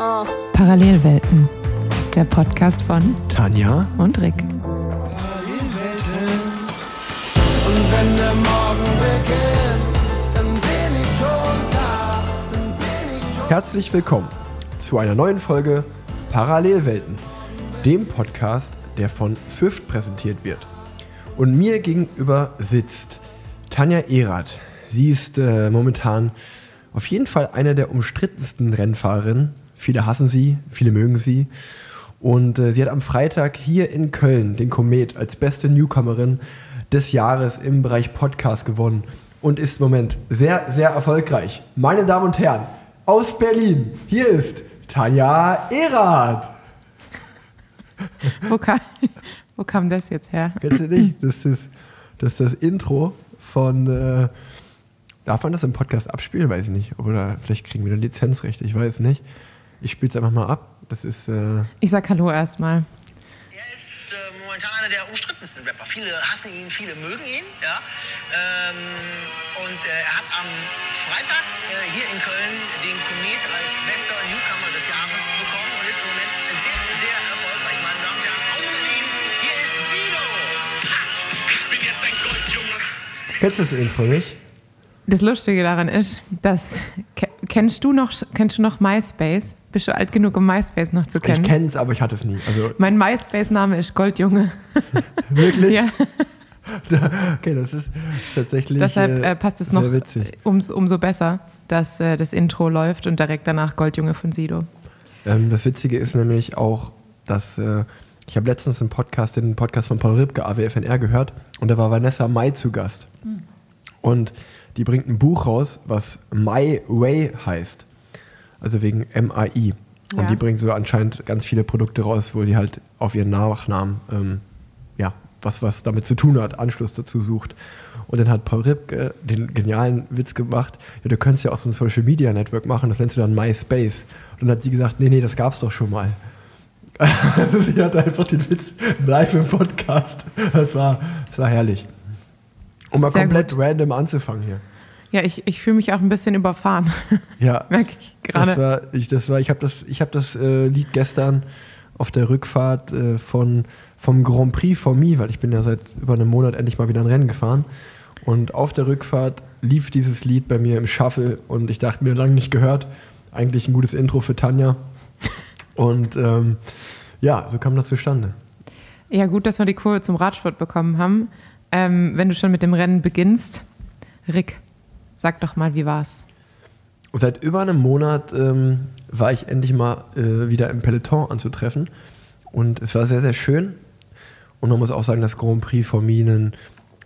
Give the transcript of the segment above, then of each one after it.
Parallelwelten, der Podcast von Tanja. und Rick. Und wenn der Morgen beginnt, dann bin ich schon da, dann bin ich schon Herzlich willkommen zu einer neuen Folge Parallelwelten, dem Podcast, der von Swift präsentiert wird. Und mir gegenüber sitzt Tanja Erath. Sie ist äh, momentan auf jeden Fall eine der umstrittensten Rennfahrerinnen. Viele hassen sie, viele mögen sie. Und äh, sie hat am Freitag hier in Köln den Komet als beste Newcomerin des Jahres im Bereich Podcast gewonnen und ist im Moment sehr, sehr erfolgreich. Meine Damen und Herren, aus Berlin, hier ist Tanja Erath. Wo kam, wo kam das jetzt her? Kennst du nicht? Das ist das, ist das Intro von. Äh, darf man das im Podcast abspielen? Weiß ich nicht. Oder vielleicht kriegen wir eine Lizenzrechte, ich weiß nicht. Ich spiele es einfach mal ab. Das ist. Äh, Ich sag Hallo erstmal. Er ist äh, momentan einer der umstrittensten Rapper. Viele hassen ihn, viele mögen ihn. Ja? Ähm, und äh, er hat am Freitag äh, hier in Köln den Komet als bester Newcomer des Jahres bekommen und ist im Moment sehr, sehr erfolgreich. Meine Damen und Herren, aus Berlin, hier ist Sido. Ich bin jetzt ein Goldjunge. kennst du das Intro nicht? Das Lustige daran ist, dass ke- kennst du noch kennst du noch MySpace? Bist du alt genug, um MySpace noch zu Ich kennen? kenne es, aber ich hatte es nie. Also mein MySpace-Name ist Goldjunge. wirklich? ja, Okay, das ist, tatsächlich. deshalb äh, passt es noch witzig. ums, umso besser, dass äh, das Intro läuft und direkt danach Goldjunge von Sido. Ähm, das Witzige ist nämlich auch, dass äh, ich habe letztens einen Podcast, den Podcast von Paul Ripke, AWFNR, gehört und da war Vanessa Mai zu Gast. Und die bringt ein Buch raus, was My Way heißt. Also wegen M-A-I. Und Ja. die bringt so anscheinend ganz viele Produkte raus, wo sie halt auf ihren Nachnamen, ähm, ja, was, was damit zu tun hat, Anschluss dazu sucht. Und dann hat Paul Ripke den genialen Witz gemacht, ja, du könntest ja auch so ein Social Media Network machen, das nennst du dann MySpace. Und dann hat sie gesagt, nee, nee, das gab's doch schon mal. sie hat einfach den Witz live im Podcast. Das war, das war herrlich. Um mal Sehr komplett gut. random anzufangen hier. Ja, ich, ich fühle mich auch ein bisschen überfahren, Ja, merke ich das gerade. war, ich, das war, ich habe das, ich hab das äh, Lied gestern auf der Rückfahrt äh, von, vom Grand Prix for Me, weil ich bin ja seit über einem Monat endlich mal wieder ein Rennen gefahren. Und auf der Rückfahrt lief dieses Lied bei mir im Shuffle und ich dachte mir, lange nicht gehört. Eigentlich ein gutes Intro für Tanja. Und ähm, ja, so kam das zustande. Ja, gut, dass wir die Kurve zum Radsport bekommen haben. Ähm, wenn du schon mit dem Rennen beginnst, Rick, sag doch mal, wie war's? Seit über einem Monat ähm, war ich endlich mal äh, wieder im Peloton anzutreffen. Und es war sehr, sehr schön. Und man muss auch sagen, dass Grand Prix for Me ein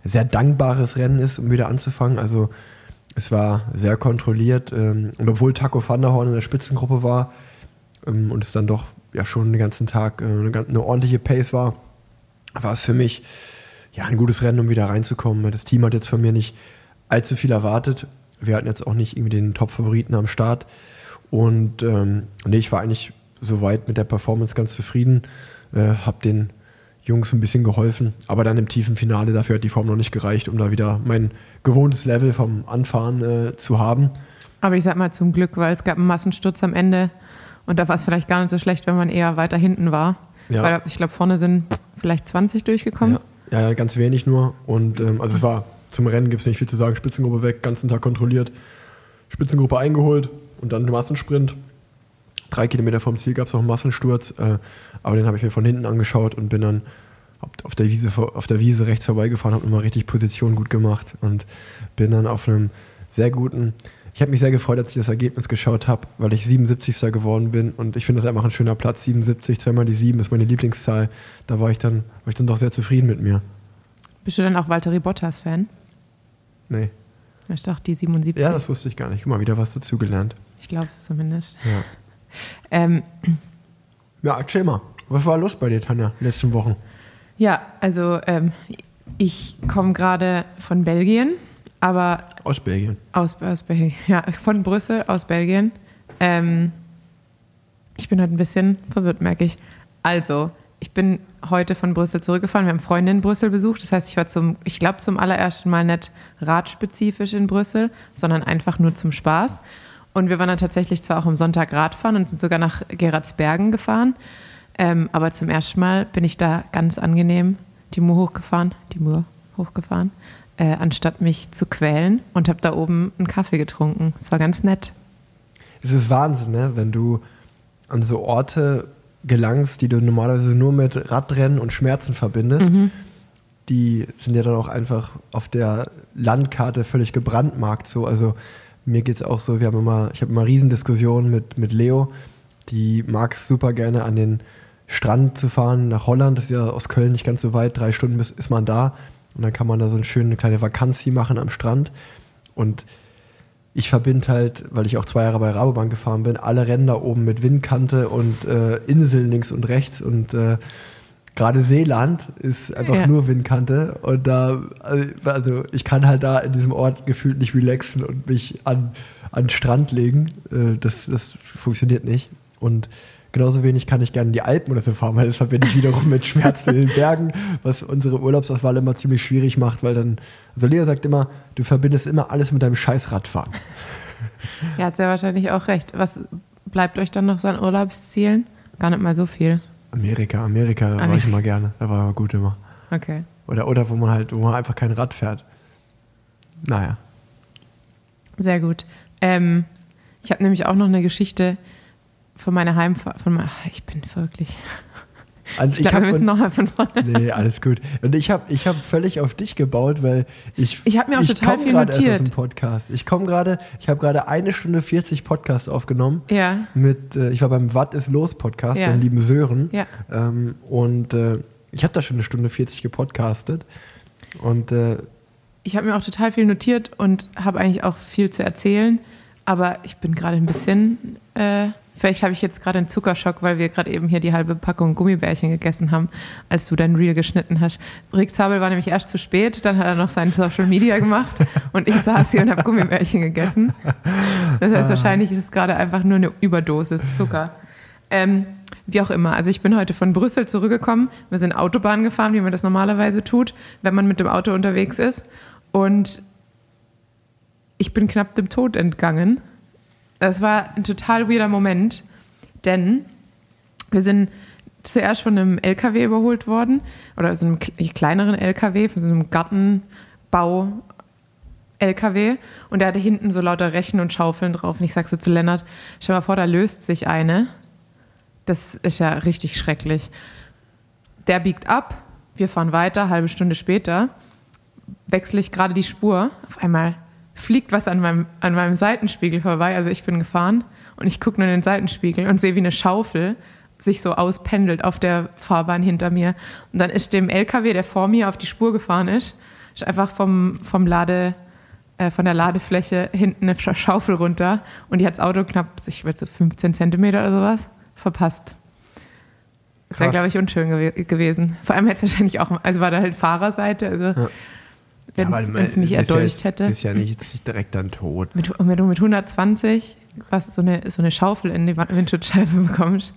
sehr dankbares Rennen ist, um wieder anzufangen. Also es war sehr kontrolliert. Ähm, und obwohl Taco van der Horn in der Spitzengruppe war ähm, und es dann doch ja schon den ganzen Tag äh, eine, eine ordentliche Pace war, war es für mich ja ein gutes Rennen, um wieder reinzukommen. Das Team hat jetzt von mir nicht allzu viel erwartet. Wir hatten jetzt auch nicht irgendwie den Top-Favoriten am Start. Und ähm, nee, ich war eigentlich soweit mit der Performance ganz zufrieden. Äh, hab den Jungs ein bisschen geholfen. Aber dann im tiefen Finale, dafür hat die Form noch nicht gereicht, um da wieder mein gewohntes Level vom Anfahren äh, zu haben. Aber ich sag mal zum Glück, weil es gab einen Massensturz am Ende und da war es vielleicht gar nicht so schlecht, wenn man eher weiter hinten war. Ja. Weil ich glaube, vorne sind vielleicht 20 durchgekommen. Ja, ja, ganz wenig nur. Und ähm, also es war zum Rennen gibt es nicht viel zu sagen. Spitzengruppe weg, ganzen Tag kontrolliert, Spitzengruppe eingeholt und dann Massensprint. Drei Kilometer vom Ziel gab es noch einen Massensturz, äh, aber den habe ich mir von hinten angeschaut und bin dann auf- der Wiese, auf der Wiese rechts vorbeigefahren, habe nochmal richtig Position gut gemacht und bin dann auf einem sehr guten. Ich habe mich sehr gefreut, als ich das Ergebnis geschaut habe, weil ich 77. geworden bin und ich finde das einfach ein schöner Platz. 77, zweimal die 7 ist meine Lieblingszahl. Da war ich dann, war ich dann doch sehr zufrieden mit mir. Bist du dann auch Valtteri Bottas-Fan? Nee. Ist doch die 77. Ja, das wusste ich gar nicht. Guck mal, wieder was dazugelernt. ich glaube es zumindest. Ja. Ähm, ja, erzähl mal. Was war los bei dir, Tanja, in den letzten Wochen? ja, also ähm, ich komme gerade von Belgien, aber Aus Belgien. Aus, aus Belgien, ja, von Brüssel, aus Belgien. Ähm, ich bin heute ein bisschen verwirrt, merke ich. Also, ich bin heute von Brüssel zurückgefahren. Wir haben Freunde in Brüssel besucht. Das heißt, ich war zum, ich glaube, zum allerersten Mal nicht radspezifisch in Brüssel, sondern einfach nur zum Spaß. Und wir waren dann tatsächlich zwar auch am Sonntag Radfahren und sind sogar nach Geratsbergen gefahren. Ähm, aber zum ersten Mal bin ich da ganz angenehm die Mur hochgefahren, die Mur hochgefahren, äh, anstatt mich zu quälen und habe da oben einen Kaffee getrunken. Es war ganz nett. Es ist Wahnsinn, ne? wenn du an so Orte gelangst, die du normalerweise nur mit Radrennen und Schmerzen verbindest. Die sind ja dann auch einfach auf der Landkarte völlig gebrandmarkt. So. Also mir geht es auch so, wir haben immer, ich habe immer Riesendiskussionen mit, mit Leo, die mag es super gerne an den Strand zu fahren nach Holland. Das ist ja aus Köln nicht ganz so weit, drei Stunden bis, ist man da. Und dann kann man da so eine schöne kleine Vakanz hier machen am Strand. Und ich verbinde halt, weil ich auch zwei Jahre bei Rabobank gefahren bin, alle da oben mit Windkante und äh, Inseln links und rechts und äh, gerade Seeland ist einfach Ja. nur Windkante und da, also ich kann halt da in diesem Ort gefühlt nicht relaxen und mich an, an den Strand legen. Äh, das, das funktioniert nicht. Und genauso wenig kann ich gerne in die Alpen oder so fahren, weil das verbinde ich wiederum mit Schmerzen in den Bergen, was unsere Urlaubsauswahl immer ziemlich schwierig macht, weil dann, also Leo sagt immer, du verbindest immer alles mit deinem scheiß Radfahren. Ja, hat sehr wahrscheinlich auch recht. Was bleibt euch dann noch so an Urlaubszielen? Gar nicht mal so viel. Amerika, Amerika, da war ich Amerika. immer gerne. Da war gut immer. Okay. Oder, oder wo man halt, wo man einfach kein Rad fährt. Naja. Sehr gut. Ähm, ich habe nämlich auch noch eine Geschichte von meiner Heimfahrt. Von meiner, ich bin wirklich. Also Ich, glaube, wir müssen nochmal von vorne. Nee, alles gut. Und ich habe ich hab völlig auf dich gebaut, weil ich. Ich hab mir auch total viel grad erst notiert. aus dem Podcast. Ich komme gerade, ich habe gerade eine Stunde 40 Podcast aufgenommen. Ja. Mit, äh, ich war beim Watt ist los Podcast Ja. beim lieben Sören. Ja. Ähm, und äh, ich habe da schon eine Stunde 40 gepodcastet. Und äh, Ich habe mir auch total viel notiert und habe eigentlich auch viel zu erzählen. Aber ich bin gerade ein bisschen. Äh, vielleicht habe ich jetzt gerade einen Zuckerschock, weil wir gerade eben hier die halbe Packung Gummibärchen gegessen haben, als du dein Reel geschnitten hast. Rick Zabel war nämlich erst zu spät, dann hat er noch sein Social Media gemacht und ich saß hier und habe Gummibärchen gegessen. Das heißt, wahrscheinlich ist es gerade einfach nur eine Überdosis Zucker. Ähm, wie auch immer. Also ich bin heute von Brüssel zurückgekommen. Wir sind Autobahn gefahren, wie man das normalerweise tut, wenn man mit dem Auto unterwegs ist. Und ich bin knapp dem Tod entgangen. Das war ein total weirder Moment, denn wir sind zuerst von einem LKW überholt worden, oder so einem kle- kleineren LKW, von so einem Gartenbau LKW und der hatte hinten so lauter Rechen und Schaufeln drauf. Und ich sag so zu Lennart, stell mal vor, da löst sich eine. Das ist ja richtig schrecklich. Der biegt ab, wir fahren weiter, halbe Stunde später wechsle ich gerade die Spur. Auf einmal fliegt was an meinem, an meinem Seitenspiegel vorbei. Also ich bin gefahren und ich gucke nur in den Seitenspiegel und sehe, wie eine Schaufel sich so auspendelt auf der Fahrbahn hinter mir. Und dann ist dem LKW, der vor mir auf die Spur gefahren ist, ist einfach vom, vom Lade, äh, von der Ladefläche hinten eine Scha- Schaufel runter und die hat das Auto knapp, ich würde so 15 Zentimeter oder sowas, verpasst. Das wäre, glaube ich, unschön gew gewesen. Vor allem hätte es wahrscheinlich auch, also war da halt Fahrerseite, also wenn aber es mich ist erdolcht ja, hätte. Ist ja nicht, jetzt nicht direkt dann tot. Mit, und wenn du mit 120 was, so, eine, so eine Schaufel in die Windschutzscheibe bekommst,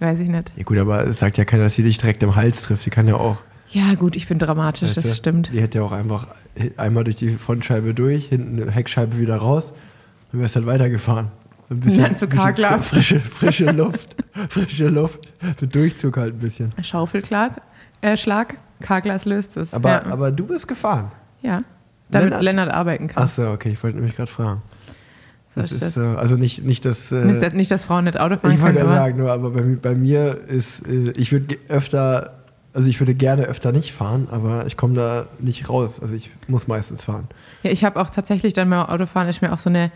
weiß ich nicht. Ja gut, aber es sagt ja keiner, dass sie dich direkt im Hals trifft. Sie kann ja auch. Ja, gut, ich bin dramatisch, weißt das stimmt. Die hätte ja auch einfach einmal durch die Frontscheibe durch, hinten eine Heckscheibe wieder raus und wärst dann weitergefahren. Ein Dann zu Carglass. Frische, frische Luft. frische Luft. Mit Durchzug halt ein bisschen. Schaufelglas, äh, Schlag, Carglas löst es. Aber, ja. aber du bist gefahren. Ja. Damit Lennart- Lennart, arbeiten kann. Ach so, okay, ich wollte nämlich gerade fragen. so Das ist das. so, also nicht, nicht das. Äh, nicht, dass- nicht, dass Frauen nicht Auto fahren ich wollte ja sagen, nur, aber bei, bei mir ist, äh, ich würde öfter, also ich würde gerne öfter nicht fahren, aber ich komme da nicht raus. Also ich muss meistens fahren. Ja, ich habe auch tatsächlich dann beim Autofahren ist mir auch so eine,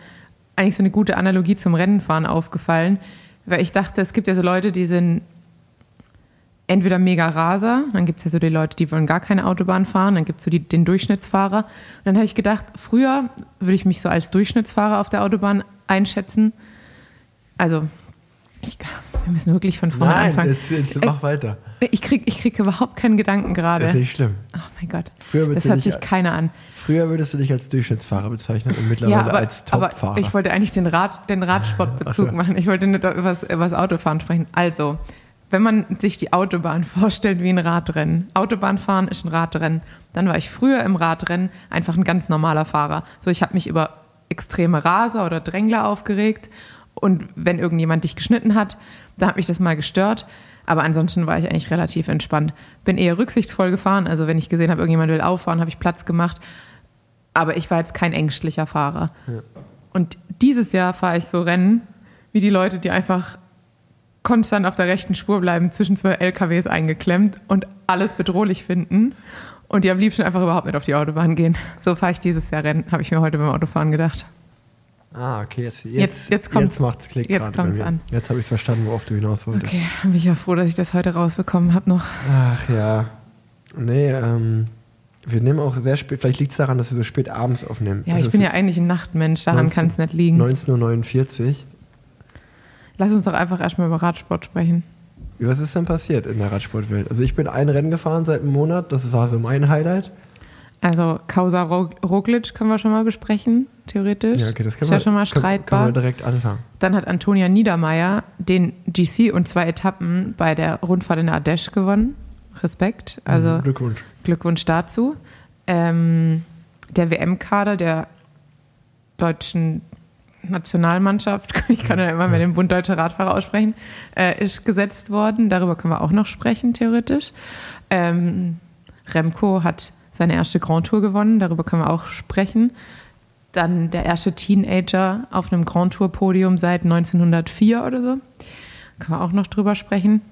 eigentlich so eine gute Analogie zum Rennenfahren aufgefallen, weil ich dachte, es gibt ja so Leute, die sind entweder mega Raser, dann gibt es ja so die Leute, die wollen gar keine Autobahn fahren, dann gibt es so die, den Durchschnittsfahrer. Und dann habe ich gedacht, früher würde ich mich so als Durchschnittsfahrer auf der Autobahn einschätzen. Also, ich, wir müssen wirklich von vorne Nein, anfangen. jetzt, jetzt mach weiter. Ich kriege ich krieg überhaupt keinen Gedanken Das ist gerade. nicht schlimm. Oh mein Gott, Früher das würdest, du hört sich keiner an. früher würdest du dich als Durchschnittsfahrer bezeichnen und mittlerweile Ja, aber, als aber Topfahrer. ich wollte eigentlich den, Rad, den Radsportbezug so. machen. Ich wollte nicht über das Autofahren sprechen. Also, wenn man sich die Autobahn vorstellt wie ein Radrennen, Autobahnfahren ist ein Radrennen, dann war ich früher im Radrennen einfach ein ganz normaler Fahrer. So, ich habe mich über extreme Raser oder Drängler aufgeregt. Und wenn irgendjemand dich geschnitten hat, da hat mich das mal gestört. Aber ansonsten war ich eigentlich relativ entspannt. Bin eher rücksichtsvoll gefahren. Also wenn ich gesehen habe, irgendjemand will auffahren, habe ich Platz gemacht. Aber ich war jetzt kein ängstlicher Fahrer. Und dieses Jahr fahre ich so Rennen, wie die Leute, die einfach konstant auf der rechten Spur bleiben, zwischen zwei LKWs eingeklemmt und alles bedrohlich finden. Und die am liebsten einfach überhaupt nicht auf die Autobahn gehen. So fahre ich dieses Jahr Rennen, habe ich mir heute beim Autofahren gedacht. Ah, okay, jetzt, jetzt, Jetzt- jetzt jetzt macht's Klick jetzt kommt's an. Jetzt habe ich verstanden, worauf du hinaus wolltest. Okay, bin ich ja froh, dass ich das heute rausbekommen habe noch. Ach ja. Nee, ähm, wir nehmen auch sehr spät, vielleicht liegt es daran, dass wir so spät abends aufnehmen. Ja, Es ich bin ja eigentlich ein Nachtmensch, daran 19 kann es nicht liegen. 19.49 Uhr. Lass uns doch einfach erstmal über Radsport sprechen. Was ist denn passiert in der Radsportwelt? Also ich bin ein Rennen gefahren seit einem Monat, das war so mein Highlight. Also Causa Rog- Roglic können wir schon mal besprechen, theoretisch. Ja, okay, das können ist wir, ja schon mal streitbar. können wir direkt anfangen. Dann hat Antonia Niedermeyer den GC und zwei Etappen bei der Rundfahrt in Ardèche gewonnen. Respekt, also Mhm, Glückwunsch. Glückwunsch dazu. Ähm, der WM-Kader der deutschen Nationalmannschaft, ich kann ja immer mit dem Bund Deutscher Radfahrer aussprechen, äh, ist gesetzt worden. Darüber können wir auch noch sprechen, theoretisch. Ähm, Remco hat seine erste Grand Tour gewonnen, darüber können wir auch sprechen. Dann der erste Teenager auf einem Grand Tour-Podium seit 1904 oder so. Können wir auch noch drüber sprechen.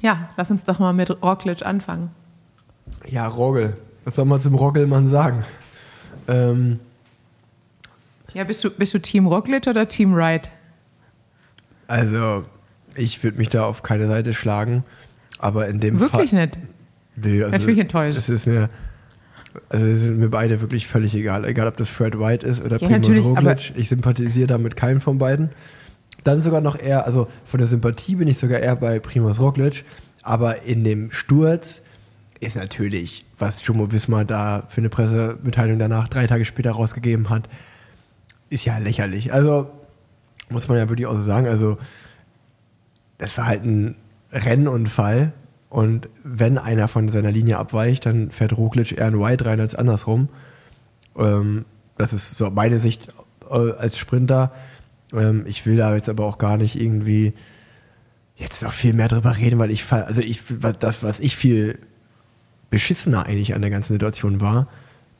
Ja, lass uns doch mal mit Roglic anfangen. Ja, Rogel. Was soll man zum Roggelmann sagen? Ähm, Ja, bist du, bist du Team Roglic oder Team Wright? also, ich würde mich da auf keine Seite schlagen, aber in dem Wirklich Fall. nicht. Nee, also Natürlich enttäuscht. Es ist mir, also es sind mir beide wirklich völlig egal. Egal, ob das Fred White ist oder Ja, Primoz Roglic. Ich sympathisiere da mit keinem von beiden. Dann sogar noch eher, also von der Sympathie bin ich sogar eher bei Primoz Roglic, aber in dem Sturz ist natürlich, was Jumbo Wismar da für eine Pressemitteilung danach drei Tage später rausgegeben hat, ist ja lächerlich. Also muss man ja wirklich auch so sagen, also das war halt ein Rennunfall und wenn einer von seiner Linie abweicht, dann fährt Roglic eher ein White rein als andersrum. Ähm, das ist so meine Sicht äh, als Sprinter. Ähm, ich will da jetzt aber auch gar nicht irgendwie jetzt noch viel mehr drüber reden, weil ich, also ich, das, was ich viel beschissener eigentlich an der ganzen Situation war,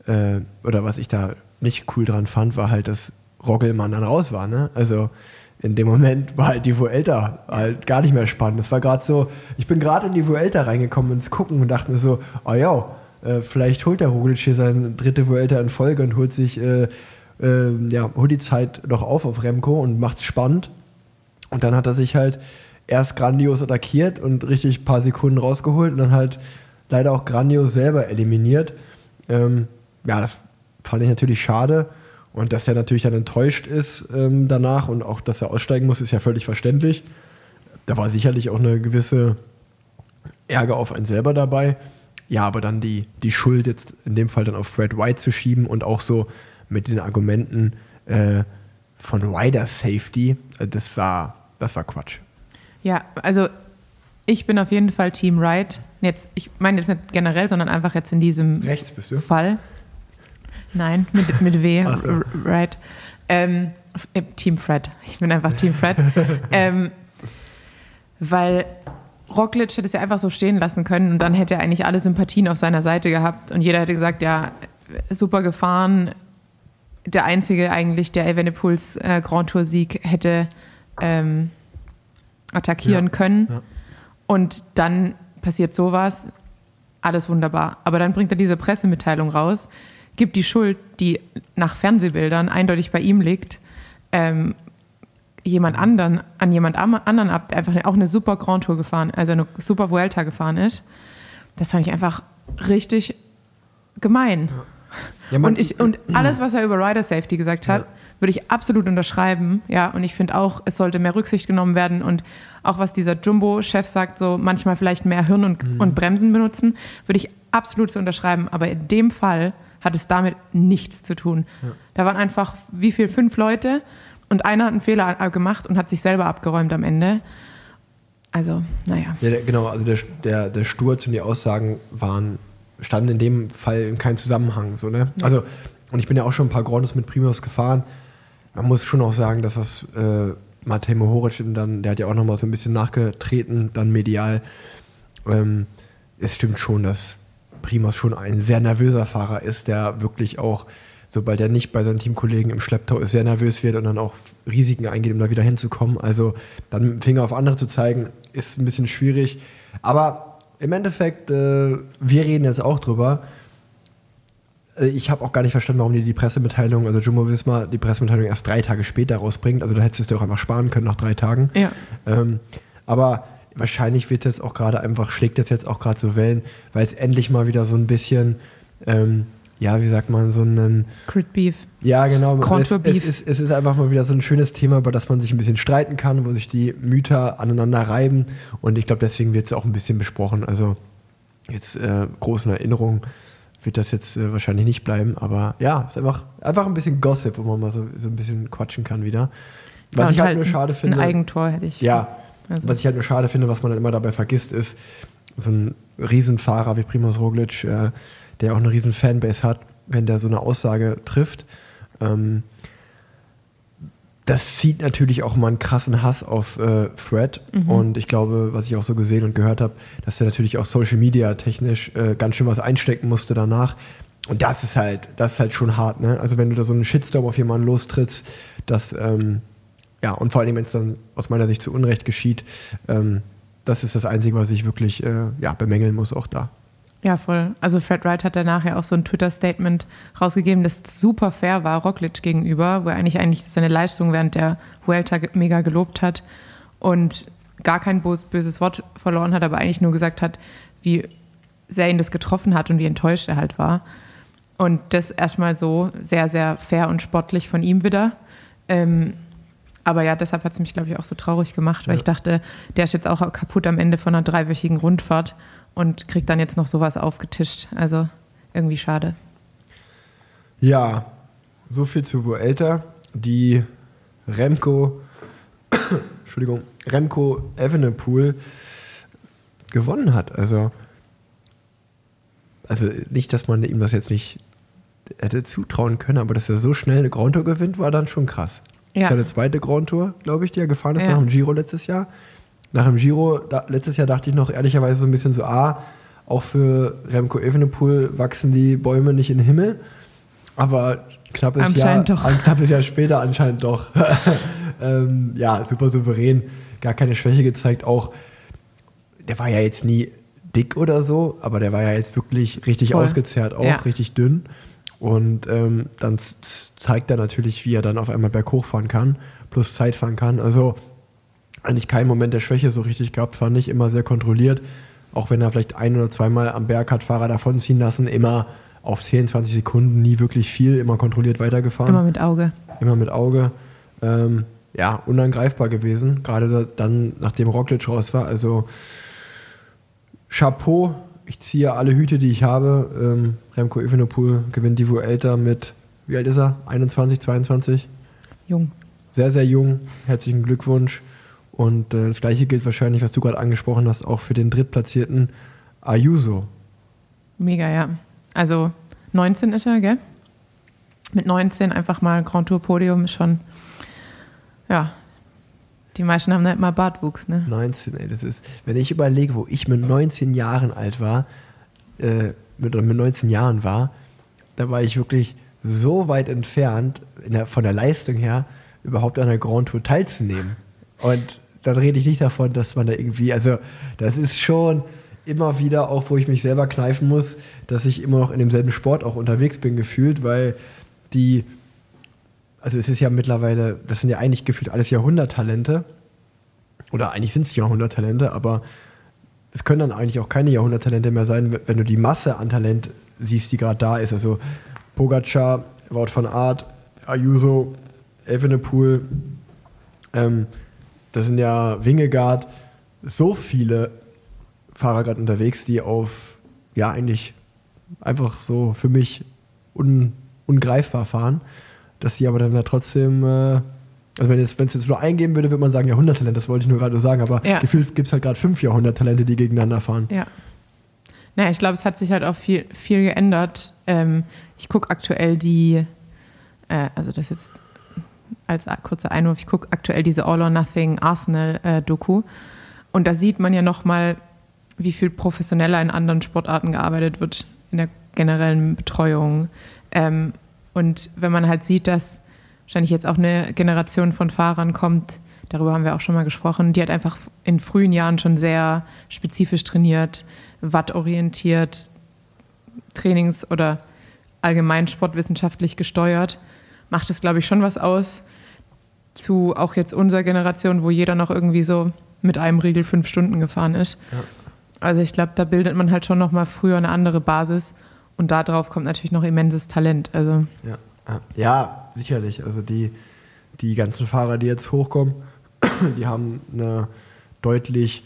äh, oder was ich da nicht cool dran fand, war halt, dass Roggelmann dann raus war. Ne? Also in dem Moment war halt die Vuelta halt gar nicht mehr spannend. Das war gerade so, ich bin gerade in die Vuelta reingekommen ins Gucken und dachte mir so, oh ja, äh, vielleicht holt der Roglic hier seine dritte Vuelta in Folge und holt sich, äh, äh, ja, holt die Zeit noch auf auf Remco und macht's spannend. Und dann hat er sich halt erst grandios attackiert und richtig ein paar Sekunden rausgeholt und dann halt leider auch grandios selber eliminiert. Ähm, ja, das fand ich natürlich schade. Und dass er natürlich dann enttäuscht ist ähm, danach und auch, dass er aussteigen muss, ist ja völlig verständlich. Da war sicherlich auch eine gewisse Ärger auf einen selber dabei. Ja, aber dann die, die Schuld jetzt in dem Fall dann auf Fred White zu schieben und auch so mit den Argumenten äh, von Rider Safety, äh, das war, das war Quatsch. Ja, also ich bin auf jeden Fall Team Wright. Jetzt, ich meine jetzt nicht generell, sondern einfach jetzt in diesem Rechts bist du? Fall. Nein, mit, mit W, Ach so. R- Right. Ähm, äh, Team Fred. Ich bin einfach Team Fred. ähm, weil Roglic hätte es ja einfach so stehen lassen können und dann hätte er eigentlich alle Sympathien auf seiner Seite gehabt und jeder hätte gesagt, ja, super gefahren. Der einzige eigentlich, der Evenepoels äh, Grand Tour Sieg hätte ähm, attackieren Ja, können. ja. Und dann passiert sowas, alles wunderbar. Aber dann bringt er diese Pressemitteilung raus, gibt die Schuld, die nach Fernsehbildern eindeutig bei ihm liegt, ähm, jemand anderen, an jemand anderen ab, der einfach auch eine super Grand Tour gefahren, also eine super Vuelta gefahren ist. Das fand ich einfach richtig gemein. Ja, man- und, ich, und alles, was er über Rider Safety gesagt hat, Ja. würde ich absolut unterschreiben. Ja, und ich finde auch, es sollte mehr Rücksicht genommen werden und auch was dieser Jumbo-Chef sagt, so manchmal vielleicht mehr Hirn und, Mhm. und Bremsen benutzen, würde ich absolut so unterschreiben. Aber in dem Fall hat es damit nichts zu tun. Da waren einfach, wie viel, fünf Leute und einer hat einen Fehler gemacht und hat sich selber abgeräumt am Ende. Also, naja. Ja, der, genau, also der, der, der Sturz und die Aussagen waren, standen in dem Fall in keinem Zusammenhang. So, ne? Also Und ich bin ja auch schon ein paar Grandos mit Primus gefahren. Man muss schon auch sagen, dass das äh, Matej Mohoric dann, der hat ja auch nochmal so ein bisschen nachgetreten, dann medial. Ähm, es stimmt schon, dass Primus schon ein sehr nervöser Fahrer ist, der wirklich auch, sobald er nicht bei seinen Teamkollegen im Schlepptau ist, sehr nervös wird und dann auch Risiken eingeht, um da wieder hinzukommen. Also dann mit dem Finger auf andere zu zeigen, ist ein bisschen schwierig. Aber im Endeffekt, äh, wir reden jetzt auch drüber. Äh, Ich habe auch gar nicht verstanden, warum die die Pressemitteilung, also Jumbo Visma, die Pressemitteilung erst drei Tage später rausbringt. Also da hättest du auch einfach sparen können nach drei Tagen. Ja. Ähm, aber wahrscheinlich wird das auch gerade einfach, schlägt das jetzt auch gerade so Wellen, weil es endlich mal wieder so ein bisschen, ähm, ja, wie sagt man, so einen, Crit Beef. ja genau, es, Contour es, Beef. ist, es ist einfach mal wieder so ein schönes Thema, über das man sich ein bisschen streiten kann, wo sich die Mütter aneinander reiben und ich glaube, deswegen wird es auch ein bisschen besprochen. Also jetzt äh, großen Erinnerungen wird das jetzt äh, wahrscheinlich nicht bleiben, aber ja, es ist einfach, einfach ein bisschen Gossip, wo man mal so, so ein bisschen quatschen kann wieder. Was Ja, ich und halt nur schade finde. Ein Eigentor hätte ich. Ja, Also- was ich halt nur schade finde, was man dann immer dabei vergisst, ist so ein Riesenfahrer wie Primoz Roglic, äh, der auch eine riesen Fanbase hat, wenn der so eine Aussage trifft. Ähm, das zieht natürlich auch mal einen krassen Hass auf äh, Fred. Und ich glaube, was ich auch so gesehen und gehört habe, dass er natürlich auch Social Media technisch äh, ganz schön was einstecken musste danach. Und das ist halt, das ist halt schon hart, ne? Also wenn du da so einen Shitstorm auf jemanden lostrittst, das, ähm, ja, und vor allem, wenn es dann aus meiner Sicht zu Unrecht geschieht, ähm, das ist das Einzige, was ich wirklich äh, ja, bemängeln muss, auch da. Ja, voll. Also Fred Wright hat danach ja auch so ein Twitter-Statement rausgegeben, das super fair war Roglic gegenüber, wo er eigentlich eigentlich seine Leistung während der Vuelta mega gelobt hat und gar kein böses Wort verloren hat, aber eigentlich nur gesagt hat, wie sehr ihn das getroffen hat und wie enttäuscht er halt war. Und das erstmal so sehr, sehr fair und sportlich von ihm wieder. Ähm, aber ja, deshalb hat es mich, glaube ich, auch so traurig gemacht, weil Ja. ich dachte, der ist jetzt auch kaputt am Ende von einer dreiwöchigen Rundfahrt und kriegt dann jetzt noch sowas aufgetischt. Also irgendwie schade. Ja, so viel zu Vuelta. Die Remco, Entschuldigung, Remco Evenepoel gewonnen hat. Also, also nicht, dass man ihm das jetzt nicht hätte zutrauen können, aber dass er so schnell eine Grand Tour gewinnt, war dann schon krass. Ja. Seine zweite Grand Tour, glaube ich, die er gefahren ist Ja. nach dem Giro letztes Jahr. Nach dem Giro, da, letztes Jahr dachte ich noch ehrlicherweise so ein bisschen so, ah, auch für Remco Evenepoel wachsen die Bäume nicht in den Himmel. Aber knappes Jahr, doch. ein knappes Jahr später anscheinend doch. ähm, ja, super souverän, gar keine Schwäche gezeigt. Auch, der war ja jetzt nie dick oder so, aber der war ja jetzt wirklich richtig Voll. ausgezehrt, auch Ja. richtig dünn. Und ähm, dann zeigt er natürlich, wie er dann auf einmal berghoch fahren kann, plus Zeit fahren kann. Also eigentlich keinen Moment der Schwäche so richtig gehabt, fand ich. Immer sehr kontrolliert. Auch wenn er vielleicht ein oder zweimal am Berg hat Fahrer davonziehen lassen, immer auf 10, 20 Sekunden, nie wirklich viel, immer kontrolliert weitergefahren Immer mit Auge. immer mit Auge. Ähm, ja, unangreifbar gewesen, gerade da- dann, nachdem Roglic raus war. Also Chapeau, ich ziehe alle Hüte, die ich habe. Ähm, Remco Evenepoel gewinnt die Vuelta mit, wie alt ist er? 21, 22? Jung. Sehr, sehr jung. Herzlichen Glückwunsch. Und äh, das gleiche gilt wahrscheinlich, was du gerade angesprochen hast, auch für den drittplatzierten Ayuso. Mega, ja. Also 19 ist er, gell? Mit 19 einfach mal Grand Tour Podium ist schon, ja. Die meisten haben nicht mal Bartwuchs, ne? 19, ey, das ist, wenn ich überlege, wo ich mit 19 Jahren alt war, äh, mit, mit 19 Jahren war, da war ich wirklich so weit entfernt, der, von der Leistung her, überhaupt an der Grand Tour teilzunehmen. Und dann rede ich nicht davon, dass man da irgendwie, also das ist schon immer wieder, auch wo ich mich selber kneifen muss, dass ich immer noch in demselben Sport auch unterwegs bin, gefühlt, weil die, also es ist ja mittlerweile, das sind ja eigentlich gefühlt alles Jahrhunderttalente. Oder eigentlich sind es Jahrhunderttalente, aber es können dann eigentlich auch keine Jahrhunderttalente mehr sein, wenn du die Masse an Talent siehst, die gerade da ist. Also Pogacar, Wout von Art, Ayuso, Evenepoel, ähm, das sind ja Wingegaard, so viele Fahrer gerade unterwegs, die auf, ja, eigentlich einfach so für mich un, ungreifbar fahren, dass sie aber dann ja trotzdem, äh, also wenn es es jetzt nur eingeben würde, würde man sagen Jahrhunderttalent, das wollte ich nur gerade sagen, aber Ja. gefühlt gibt es halt gerade fünf Jahrhunderttalente, die gegeneinander fahren. Ja. Naja, ich glaube, es hat sich halt auch viel, viel geändert. Ähm, ich gucke aktuell die, äh, also das jetzt als kurzer Einwurf, ich gucke aktuell diese All or Nothing Arsenal-Doku. und da sieht man ja nochmal, wie viel professioneller in anderen Sportarten gearbeitet wird, in der generellen Betreuung. Ähm, und wenn man halt sieht, dass wahrscheinlich jetzt auch eine Generation von Fahrern kommt, darüber haben wir auch schon mal gesprochen, die hat einfach in frühen Jahren schon sehr spezifisch trainiert, wattorientiert, trainings- oder allgemein sportwissenschaftlich gesteuert, macht es, glaube ich, schon was aus zu auch jetzt unserer Generation, wo jeder noch irgendwie so mit einem Riegel fünf Stunden gefahren ist. Also ich glaube, da bildet man halt schon noch mal früher eine andere Basis und darauf kommt natürlich noch immenses Talent. Also Ja, ja. ja sicherlich. Also die, die ganzen Fahrer, die jetzt hochkommen, die haben eine deutlich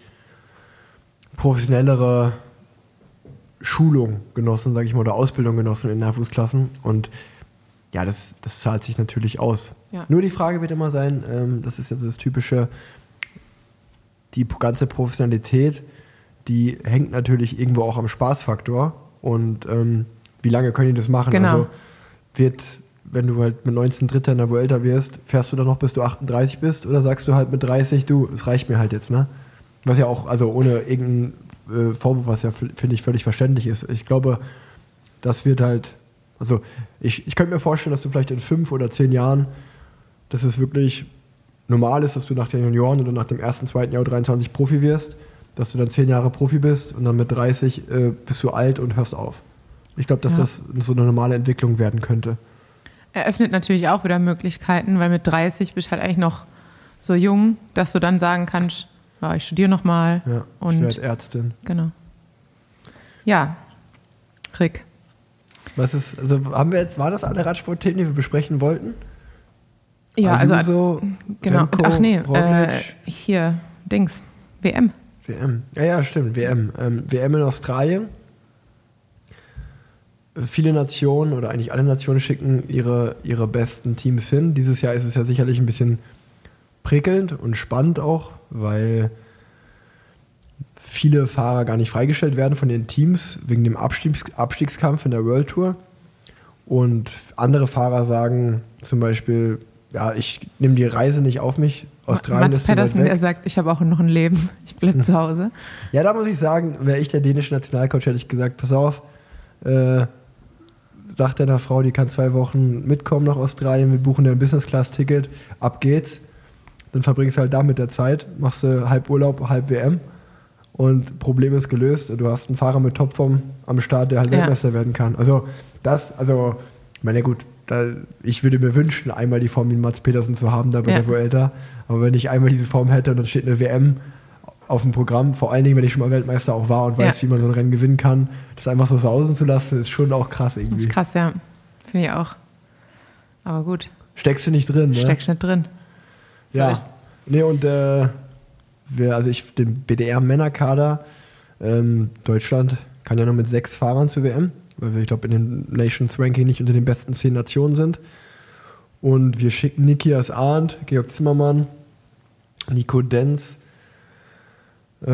professionellere Schulung genossen, sage ich mal, oder Ausbildung genossen in Nachwuchsklassen. Und ja, das, das zahlt sich natürlich aus. Ja. Nur die Frage wird immer sein, ähm, das ist jetzt das typische, die ganze Professionalität, die hängt natürlich irgendwo auch am Spaßfaktor. Und ähm, wie lange können die das machen? Genau. Also wird, wenn du halt mit 19 Dritter in der Vuelta wirst, fährst du dann noch, bis du 38 bist? Oder sagst du halt mit 30, du, es reicht mir halt jetzt, ne? Was ja auch, also ohne irgendeinen äh, Vorwurf, was ja, finde ich, völlig verständlich ist. Ich glaube, das wird halt, also ich, ich könnte mir vorstellen, dass du vielleicht in fünf oder zehn Jahren, dass es wirklich normal ist, dass du nach den Junioren oder nach dem ersten, zweiten Jahr 23 Profi wirst, dass du dann zehn Jahre Profi bist und dann mit 30 äh, bist du alt und hörst auf. Ich glaube, dass Ja. das so eine normale Entwicklung werden könnte. eröffnet natürlich auch wieder Möglichkeiten, weil mit 30 bist du halt eigentlich noch so jung, dass du dann sagen kannst, ja, ich studiere noch mal Ja, ich und werde Ärztin. genau. Ja, Rick. Was ist, also haben wir jetzt, war das alle Radsportthemen, die wir besprechen wollten? Ja, also Ayuso, genau. Remco, Ach nee, äh, hier Dings, WM. WM. Ja, ja, stimmt, WM. Ähm, WM in Australien. Viele Nationen oder eigentlich alle Nationen schicken ihre, ihre besten Teams hin. Dieses Jahr ist es ja sicherlich ein bisschen prickelnd und spannend auch, weil viele Fahrer gar nicht freigestellt werden von den Teams wegen dem Abstiegs Abstiegskampf in der World Tour. Und andere Fahrer sagen zum Beispiel, ja, ich nehme die Reise nicht auf mich. Australien Mats ist Pedersen, der sagt, ich habe auch noch ein Leben, ich bleibe zu Hause. Ja, da muss ich sagen, wäre ich der dänische Nationalcoach, hätte ich gesagt, pass auf, äh, sagt deiner Frau, die kann zwei Wochen mitkommen nach Australien, wir buchen dir ein Business-Class-Ticket, ab geht's. Dann verbringst du halt da mit der Zeit, machst du halb Urlaub, halb WM und Problem ist gelöst. Du hast einen Fahrer mit Topform am Start, der halt Ja. Weltmeister werden kann. Also das, also, ich meine, gut, da, ich würde mir wünschen, einmal die Form wie Mats Petersen zu haben, da bei Ja. der Vuelta. Aber wenn ich einmal diese Form hätte und dann steht eine WM auf dem Programm, vor allen Dingen, wenn ich schon mal Weltmeister auch war und weiß, Ja. wie man so ein Rennen gewinnen kann, das einfach so sausen zu lassen, ist schon auch krass Das irgendwie. ist krass, ja. Finde ich auch. Aber gut, Steckst du nicht drin, ne? steckst nicht drin. So ja. ist's. Nee, und äh, wir, also ich, den BDR-Männerkader, ähm, Deutschland kann ja nur mit sechs Fahrern zur WM, weil wir, ich glaube, in den Nations Ranking nicht unter den besten zehn Nationen sind. Und wir schicken Nikias Arndt, Georg Zimmermann, Nico Denz, äh,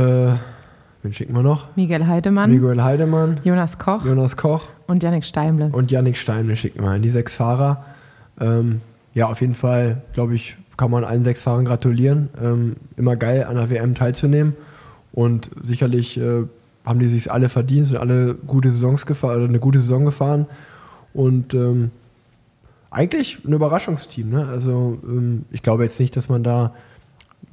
wen schicken wir noch? Miguel Heidemann, Miguel Heidemann, Jonas Koch Jonas Koch und Yannick Steimle. und Yannick Steimle schicken wir. Die sechs Fahrer. Ähm, ja, auf jeden Fall, glaube ich, kann man allen sechs Fahrern gratulieren. Ähm, immer geil, an der WM teilzunehmen. Und sicherlich äh, haben die sich alle verdient, sind alle gute Saisons gefahren, oder eine gute Saison gefahren. Und ähm, eigentlich ein Überraschungsteam. Ne? Also ähm, ich glaube jetzt nicht, dass man da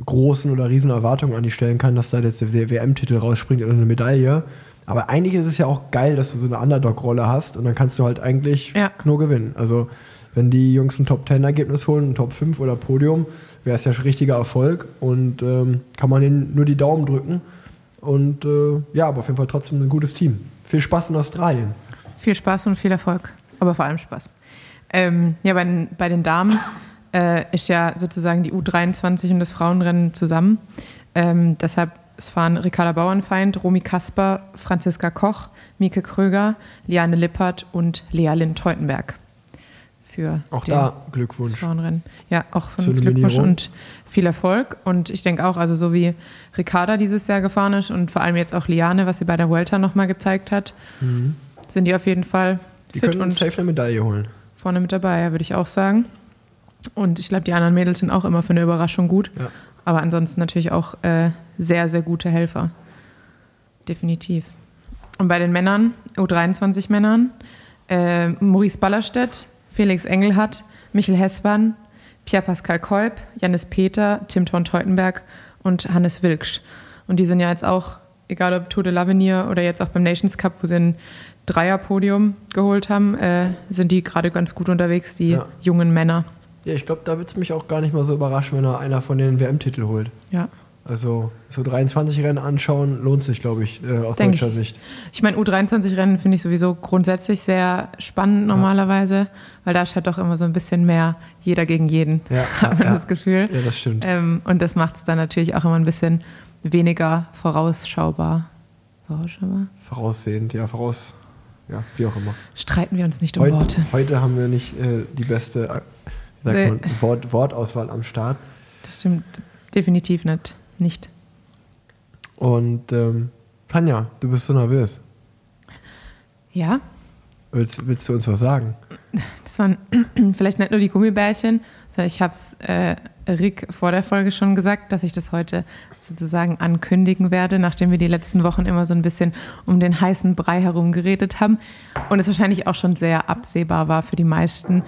großen oder riesen Erwartungen an die stellen kann, dass da jetzt der WM-Titel rausspringt oder eine Medaille. Aber eigentlich ist es ja auch geil, dass du so eine Underdog-Rolle hast und dann kannst du halt eigentlich Ja. nur gewinnen. Also wenn die Jungs ein Top-10-Ergebnis holen, ein Top 5 oder Podium, wäre es ja richtiger Erfolg und ähm, kann man denen nur die Daumen drücken. Und äh, ja, aber auf jeden Fall trotzdem ein gutes Team. Viel Spaß in Australien. Viel Spaß und viel Erfolg, aber vor allem Spaß. Ähm, ja, bei den, bei den Damen äh, ist ja sozusagen die U23 und das Frauenrennen zusammen. Ähm, deshalb es fahren Ricarda Bauernfeind, Romy Kasper, Franziska Koch, Mieke Kröger, Liane Lippert und Lea Lind-Teutenberg. Für Auch da das Glückwunsch. Frauenrennen. Ja, auch von uns Glückwunsch und viel Erfolg. Und ich denke auch, also so wie Ricarda dieses Jahr gefahren ist und vor allem jetzt auch Liane, was sie bei der Vuelta nochmal gezeigt hat, sind die auf jeden Fall Mhm. Die fit können und safe eine Medaille holen. vorne mit dabei, ja, würde ich auch sagen. Und ich glaube, die anderen Mädels sind auch immer für eine Überraschung gut. Ja. Aber ansonsten natürlich auch äh, sehr, sehr gute Helfer. Definitiv. Und bei den Männern, U23-Männern, äh, Maurice Ballerstedt, Felix Engelhardt, Michel Hessmann, Pierre-Pascal Kolb, Janis Peter, Tim Thorn Teutenberg und Hannes Wilksch. Und die sind ja jetzt auch, egal ob Tour de l'Avenir oder jetzt auch beim Nations Cup, wo sie ein Dreierpodium geholt haben, äh, sind die gerade ganz gut unterwegs, die Ja. jungen Männer. Ja, ich glaube, da wird es mich auch gar nicht mal so überraschen, wenn er einer von den WM-Titel holt. Ja. Also so 23 Rennen anschauen lohnt sich, glaube ich, äh, aus Denk deutscher ich. Sicht. Ich meine, U23-Rennen finde ich sowieso grundsätzlich sehr spannend normalerweise, weil da ist halt doch immer so ein bisschen mehr jeder gegen jeden, Ja, hat man ja. das Gefühl. Ja, das stimmt. Ähm, und das macht es dann natürlich auch immer ein bisschen weniger vorausschaubar. Vorausschaubar? Voraussehend, ja, voraus, ja, wie auch immer. Streiten wir uns nicht um Heute, Worte. heute haben wir nicht äh, die beste, äh, wie sagt Nee. man, Wort, Wortauswahl am Start. Das stimmt definitiv nicht. Nicht. Und ähm, Tanja, du bist so nervös. Ja, Willst, willst du uns was sagen? das waren vielleicht nicht nur die Gummibärchen, sondern ich habe es äh, Rick vor der Folge schon gesagt, dass ich das heute sozusagen ankündigen werde, nachdem wir die letzten Wochen immer so ein bisschen um den heißen Brei herum geredet haben und es wahrscheinlich auch schon sehr absehbar war für die meisten,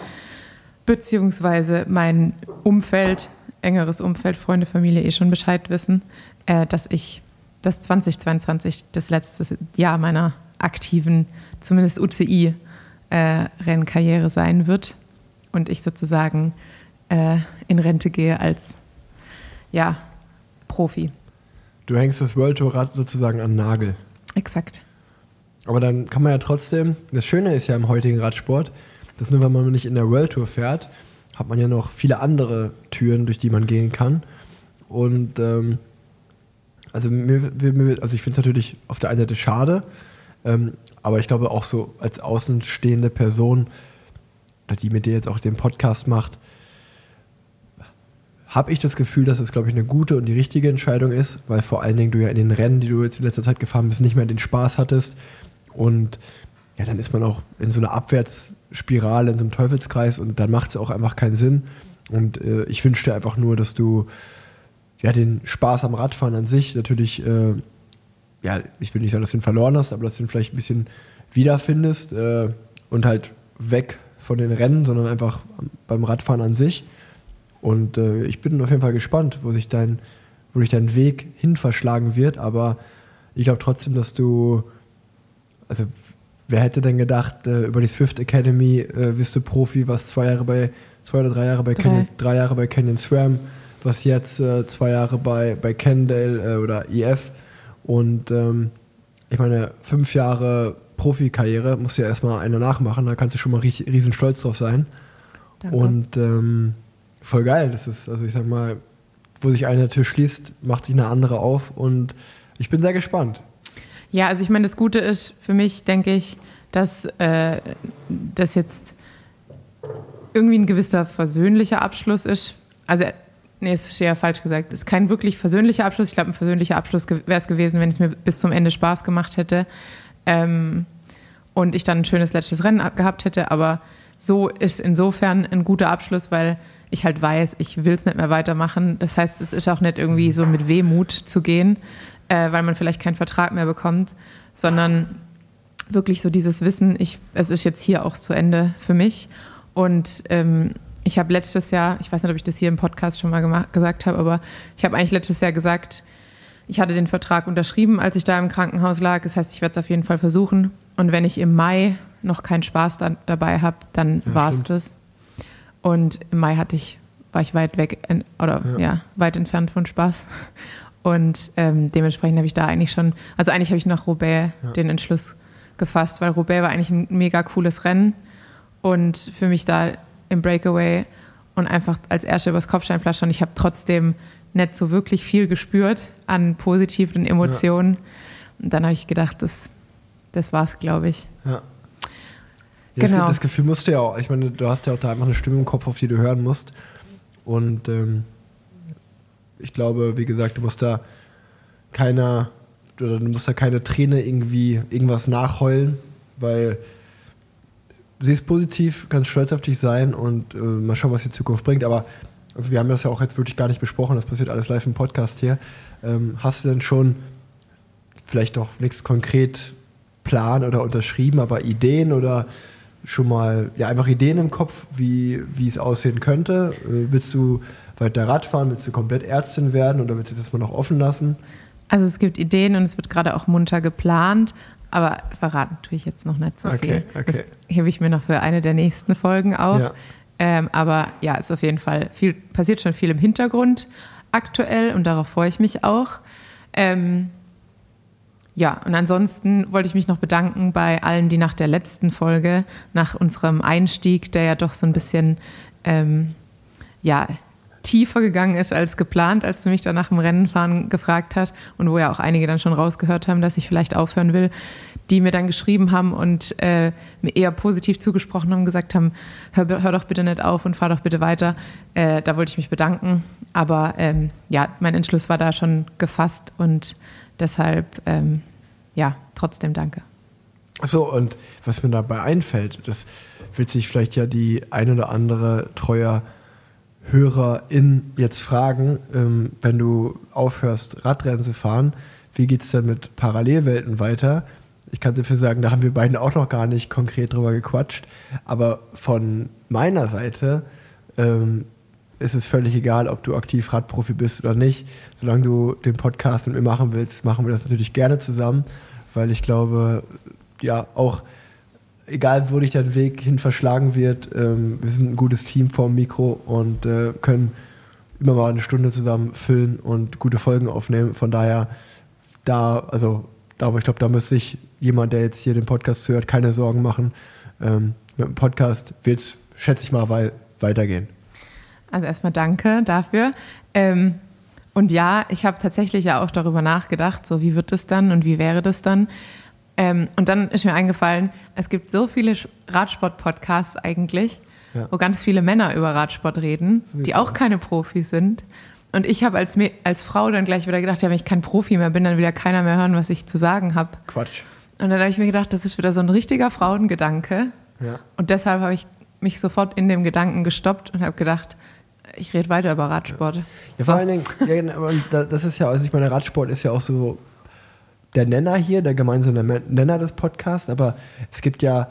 beziehungsweise mein Umfeld, engeres Umfeld, Freunde, Familie eh schon Bescheid wissen, äh, dass ich das 2022 das letzte Jahr meiner aktiven, zumindest UCI-Rennkarriere sein wird und ich sozusagen äh, in Rente gehe als ja, Profi. Du hängst das World Tour Rad sozusagen an den Nagel. Exakt. Aber dann kann man ja trotzdem, das Schöne ist ja im heutigen Radsport, dass nur wenn man nicht in der World Tour fährt, hat man ja noch viele andere Türen, durch die man gehen kann. Und ähm, also, mir, mir, also ich finde es natürlich auf der einen Seite schade, ähm, aber ich glaube auch so als außenstehende Person, die mit dir jetzt auch den Podcast macht, habe ich das Gefühl, dass es, glaube ich, eine gute und die richtige Entscheidung ist, weil vor allen Dingen du ja in den Rennen, die du jetzt in letzter Zeit gefahren bist, nicht mehr den Spaß hattest. Und ja, dann ist man auch in so einer Abwärtsspirale, in so einem Teufelskreis und dann macht es auch einfach keinen Sinn. Und äh, ich wünsche dir einfach nur, dass du ja den Spaß am Radfahren an sich natürlich, äh, ja, ich will nicht sagen, dass du ihn verloren hast, aber dass du ihn vielleicht ein bisschen wiederfindest äh, und halt weg von den Rennen, sondern einfach beim Radfahren an sich. Und äh, ich bin auf jeden Fall gespannt, wo sich dein, wo dich dein Weg hin verschlagen wird. Aber ich glaube trotzdem, dass du, also wer hätte denn gedacht, äh, über die Swift Academy äh, wirst du Profi, was zwei Jahre bei, zwei oder drei Jahre bei Drei. Canyon, drei Jahre bei Canyon Swam, was jetzt äh, zwei Jahre bei, bei Cannondale äh, oder EF. Und ähm, ich meine, fünf Jahre Profikarriere musst du ja erstmal eine nachmachen, da kannst du schon mal ries- riesen stolz drauf sein. Danke. Und ähm, voll geil. Das ist, also ich sag mal, wo sich eine Tür schließt, macht sich eine andere auf und ich bin sehr gespannt. Ja, also ich meine, das Gute ist für mich, denke ich, dass äh, das jetzt irgendwie ein gewisser versöhnlicher Abschluss ist. Also, nee, es ist ja falsch gesagt. Es ist kein wirklich versöhnlicher Abschluss. Ich glaube, ein versöhnlicher Abschluss wäre es gewesen, wenn es mir bis zum Ende Spaß gemacht hätte ähm, und ich dann ein schönes letztes Rennen ab- gehabt hätte. Aber so ist insofern ein guter Abschluss, weil ich halt weiß, ich will es nicht mehr weitermachen. Das heißt, es ist auch nicht irgendwie so mit Wehmut zu gehen, äh, weil man vielleicht keinen Vertrag mehr bekommt, sondern wirklich so dieses Wissen, ich, es ist jetzt hier auch zu Ende für mich. Und ähm, ich habe letztes Jahr, ich weiß nicht, ob ich das hier im Podcast schon mal gemacht, gesagt habe, aber ich habe eigentlich letztes Jahr gesagt, ich hatte den Vertrag unterschrieben, als ich da im Krankenhaus lag. Das heißt, ich werde es auf jeden Fall versuchen. Und wenn ich im Mai noch keinen Spaß da, dabei habe, dann Ja, war es das. Und im Mai hatte ich, war ich weit weg oder Ja. ja. weit entfernt von Spaß. Und ähm, dementsprechend habe ich da eigentlich schon, also eigentlich habe ich nach Roubaix Ja. den Entschluss gefasst, weil Roubaix war eigentlich ein mega cooles Rennen und für mich da im Breakaway und einfach als Erste übers Kopfsteinpflaster und ich habe trotzdem nicht so wirklich viel gespürt an positiven Emotionen. Und dann habe ich gedacht, das, das war's, glaube ich. Ja. Ja, das, Genau. das Gefühl musst du ja auch. Ich meine, du hast ja auch da einfach eine Stimme im Kopf, auf die du hören musst. Und ähm, ich glaube, wie gesagt, du musst da keiner, oder du musst da keine Träne irgendwie irgendwas nachheulen, weil sie ist positiv, ganz stolz auf dich sein und äh, mal schauen, was die Zukunft bringt. Aber also wir haben das ja auch jetzt wirklich gar nicht besprochen, das passiert alles live im Podcast hier. Ähm, hast du denn schon vielleicht doch nichts konkret plan oder unterschrieben, aber Ideen oder schon mal, ja, einfach Ideen im Kopf, wie, wie es aussehen könnte? Äh, willst du weiter Radfahren? Willst du komplett Ärztin werden oder willst du das mal noch offen lassen? Also es gibt Ideen und es wird gerade auch munter geplant, aber verraten tue ich jetzt noch nicht so Okay, viel. okay. Das hebe ich mir noch für eine der nächsten Folgen auf. Ja. Ähm, aber ja, ist auf jeden Fall viel, passiert schon viel im Hintergrund aktuell und darauf freue ich mich auch. Ähm, ja, und ansonsten wollte ich mich noch bedanken bei allen, die nach der letzten Folge, nach unserem Einstieg, der ja doch so ein bisschen ähm, ja, tiefer gegangen ist als geplant, als du mich da nach dem Rennenfahren gefragt hast und wo ja auch einige dann schon rausgehört haben, dass ich vielleicht aufhören will, die mir dann geschrieben haben und äh, mir eher positiv zugesprochen haben, gesagt haben, hör, hör doch bitte nicht auf und fahr doch bitte weiter. Äh, da wollte ich mich bedanken. Aber ähm, ja, mein Entschluss war da schon gefasst und deshalb, ähm, ja, trotzdem danke. So, und was mir dabei einfällt, das wird sich vielleicht ja die ein oder andere treuer Hörerin jetzt fragen, ähm, wenn du aufhörst, Radrennen zu fahren, wie geht es denn mit Parallelwelten weiter? Ich kann dafür sagen, da haben wir beiden auch noch gar nicht konkret drüber gequatscht. Aber von meiner Seite ähm, ist es völlig egal, ob du aktiv Radprofi bist oder nicht. Solange du den Podcast mit mir machen willst, machen wir das natürlich gerne zusammen, weil ich glaube, ja, auch egal, wo dich dein Weg hin verschlagen wird, ähm, wir sind ein gutes Team vorm Mikro und äh, können immer mal eine Stunde zusammen füllen und gute Folgen aufnehmen. Von daher, da, also, da, aber ich glaube, da müsste sich jemand, der jetzt hier den Podcast hört, keine Sorgen machen. Ähm, mit dem Podcast wird es, schätze ich mal, wei weitergehen. Also erstmal danke dafür. Ähm, und ja, ich habe tatsächlich ja auch darüber nachgedacht, so wie wird es dann und wie wäre das dann. Ähm, und dann ist mir eingefallen, es gibt so viele Radsport-Podcasts eigentlich, Ja. wo ganz viele Männer über Radsport reden, die auch aus. keine Profis sind. Und ich habe als, als Frau dann gleich wieder gedacht, ja, wenn ich kein Profi mehr bin, dann will ja keiner mehr hören, was ich zu sagen habe. Quatsch. Und dann habe ich mir gedacht, das ist wieder so ein richtiger Frauengedanke. Ja. Und deshalb habe ich mich sofort in dem Gedanken gestoppt und habe gedacht, ich rede weiter über Radsport. Ja, So. vor allen Dingen, ja, genau, das ist ja, also ich meine, Radsport ist ja auch so der Nenner hier, der gemeinsame Nenner des Podcasts, aber es gibt ja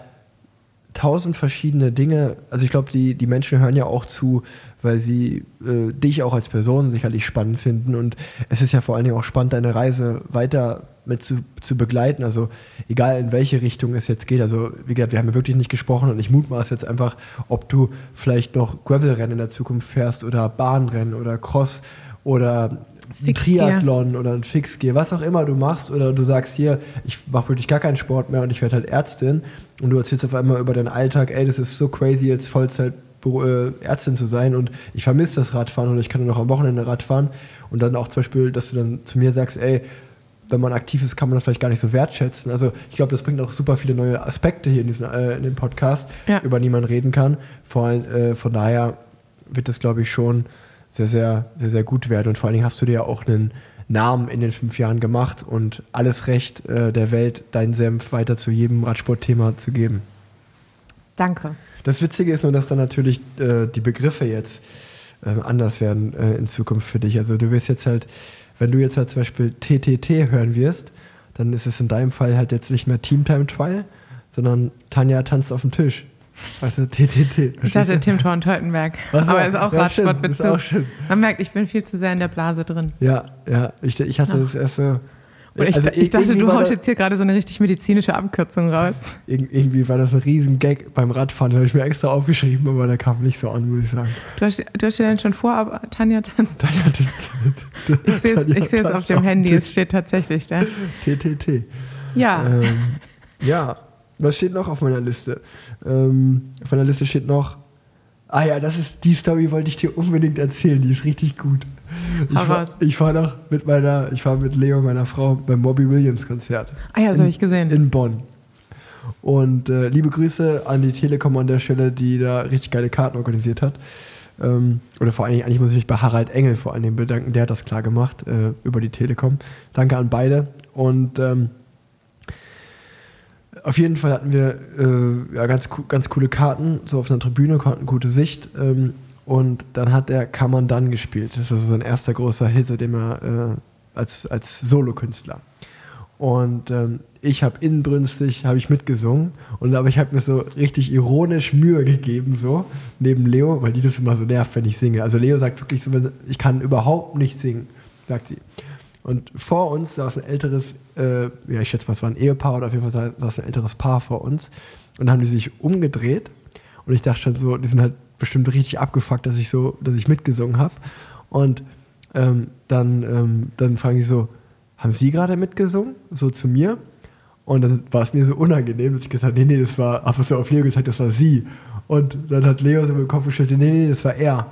tausend verschiedene Dinge. Also ich glaube, die, die Menschen hören ja auch zu, weil sie äh, dich auch als Person sicherlich spannend finden. Und es ist ja vor allen Dingen auch spannend, deine Reise weiter mit zu, zu begleiten. Also egal in welche Richtung es jetzt geht. Also wie gesagt, wir haben ja wirklich nicht gesprochen und ich mutmaße jetzt einfach, ob du vielleicht noch Gravelrennen in der Zukunft fährst oder Bahnrennen oder Cross oder. Triathlon oder ein Fixgear, was auch immer du machst, oder du sagst hier, ich mache wirklich gar keinen Sport mehr und ich werde halt Ärztin und du erzählst auf einmal über deinen Alltag, ey, das ist so crazy, jetzt Vollzeit äh, Ärztin zu sein und ich vermisse das Radfahren oder ich kann nur noch am Wochenende Radfahren und dann auch zum Beispiel, dass du dann zu mir sagst, ey, wenn man aktiv ist, kann man das vielleicht gar nicht so wertschätzen. Also ich glaube, das bringt auch super viele neue Aspekte hier in, diesen, äh, in den Podcast, Ja. über die man reden kann. Vor allem, äh, von daher wird das, glaube ich, schon sehr, sehr, sehr, sehr gut werden. Und vor allen Dingen hast du dir ja auch einen Namen in den fünf Jahren gemacht und alles Recht äh, der Welt, deinen Senf weiter zu jedem Radsportthema zu geben. Danke. Das Witzige ist nur, dass dann natürlich äh, die Begriffe jetzt äh, anders werden äh, in Zukunft für dich. Also du wirst jetzt halt, wenn du jetzt halt zum Beispiel TTT hören wirst, dann ist es in deinem Fall halt jetzt nicht mehr Team Time Trial, sondern Tanja tanzt auf dem Tisch. Weißt du, TTT. Ich dachte Tim Thorn Teutenberg. Ach so, Aber ist auch ja, ist Radsportbezug. Man merkt, ich bin viel zu sehr in der Blase drin. Ja, ja, ich, ich hatte das erst so. Und ich, also ich dachte, du haust jetzt hier gerade so eine richtig medizinische Abkürzung raus. irg- Irgendwie war das ein riesen Gag beim Radfahren, den habe ich mir extra aufgeschrieben, aber der kam nicht so an, muss ich sagen. Du hast, du hast dir dann schon vor, aber Tanja tanzt. Tanja, das- Ich sehe es ich sehe es auf dem Handy, es steht tatsächlich da. TTT. Ja, Ähm, ja, was steht noch auf meiner Liste? Ähm, auf meiner Liste steht noch. Ah ja, das ist die Story, wollte ich dir unbedingt erzählen. Die ist richtig gut. Ich war, ich war noch mit meiner, ich war mit Leo, meiner Frau, beim Bobby Williams Konzert ah ja, das habe ich gesehen. in Bonn. Und äh, liebe Grüße an die Telekom an der Stelle, die da richtig geile Karten organisiert hat. Ähm, oder vor allen Dingen, eigentlich muss ich mich bei Harald Engel vor allen Dingen bedanken, der hat das klar gemacht äh, über die Telekom. Danke an beide. Und ähm, auf jeden Fall hatten wir äh, ja, ganz, ganz coole Karten, so auf einer Tribüne, konnten gute Sicht. Ähm, und dann hat er man dann gespielt. Das war so sein erster großer Hit, seitdem er äh, als, als Solokünstler. Und ähm, ich habe inbrünstig habe ich mitgesungen und aber ich habe mir so richtig ironisch Mühe gegeben so neben Leo, weil die das immer so nervt, wenn ich singe. Also Leo sagt wirklich so, ich kann überhaupt nicht singen, sagt sie. Und vor uns saß ein älteres, äh, ja ich schätze mal, es war ein Ehepaar oder auf jeden Fall saß ein älteres Paar vor uns und dann haben die sich umgedreht und ich dachte schon so, die sind halt bestimmt richtig abgefuckt, dass ich so, dass ich mitgesungen habe. Und ähm, dann, ähm, dann fragen sie so, haben Sie gerade mitgesungen? So zu mir. Und dann war es mir so unangenehm, dass ich gesagt habe, nee, nee, das war, habe so auf Leo gesagt, das war sie. Und dann hat Leo so mit dem Kopf geschüttelt, nee, nee, das war er.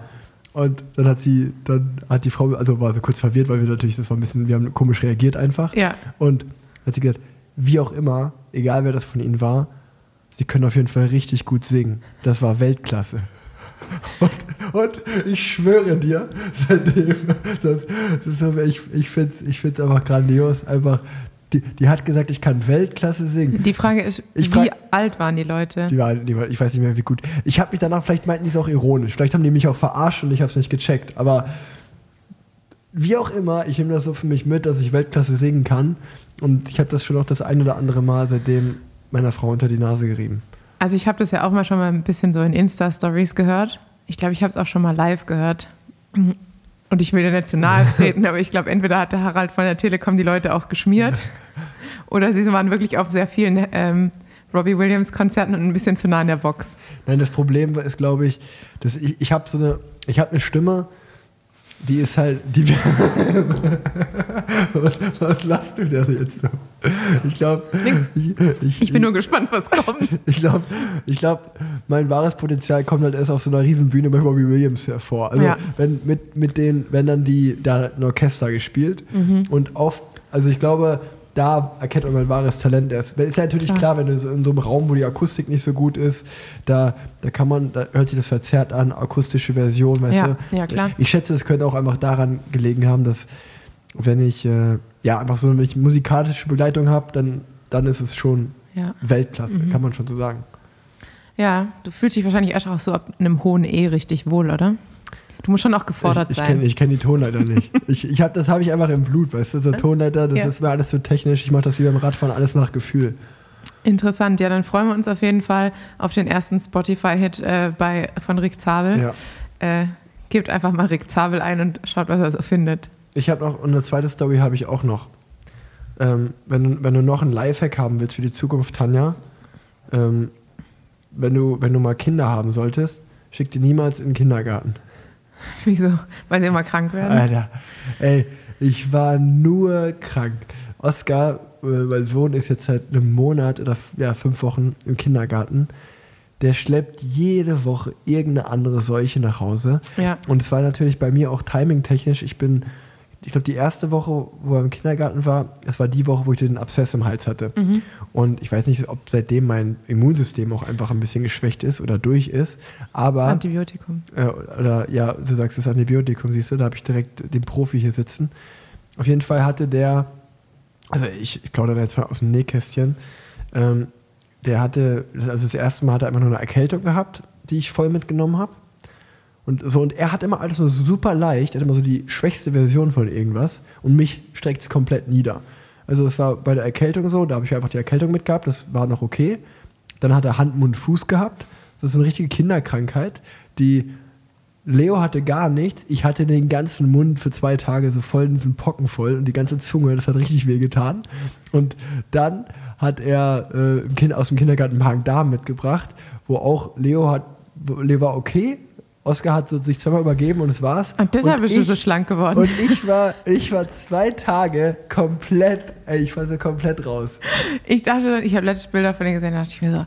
Und dann hat sie, dann hat die Frau, also war so kurz verwirrt, weil wir natürlich, das war ein bisschen, wir haben komisch reagiert einfach. Ja. Und hat sie gesagt, wie auch immer, egal wer das von ihnen war, sie können auf jeden Fall richtig gut singen. Das war Weltklasse. Und, und ich schwöre dir, seitdem, das, das ich, ich finde es ich find's einfach grandios, einfach, die, die hat gesagt, ich kann Weltklasse singen. Die Frage ist, Ich wie frag- alt waren die Leute? Die war, die war, ich weiß nicht mehr, wie gut. Ich habe mich danach, vielleicht meinten die es auch ironisch, vielleicht haben die mich auch verarscht und ich habe es nicht gecheckt, aber wie auch immer, ich nehme das so für mich mit, dass ich Weltklasse singen kann und ich habe das schon auch das ein oder andere Mal seitdem meiner Frau unter die Nase gerieben. Also ich habe das ja auch mal schon mal ein bisschen so in Insta-Stories gehört. Ich glaube, ich habe es auch schon mal live gehört. Und ich will dir nicht zu nahe treten, aber ich glaube, entweder hat der Harald von der Telekom die Leute auch geschmiert oder sie waren wirklich auf sehr vielen ähm, Robbie Williams-Konzerten und ein bisschen zu nah an der Box. Nein, das Problem ist, glaube ich, dass ich, ich habe so eine, ich habe eine Stimme, die ist halt, die was, was lachst du denn jetzt so? Ich glaube, ich, ich, Ich bin nur gespannt, was kommt. ich glaube, ich glaub, mein wahres Potenzial kommt halt erst auf so einer Riesenbühne bei Robbie Williams hervor. Also Ja. wenn mit, mit den, wenn dann die, da ein Orchester gespielt Mhm. und oft, also ich glaube, da erkennt man mein wahres Talent erst. Ist ja natürlich Klar. klar, wenn du so in so einem Raum, wo die Akustik nicht so gut ist, da, da kann man, da hört sich das verzerrt an, akustische Version, weißt Ja, du? ja, klar. Ich schätze, es könnte auch einfach daran gelegen haben, dass wenn ich äh, ja einfach so eine musikalische Begleitung habe, dann, dann ist es schon Ja. Weltklasse, Mhm. kann man schon so sagen. ja, du fühlst dich wahrscheinlich erst auch so ab einem hohen E richtig wohl, oder? Du musst schon auch gefordert ich ich sein. kenne kenn die Tonleiter nicht. ich, ich hab, das habe ich einfach im Blut, weißt du? So Tonleiter, das Ja. ist mir alles so technisch. Ich mache das wie beim Radfahren, alles nach Gefühl. Interessant, ja, dann freuen wir uns auf jeden Fall auf den ersten Spotify-Hit äh, bei, von Rick Zabel. Ja. Äh, gebt einfach mal Rick Zabel ein und schaut, was er so findet. Ich habe noch, und eine zweite Story habe ich auch noch. Ähm, wenn, du- wenn du noch einen Lifehack haben willst für die Zukunft, Tanja, ähm, wenn, du, wenn du mal Kinder haben solltest, schick die niemals in den Kindergarten. Wieso? Weil sie immer krank werden? Alter, ey, ich war nur krank. Oskar, äh, mein Sohn ist jetzt seit einem Monat oder ja, fünf Wochen im Kindergarten. Der schleppt jede Woche irgendeine andere Seuche nach Hause. Ja. Und es war natürlich bei mir auch timingtechnisch. Ich bin, ich glaube, die erste Woche, wo er im Kindergarten war, das war die Woche, wo ich den Abszess im Hals hatte. Mhm. Und ich weiß nicht, ob seitdem mein Immunsystem auch einfach ein bisschen geschwächt ist oder durch ist. Aber Das Antibiotikum. äh, oder ja, du sagst das Antibiotikum, siehst du, da habe ich direkt den Profi hier sitzen. Auf jeden Fall hatte der, also ich, ich plaudere da jetzt mal aus dem Nähkästchen, ähm, der hatte, also das erste Mal hat er einfach nur eine Erkältung gehabt, die ich voll mitgenommen habe. Und so, und er hat immer alles so super leicht, er hat immer so die schwächste Version von irgendwas und mich streckt es komplett nieder. Also das war bei der Erkältung so, da habe ich einfach die Erkältung mitgehabt, das war noch okay. Dann hat er Hand, Mund, Fuß gehabt. Das ist eine richtige Kinderkrankheit, die Leo hatte gar nichts. Ich hatte den ganzen Mund für zwei Tage so voll, diesen Pocken voll und die ganze Zunge, das hat richtig weh getan. Und dann hat er äh, aus dem Kindergarten Magen-Darm mitgebracht, wo auch Leo hat, Leo war okay. Oskar hat sich zweimal übergeben und es war's. Und deshalb bist du so schlank geworden. Und ich war, ich war zwei Tage komplett, ey, ich war so komplett raus. Ich dachte, ich habe letzte Bilder von dir gesehen, da dachte ich mir so,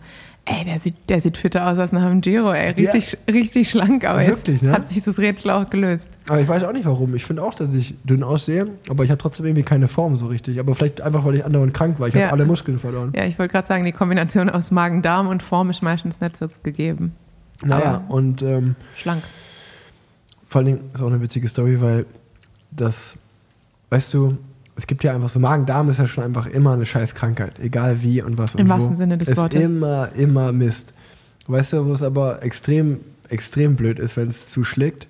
Ey, der sieht, der sieht fitter aus als nach dem Giro, ey. Richtig, richtig schlank, aber Wirklich, ne? hat sich das Rätsel auch gelöst. Aber ich weiß auch nicht warum. Ich finde auch, dass ich dünn aussehe, aber ich habe trotzdem irgendwie keine Form so richtig. Aber vielleicht einfach, weil ich andauernd krank war. Ich Ja. habe alle Muskeln verloren. Ja, ich wollte gerade sagen, die Kombination aus Magen-Darm und Form ist meistens nicht so gegeben. Naja, Aber- und ähm, Schlank. vor allen Dingen ist auch eine witzige Story, weil das, weißt du, es gibt ja einfach so, Magen-Darm ist ja schon einfach immer eine scheiß Krankheit, egal wie und was und Im wo. wahrsten Sinne des ist Wortes. immer, immer Mist. Weißt du, wo es aber extrem, extrem blöd ist, wenn es zuschlägt?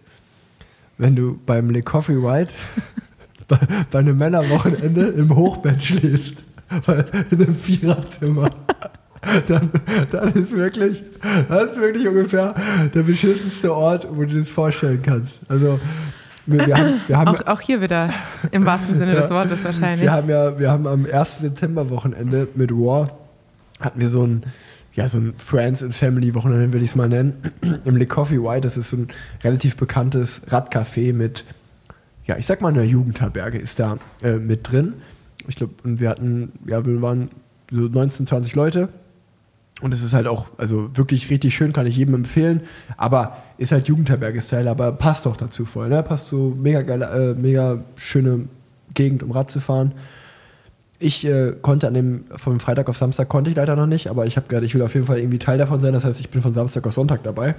Wenn du beim Le Coffee White bei, bei einem Männerwochenende im Hochbett schläfst, in einem Viererzimmer. Dann, dann ist wirklich, das ist wirklich ungefähr der beschissenste Ort, wo du dir das vorstellen kannst. Also wir, wir haben, wir haben Auch, auch hier wieder im wahrsten Sinne des Ja. Wortes wahrscheinlich. wir haben ja, wir haben am 1. September-Wochenende mit War hatten wir so ein, ja, so ein Friends and Family Wochenende, will ich es mal nennen, im Le Coffee White. Das ist so ein relativ bekanntes Radcafé mit, ja, ich sag mal, einer Jugendherberge ist da äh, mit drin. Ich glaube, und wir hatten, ja, wir waren so 19, 20 Leute. Und es ist halt auch, also wirklich richtig schön, kann ich jedem empfehlen. Aber ist halt Jugendherberge-Style, aber passt doch dazu voll. Ne? Passt so mega geile, äh, mega schöne Gegend, um Rad zu fahren. Ich äh, konnte an dem, vom Freitag auf Samstag konnte ich leider noch nicht, aber ich habe gerade, ich will auf jeden Fall irgendwie Teil davon sein. Das heißt, ich bin von Samstag auf Sonntag dabei.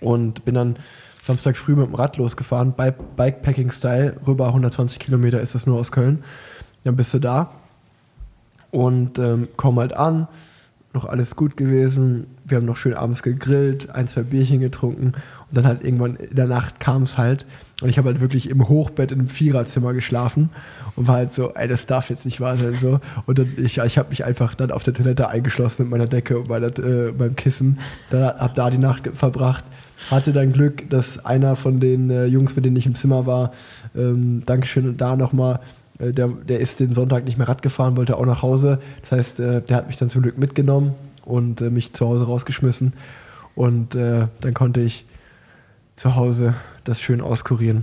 Und bin dann Samstag früh mit dem Rad losgefahren, Bi- Bikepacking-Style, rüber 120 Kilometer ist das nur aus Köln. Dann bist du da und ähm, komm halt an, noch alles gut gewesen. Wir haben noch schön abends gegrillt, ein, zwei Bierchen getrunken und dann halt irgendwann in der Nacht kam es halt und ich habe halt wirklich im Hochbett in einem Viererzimmer geschlafen und war halt so, ey, das darf jetzt nicht wahr sein so und dann, ich, ich habe mich einfach dann auf der Toilette eingeschlossen mit meiner Decke und meiner, äh, meinem Kissen, dann habe da die Nacht verbracht. Hatte dann Glück, dass einer von den äh, Jungs, mit denen ich im Zimmer war, ähm, Dankeschön da nochmal, der, der ist den Sonntag nicht mehr Rad gefahren, wollte auch nach Hause. Das heißt, äh, der hat mich dann zum Glück mitgenommen und äh, mich zu Hause rausgeschmissen. Und äh, dann konnte ich zu Hause das schön auskurieren.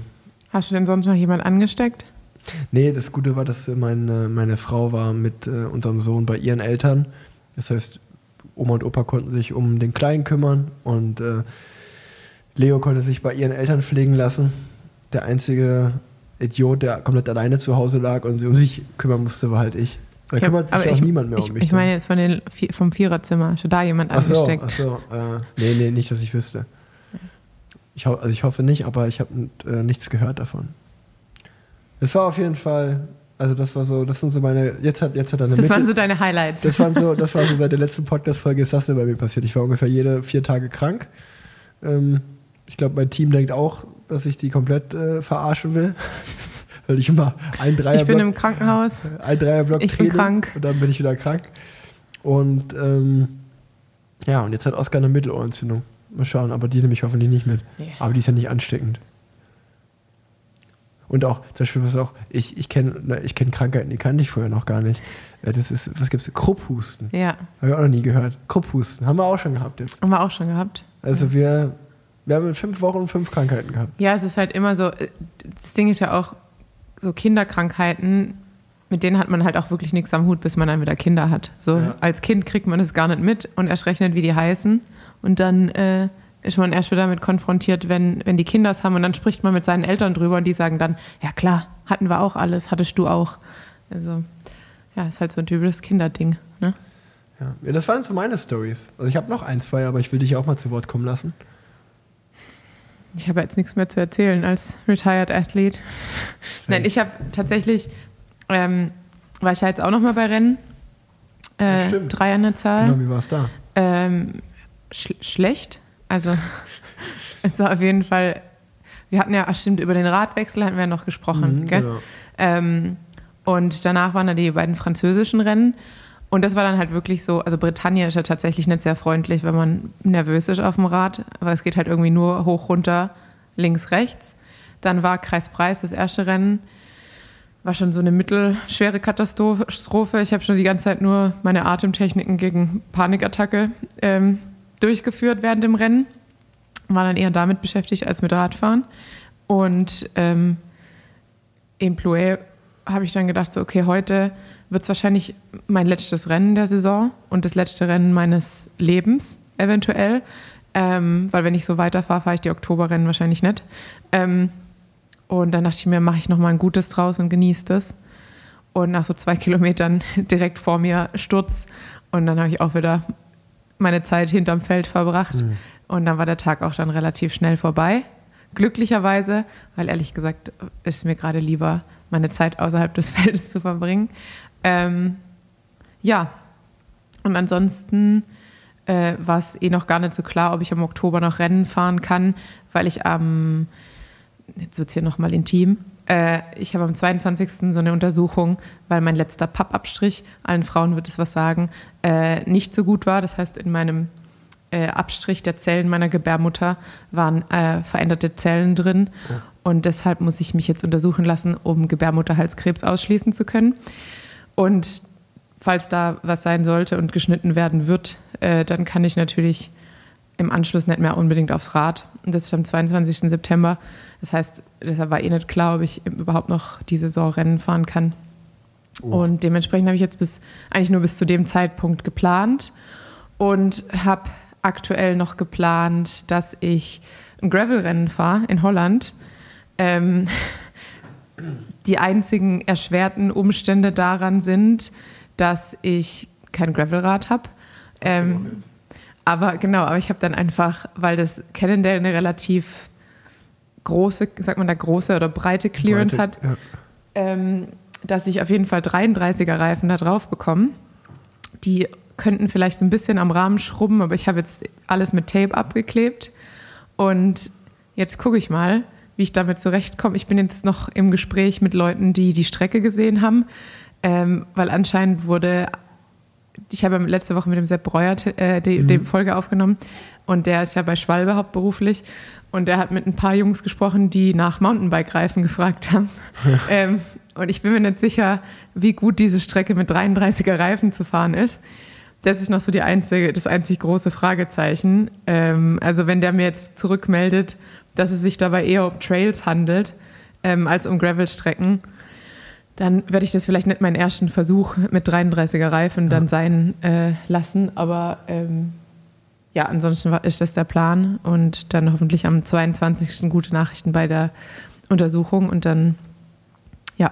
Hast du denn sonst noch jemand angesteckt? Nee, das Gute war, dass äh, meine, meine Frau war mit äh, unserem Sohn bei ihren Eltern. Das heißt, Oma und Opa konnten sich um den Kleinen kümmern und äh, Leo konnte sich bei ihren Eltern pflegen lassen. Der einzige Idiot, der komplett alleine zu Hause lag und sich um sich kümmern musste, war halt ich. Da Ja, kümmert sich aber auch ich, niemand mehr ich, um mich. Ich meine jetzt von den, vom Viererzimmer. Schon da jemand ach so, angesteckt. ach so, äh, nee, nee, nicht, dass ich wüsste. Ich, also ich hoffe nicht, aber ich habe äh, nichts gehört davon. Es war auf jeden Fall, also das war so, das sind so meine, jetzt hat, jetzt hat er eine Das Mitte- waren so deine Highlights. das, waren so, das war so seit der letzten Podcast-Folge ist das bei mir passiert. Ich war ungefähr jede vier Tage krank. Ähm, ich glaube, mein Team denkt auch, dass ich die komplett äh, verarschen will. Weil ich immer ein ich bin im Krankenhaus. ein Dreierblock ich bin krank. und dann bin ich wieder krank. Und ähm, ja, und jetzt hat Oskar eine Mittelohrentzündung. Mal schauen, aber die nehme ich hoffentlich nicht mit. Nee. Aber die ist ja nicht ansteckend. Und auch, zum Beispiel, was auch, ich, ich kenne ich kenn Krankheiten, die kannte ich vorher noch gar nicht. Äh, Das ist, was gibt's? Krupphusten. Ja, Habe ich auch noch nie gehört. Krupphusten. Haben wir auch schon gehabt jetzt. haben wir auch schon gehabt. Also wir, wir haben in fünf Wochen fünf Krankheiten gehabt. Ja, es ist halt immer so, äh, das Ding ist ja auch, so Kinderkrankheiten, mit denen hat man halt auch wirklich nichts am Hut, bis man dann wieder Kinder hat. So Ja. als Kind kriegt man das gar nicht mit und erst rechnet, wie die heißen. Und dann äh, ist man erst wieder damit konfrontiert, wenn, wenn die Kinder es haben und dann spricht man mit seinen Eltern drüber und die sagen dann, ja klar, hatten wir auch alles, hattest du auch. Also, ja, ist halt so ein typisches Kinderding. Ne? Ja. ja, das waren so meine Stories. Also ich habe noch ein, zwei, aber ich will dich auch mal zu Wort kommen lassen. Ich habe jetzt nichts mehr zu erzählen als Retired Athlete. Nein, ich habe tatsächlich, ähm, war ich ja jetzt auch noch mal bei Rennen. Ja, Äh, stimmt. drei an der Zahl. Genau, wie war es da? Ähm, sch schlecht. Also es war auf jeden Fall. Wir hatten ja, ach stimmt, über den Radwechsel hatten wir ja noch gesprochen. Mhm, gell? genau. Ähm, und danach waren da die beiden französischen Rennen. Und das war dann halt wirklich so, also Bretagne ist ja tatsächlich nicht sehr freundlich, wenn man nervös ist auf dem Rad, aber es geht halt irgendwie nur hoch, runter, links, rechts. Dann war Kreispreis das erste Rennen, war schon so eine mittelschwere Katastrophe. Ich habe schon die ganze Zeit nur meine Atemtechniken gegen Panikattacke ähm, durchgeführt während dem Rennen. War dann eher damit beschäftigt als mit Radfahren. Und ähm, in Plouet habe ich dann gedacht, so, okay, heute wird es wahrscheinlich mein letztes Rennen der Saison und das letzte Rennen meines Lebens eventuell. Ähm, weil wenn ich so weiterfahre, fahre ich die Oktoberrennen wahrscheinlich nicht. Ähm, und dann dachte ich mir, mache ich nochmal ein Gutes draus und genieße das. Und nach so zwei Kilometern direkt vor mir Sturz. Und dann habe ich auch wieder meine Zeit hinterm Feld verbracht. Mhm. Und dann war der Tag auch dann relativ schnell vorbei. Glücklicherweise, weil ehrlich gesagt ist mir gerade lieber, meine Zeit außerhalb des Feldes zu verbringen. Ähm, ja, und ansonsten äh, war es eh noch gar nicht so klar, ob ich im Oktober noch Rennen fahren kann, weil ich am, jetzt wird es hier nochmal intim, äh, ich habe am 22. so eine Untersuchung, weil mein letzter Pappabstrich, allen Frauen wird es was sagen, äh, nicht so gut war. Das heißt, in meinem äh, Abstrich der Zellen meiner Gebärmutter waren äh, veränderte Zellen drin. Und deshalb muss ich mich jetzt untersuchen lassen, um Gebärmutterhalskrebs ausschließen zu können. Und falls da was sein sollte und geschnitten werden wird, äh, dann kann ich natürlich im Anschluss nicht mehr unbedingt aufs Rad. Und das ist am 22. September. Das heißt, deshalb war eh nicht klar, ob ich überhaupt noch die Saison Rennen fahren kann. Und dementsprechend habe ich jetzt bis eigentlich nur bis zu dem Zeitpunkt geplant und habe aktuell noch geplant, dass ich ein Gravel-Rennen fahre in Holland. Ähm, die einzigen erschwerten Umstände daran sind, dass ich kein Gravelrad habe. Ähm, aber genau, aber ich habe dann einfach, weil das Cannondale eine relativ große, sagt man da große oder breite Clearance Breite, hat, ja. ähm, dass ich auf jeden Fall 33er Reifen da drauf bekomme. Die könnten vielleicht ein bisschen am Rahmen schrubben, aber ich habe jetzt alles mit Tape abgeklebt. Und jetzt gucke ich mal, wie ich damit zurechtkomme. Ich bin jetzt noch im Gespräch mit Leuten, die die Strecke gesehen haben, ähm, weil anscheinend wurde, ich habe letzte Woche mit dem Sepp Breuer äh, die, die Folge aufgenommen und der ist ja bei Schwalbe hauptberuflich und der hat mit ein paar Jungs gesprochen, die nach Mountainbike-Reifen gefragt haben. ähm, und ich bin mir nicht sicher, wie gut diese Strecke mit 33er Reifen zu fahren ist. Das ist noch so die einzige, das einzig große Fragezeichen. Ähm, also wenn der mir jetzt zurückmeldet, dass es sich dabei eher um Trails handelt ähm, als um Gravelstrecken, dann werde ich das vielleicht nicht meinen ersten Versuch mit 33er Reifen dann sein äh, lassen. Aber ähm, ja, ansonsten ist das der Plan und dann hoffentlich am 22. gute Nachrichten bei der Untersuchung und dann, ja,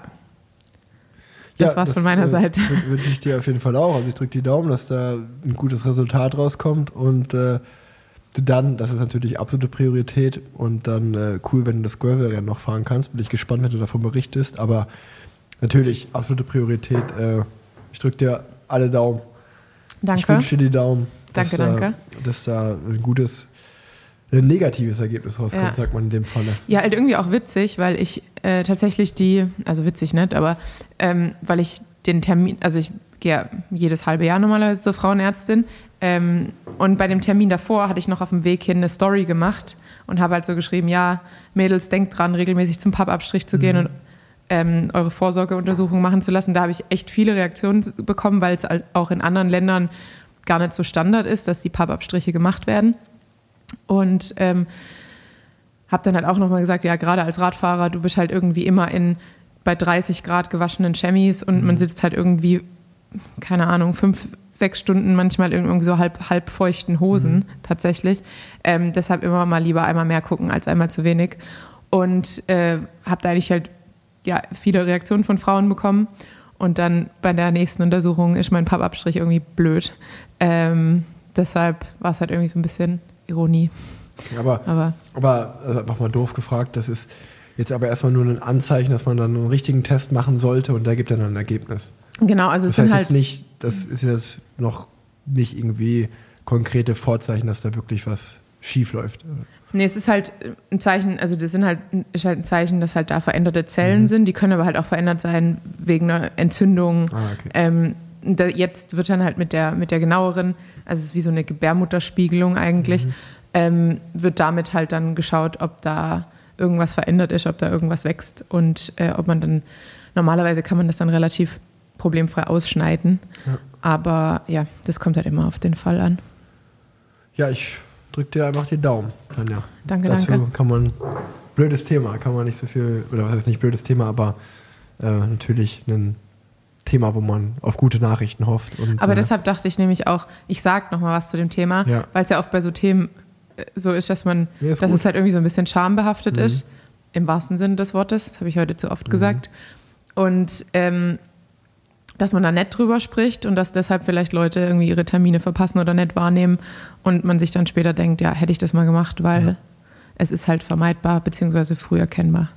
das war's von meiner äh, Seite. wün- Wünsche ich dir auf jeden Fall auch. Also ich drücke die Daumen, dass da ein gutes Resultat rauskommt und äh, dann, das ist natürlich absolute Priorität und dann äh, cool, wenn du das Gravel-Rennen noch fahren kannst. Bin ich gespannt, wenn du davon berichtest, aber natürlich absolute Priorität. Äh, ich drücke dir alle Daumen. Ich danke. wünsche dir die Daumen, dass, Danke, da, danke. dass da ein gutes, ein negatives Ergebnis rauskommt, Ja. sagt man in dem Falle. Ja, halt irgendwie auch witzig, weil ich äh, tatsächlich die, also witzig nicht, aber ähm, weil ich den Termin, also ich gehe ja jedes halbe Jahr normalerweise zur Frauenärztin ähm, und bei dem Termin davor hatte ich noch auf dem Weg hin eine Story gemacht und habe halt so geschrieben, ja, Mädels, denkt dran, regelmäßig zum Pappabstrich zu gehen und ähm, eure Vorsorgeuntersuchung machen zu lassen. Da habe ich echt viele Reaktionen bekommen, weil es auch in anderen Ländern gar nicht so Standard ist, dass die Pappabstriche gemacht werden. Und ähm, habe dann halt auch nochmal gesagt, ja, gerade als Radfahrer, du bist halt irgendwie immer in bei 30 Grad gewaschenen Chemis und man sitzt halt irgendwie, keine Ahnung, fünf, sechs Stunden manchmal irgendwie so halb, halb feuchten Hosen tatsächlich. Ähm, deshalb immer mal lieber einmal mehr gucken als einmal zu wenig. Und äh, habe da eigentlich halt ja, viele Reaktionen von Frauen bekommen. Und dann bei der nächsten Untersuchung ist mein Pappabstrich irgendwie blöd. Ähm, deshalb war es halt irgendwie so ein bisschen Ironie. Aber, Aber aber äh, einfach mal doof gefragt, das ist jetzt aber erstmal nur ein Anzeichen, dass man dann einen richtigen Test machen sollte und der gibt dann ein Ergebnis. Genau, also es Das heißt sind jetzt halt. nicht, das ist jetzt noch nicht irgendwie konkrete Vorzeichen, dass da wirklich was schief läuft. Nee, es ist halt ein Zeichen, also das sind halt, ist halt ein Zeichen, dass halt da veränderte Zellen sind. Die können aber halt auch verändert sein wegen einer Entzündung. Ah, okay. ähm, da, jetzt wird dann halt mit der, mit der genaueren, also es ist wie so eine Gebärmutterspiegelung eigentlich, ähm, wird damit halt dann geschaut, ob da irgendwas verändert ist, ob da irgendwas wächst und äh, ob man dann, normalerweise kann man das dann relativ problemfrei ausschneiden. Ja. Aber ja, das kommt halt immer auf den Fall an. Ja, ich drück dir einfach die Daumen, Tanja. Danke, Dazu danke. kann man, blödes Thema, kann man nicht so viel, oder was heißt nicht blödes Thema, aber äh, natürlich ein Thema, wo man auf gute Nachrichten hofft. Und, Aber äh, deshalb dachte ich nämlich auch, ich sag noch mal was zu dem Thema, Ja. weil es ja oft bei so Themen äh, so ist, dass man, ist dass gut. es halt irgendwie so ein bisschen schambehaftet Mhm. ist, im wahrsten Sinne des Wortes. Das habe ich heute zu oft gesagt. Und ähm, dass man da nett drüber spricht und dass deshalb vielleicht Leute irgendwie ihre Termine verpassen oder nett wahrnehmen und man sich dann später denkt, ja, hätte ich das mal gemacht, weil Ja. es ist halt vermeidbar beziehungsweise früh erkennbar.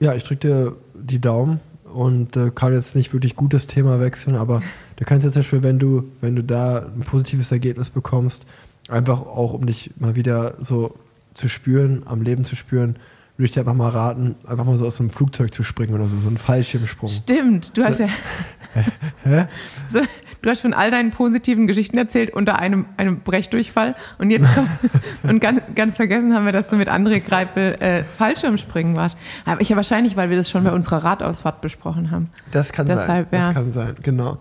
Ja, ich drücke dir die Daumen und äh, kann jetzt nicht wirklich gutes Thema wechseln, aber du kannst jetzt zum Beispiel, wenn du, wenn du da ein positives Ergebnis bekommst, einfach auch um dich mal wieder so zu spüren, am Leben zu spüren, würde ich dir einfach mal raten, einfach mal so aus einem Flugzeug zu springen oder so, so ein Fallschirmsprung. Stimmt, du hast ja Hä? so, du hast von all deinen positiven Geschichten erzählt unter einem, einem Brechdurchfall und jetzt kommt, und ganz, ganz vergessen haben wir, dass du mit André Greipel äh, Fallschirmspringen warst. Aber ich ja wahrscheinlich, weil wir das schon bei unserer Radausfahrt besprochen haben. Das kann Deshalb, sein. ja. Das kann sein, genau.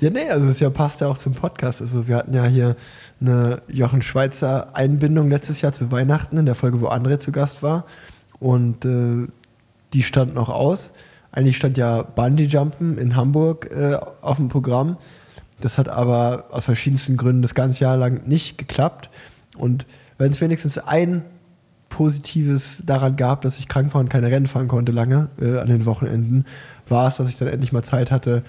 Ja, nee, also es ja passt ja auch zum Podcast. Also wir hatten ja hier eine Jochen Schweizer Einbindung letztes Jahr zu Weihnachten in der Folge, wo André zu Gast war. Und äh, die stand noch aus. Eigentlich stand ja Bungee Jumpen in Hamburg äh, auf dem Programm. Das hat aber aus verschiedensten Gründen das ganze Jahr lang nicht geklappt. Und wenn es wenigstens ein Positives daran gab, dass ich krank war und keine Rennen fahren konnte lange äh, an den Wochenenden, war es, dass ich dann endlich mal Zeit hatte,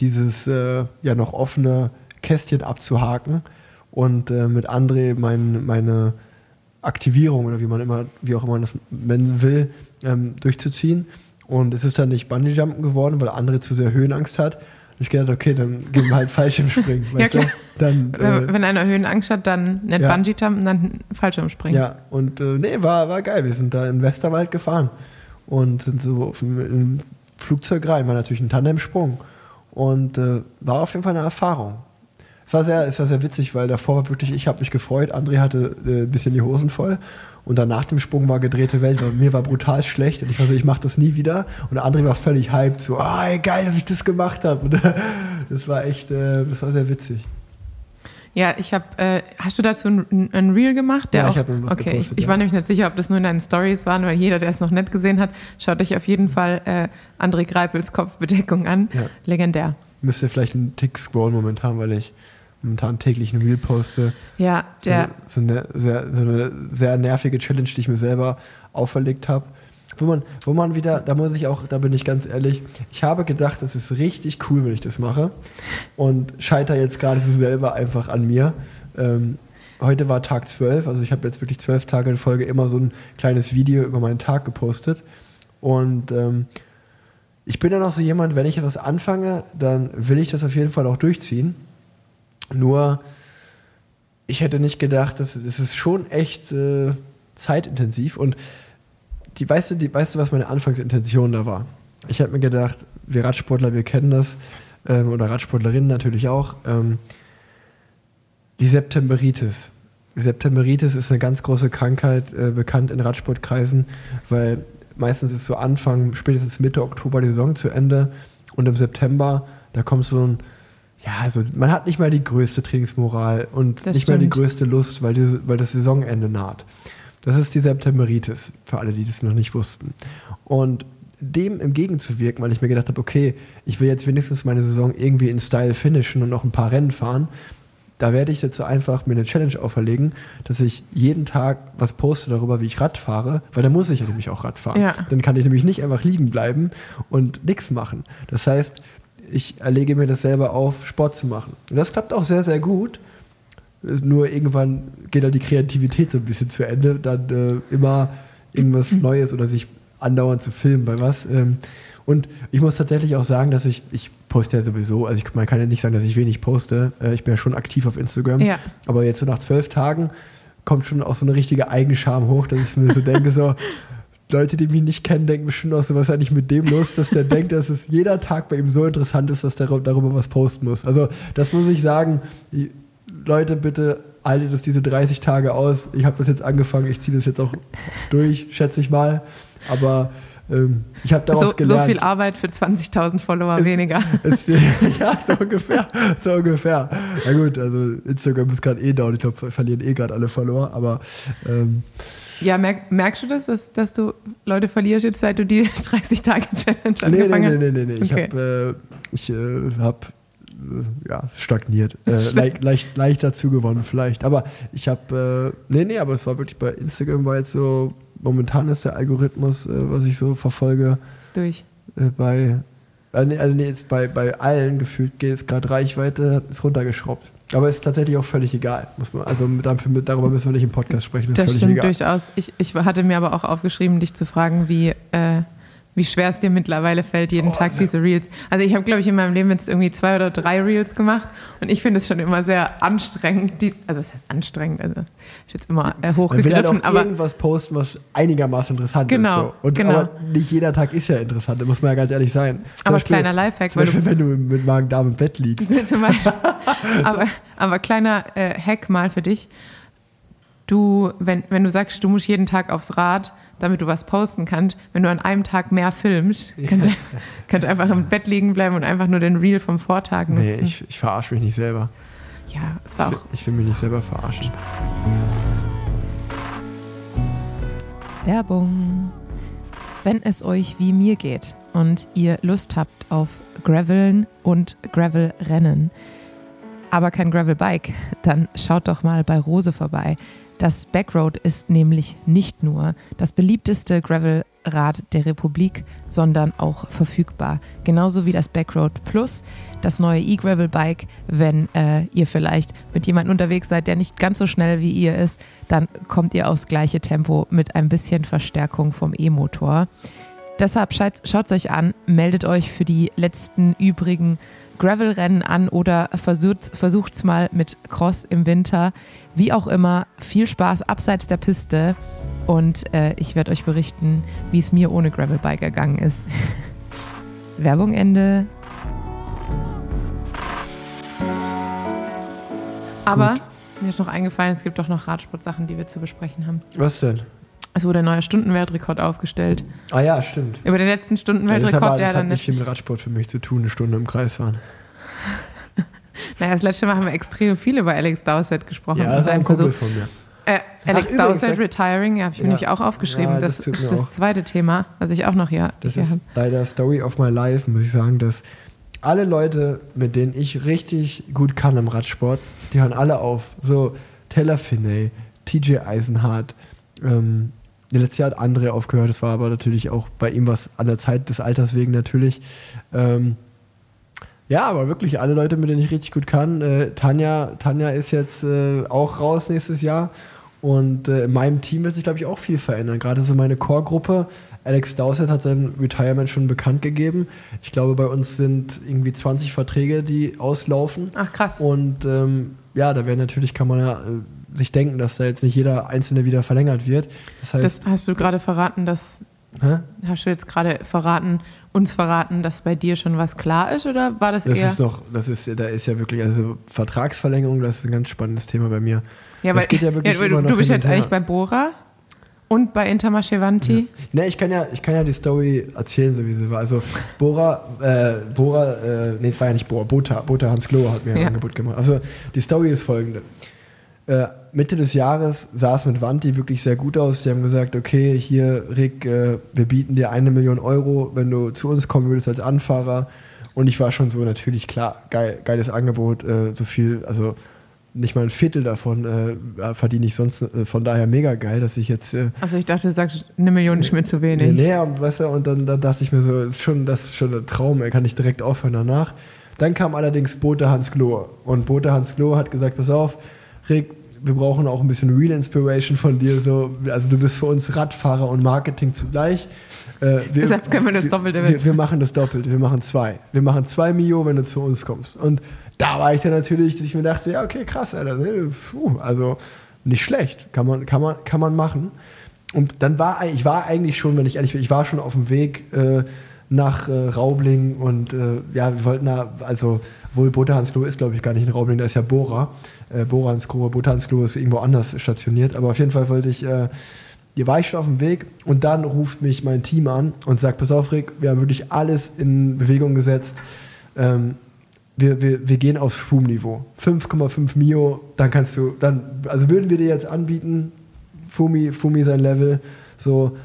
dieses äh, ja noch offene Kästchen abzuhaken und äh, mit André mein, meine Aktivierung oder wie man immer, wie auch immer man das nennen will, ähm, durchzuziehen. Und es ist dann nicht Bungee-Jumpen geworden, weil André zu sehr Höhenangst hat. Und ich gedacht, okay, dann gehen wir halt Fallschirmspringen. Ja, weißt du? klar. Dann, Wenn, äh, wenn einer Höhenangst hat, dann nicht Ja. Bungee-Jumpen, dann Fallschirmspringen. Ja, und äh, nee, war, war geil. Wir sind da in Westerwald gefahren und sind so auf dem, im Flugzeug rein. War natürlich ein Tandemsprung und äh, war auf jeden Fall eine Erfahrung. Es war sehr, es war sehr witzig, weil davor war wirklich, ich habe mich gefreut, André hatte äh, ein bisschen die Hosen voll und dann nach dem Sprung war gedrehte Welt, weil mir war brutal schlecht und ich war so, ich mache das nie wieder und André war völlig hyped, so, ah, ey, geil, dass ich das gemacht habe. Das war echt, äh, das war sehr witzig. Ja, ich habe. Äh, hast du dazu ein, ein Reel gemacht? Ja, auch, ich hab was Okay, gepostet, ich, ich war nämlich nicht sicher, ob das nur in deinen Stories waren, weil jeder, der es noch nicht gesehen hat, schaut euch auf jeden Fall äh, André Greipels Kopfbedeckung an. Ja. Legendär. Müsste vielleicht einen Tick scrollen momentan, weil ich momentan täglich ein Reel poste. Ja, der. so, so, eine sehr, so eine sehr nervige Challenge, die ich mir selber auferlegt habe. Wo man, wo man wieder, da muss ich auch, da bin ich ganz ehrlich, ich habe gedacht, das ist richtig cool, wenn ich das mache. Und scheiter jetzt gerade selber einfach an mir. Ähm, heute war Tag 12, also ich habe jetzt wirklich zwölf Tage in Folge immer so ein kleines Video über meinen Tag gepostet. Und ähm, ich bin dann auch so jemand, wenn ich etwas anfange, dann will ich das auf jeden Fall auch durchziehen. Nur, ich hätte nicht gedacht, dass es ist schon echt äh, zeitintensiv und die, weißt du, die, weißt du, was meine Anfangsintention da war? Ich habe mir gedacht, wir Radsportler, wir kennen das, ähm, oder Radsportlerinnen natürlich auch, ähm, die Septemberitis. Die Septemberitis ist eine ganz große Krankheit, äh, bekannt in Radsportkreisen, weil meistens ist so Anfang, spätestens Mitte Oktober die Saison zu Ende und im September, da kommt so ein, ja, also man hat nicht mal die größte Trainingsmoral und Das nicht mal die stimmt. größte Lust, weil, diese, weil das Saisonende naht. Das ist die Septemberitis, für alle, die das noch nicht wussten. Und dem entgegenzuwirken, weil ich mir gedacht habe, okay, ich will jetzt wenigstens meine Saison irgendwie in Style finishen und noch ein paar Rennen fahren, da werde ich dazu einfach mir eine Challenge auferlegen, dass ich jeden Tag was poste darüber, wie ich Rad fahre, weil dann muss ich ja nämlich auch Rad fahren. Ja. Dann kann ich nämlich nicht einfach liegen bleiben und nichts machen. Das heißt, ich erlege mir das selber auf, Sport zu machen. Und das klappt auch sehr, sehr gut. Nur irgendwann geht dann die Kreativität so ein bisschen zu Ende, dann äh, immer irgendwas Neues oder sich andauernd zu filmen bei was. Ähm, und ich muss tatsächlich auch sagen, dass ich, ich poste ja sowieso, also ich, man kann ja nicht sagen, dass ich wenig poste. Äh, ich bin ja schon aktiv auf Instagram. Ja. Aber jetzt so nach zwölf Tagen kommt schon auch so eine richtige Eigenscham hoch, dass ich mir so denke, so, Leute, die mich nicht kennen, denken bestimmt auch so, was ist eigentlich mit dem los, dass der denkt, dass es jeder Tag bei ihm so interessant ist, dass der darüber was posten muss. Also das muss ich sagen, Leute, bitte haltet es diese 30 Tage aus. Ich habe das jetzt angefangen, ich ziehe das jetzt auch durch, schätze ich mal. Aber ähm, ich habe daraus So, so gelernt. viel Arbeit für 20.000 Follower Es- weniger. Es, ja, so ungefähr. So ungefähr. Na gut, also Instagram ist gerade eh down. Ich glaube, verlieren eh gerade alle Follower. Aber ähm, Ja, merk, merkst du das, dass, dass du Leute verlierst jetzt, seit du die 30-Tage-Challenge nee, nee, angefangen nee, hast? nee, nee, nee. Ich Okay. habe äh, ich, äh, hab, äh, ja, stagniert. Äh, leicht, leicht, leicht dazu gewonnen vielleicht. Aber ich habe, äh, nee, nee, aber es war wirklich bei Instagram war jetzt so, momentan ist der Algorithmus, äh, was ich so verfolge, Ist durch. äh, bei, äh, nee, also nee, jetzt bei, bei allen gefühlt geht es gerade Reichweite, ist runtergeschraubt. Aber ist tatsächlich auch völlig egal. Muss man, also mit, mit, darüber müssen wir nicht im Podcast sprechen. Das völlig stimmt egal. durchaus. Ich, ich hatte mir aber auch aufgeschrieben, dich zu fragen, wie, äh, wie schwer es dir mittlerweile fällt, jeden Oh, Tag sehr- diese Reels. Also ich habe, glaube ich, in meinem Leben jetzt irgendwie zwei oder drei Reels gemacht und ich finde es schon immer sehr anstrengend. Die, also es heißt anstrengend, also ist jetzt immer äh, Man will halt hochgegriffen, auch aber irgendwas posten, was einigermaßen interessant Genau, ist. So. Und, genau. Aber nicht jeder Tag ist ja interessant, da muss man ja ganz ehrlich sein. Zum Aber Beispiel- kleiner Lifehack, Zum Beispiel, wenn du mit Magen-Darm im Bett liegst. Zum Beispiel. aber, aber kleiner äh, Hack mal für dich. Du, wenn, wenn du sagst, du musst jeden Tag aufs Rad, damit du was posten kannst, wenn du an einem Tag mehr filmst, kannst du kannst du einfach im Bett liegen bleiben und einfach nur den Reel vom Vortag nutzen. Nee, ich, ich verarsche mich nicht selber. ja, es war auch. Ich will mich nicht selber verarschen. Werbung. Wenn es euch wie mir geht und ihr Lust habt auf Graveln und Gravelrennen, aber kein Gravelbike, dann schaut doch mal bei Rose vorbei. Das Backroad ist nämlich nicht nur das beliebteste Gravelrad der Republik, sondern auch verfügbar. Genauso wie das Backroad Plus, das neue E-Gravel-Bike. Wenn äh, ihr vielleicht mit jemandem unterwegs seid, der nicht ganz so schnell wie ihr ist, dann kommt ihr aufs gleiche Tempo mit ein bisschen Verstärkung vom E-Motor. Deshalb schaut es euch an, meldet euch für die letzten übrigen Gravel-Rennen an oder versucht es mal mit Cross im Winter. Wie auch immer, viel Spaß abseits der Piste und äh, ich werde euch berichten, wie es mir ohne Gravelbike ergangen ist. Werbung Ende. Aber Gut. mir ist noch eingefallen, es gibt doch noch Radsportsachen, die wir zu besprechen haben. Was denn? Es wurde ein neuer Stundenweltrekord aufgestellt. Ah ja, stimmt. Über den letzten Ja, das, Stundenweltrekord, aber, der das hat dann nicht viel mit Radsport für mich zu tun, eine Stunde im Kreis fahren. Naja, das letzte Mal haben wir extrem viel über Alex Dowsett gesprochen. Ja, das ist ein Kumpel von mir. Äh, Alex Dowsett Retiring, ja, habe ich mir Ja. nämlich auch aufgeschrieben. Ja, das, das ist das auch. zweite Thema, was ich auch noch hier, Das hier ist habe. bei der Story of My Life, muss ich sagen, dass alle Leute, mit denen ich richtig gut kann im Radsport, die hören alle auf. So Taylor Finney, TJ Eisenhardt, ähm, letztes Jahr hat André aufgehört, das war aber natürlich auch bei ihm was an der Zeit des Alters wegen natürlich. Ähm, ja, aber wirklich alle Leute, mit denen ich richtig gut kann. Äh, Tanja, Tanja ist jetzt äh, auch raus nächstes Jahr. Und äh, in meinem Team wird sich, glaube ich, auch viel verändern. Gerade so meine Core-Gruppe. Alex Dowsett hat sein Retirement schon bekannt gegeben. Ich glaube, bei uns sind irgendwie 20 Verträge, die auslaufen. Ach krass. Und ähm, ja, da wäre natürlich, kann man ja äh, sich denken, dass da jetzt nicht jeder Einzelne wieder verlängert wird. Das heißt, Das hast du gerade verraten, dass hä? hast du jetzt gerade verraten, uns verraten, dass bei dir schon was klar ist oder war das, das eher? ist noch, das ist, da ist ja wirklich, also Vertragsverlängerung, das ist ein ganz spannendes Thema bei mir. ja, das weil, geht ja wirklich du, immer noch du bist jetzt her. eigentlich bei Bora und bei Intermarchevanti. Ne, ich kann ja, ich kann ja die Story erzählen, so wie sie war. Also Bora, äh, Bora, äh, nee, es war ja nicht Bora, Bota, Bota Hans Klo hat mir ein Ja. Angebot gemacht. Also die Story ist folgende. Äh, Mitte des Jahres sah es mit Vanti wirklich sehr gut aus. Die haben gesagt, okay, hier, Rick, äh, wir bieten dir eine Million Euro, wenn du zu uns kommen würdest als Anfahrer. Und ich war schon so, natürlich, klar, geil, geiles Angebot, äh, so viel, also nicht mal ein Viertel davon äh, verdiene ich sonst, äh, von daher mega geil, dass ich jetzt äh, Also ich dachte, du sagst, eine Million ist mir zu Nee, wenig. nee, und, weißt du, und dann, dann dachte ich mir so, ist schon, das ist schon ein Traum, er kann nicht direkt aufhören danach. Dann kam allerdings Bote Hans Klo. Und Bote Hans Klo hat gesagt, pass auf, Rick, wir brauchen auch ein bisschen Real Inspiration von dir. So, also du bist für uns Radfahrer und Marketing zugleich. Äh, wir, Deshalb können wir das Doppelte wir, wir machen das Doppelte, wir machen zwei. Wir machen zwei Mio, wenn du zu uns kommst. Und da war ich dann natürlich, dass ich mir dachte, ja, okay, krass, Alter, ne, puh, also nicht schlecht, kann man, kann man, kann man machen. Und dann war ich war eigentlich schon, wenn ich ehrlich bin, ich war schon auf dem Weg äh, nach äh, Raubling und äh, ja, wir wollten da, also wohl Botahansklo ist, glaube ich, gar nicht in Raubling, da ist ja Bora. Äh, Bora Hansklo, Botahansklo ist irgendwo anders stationiert, aber auf jeden Fall wollte ich äh, die war ich schon auf dem Weg und dann ruft mich mein Team an und sagt, pass auf Rick, wir haben wirklich alles in Bewegung gesetzt. Ähm, wir, wir, wir gehen aufs Fum-Niveau. 5,5 Mio, dann kannst du, dann, also würden wir dir jetzt anbieten, Fumi, Fumi sein Level, so.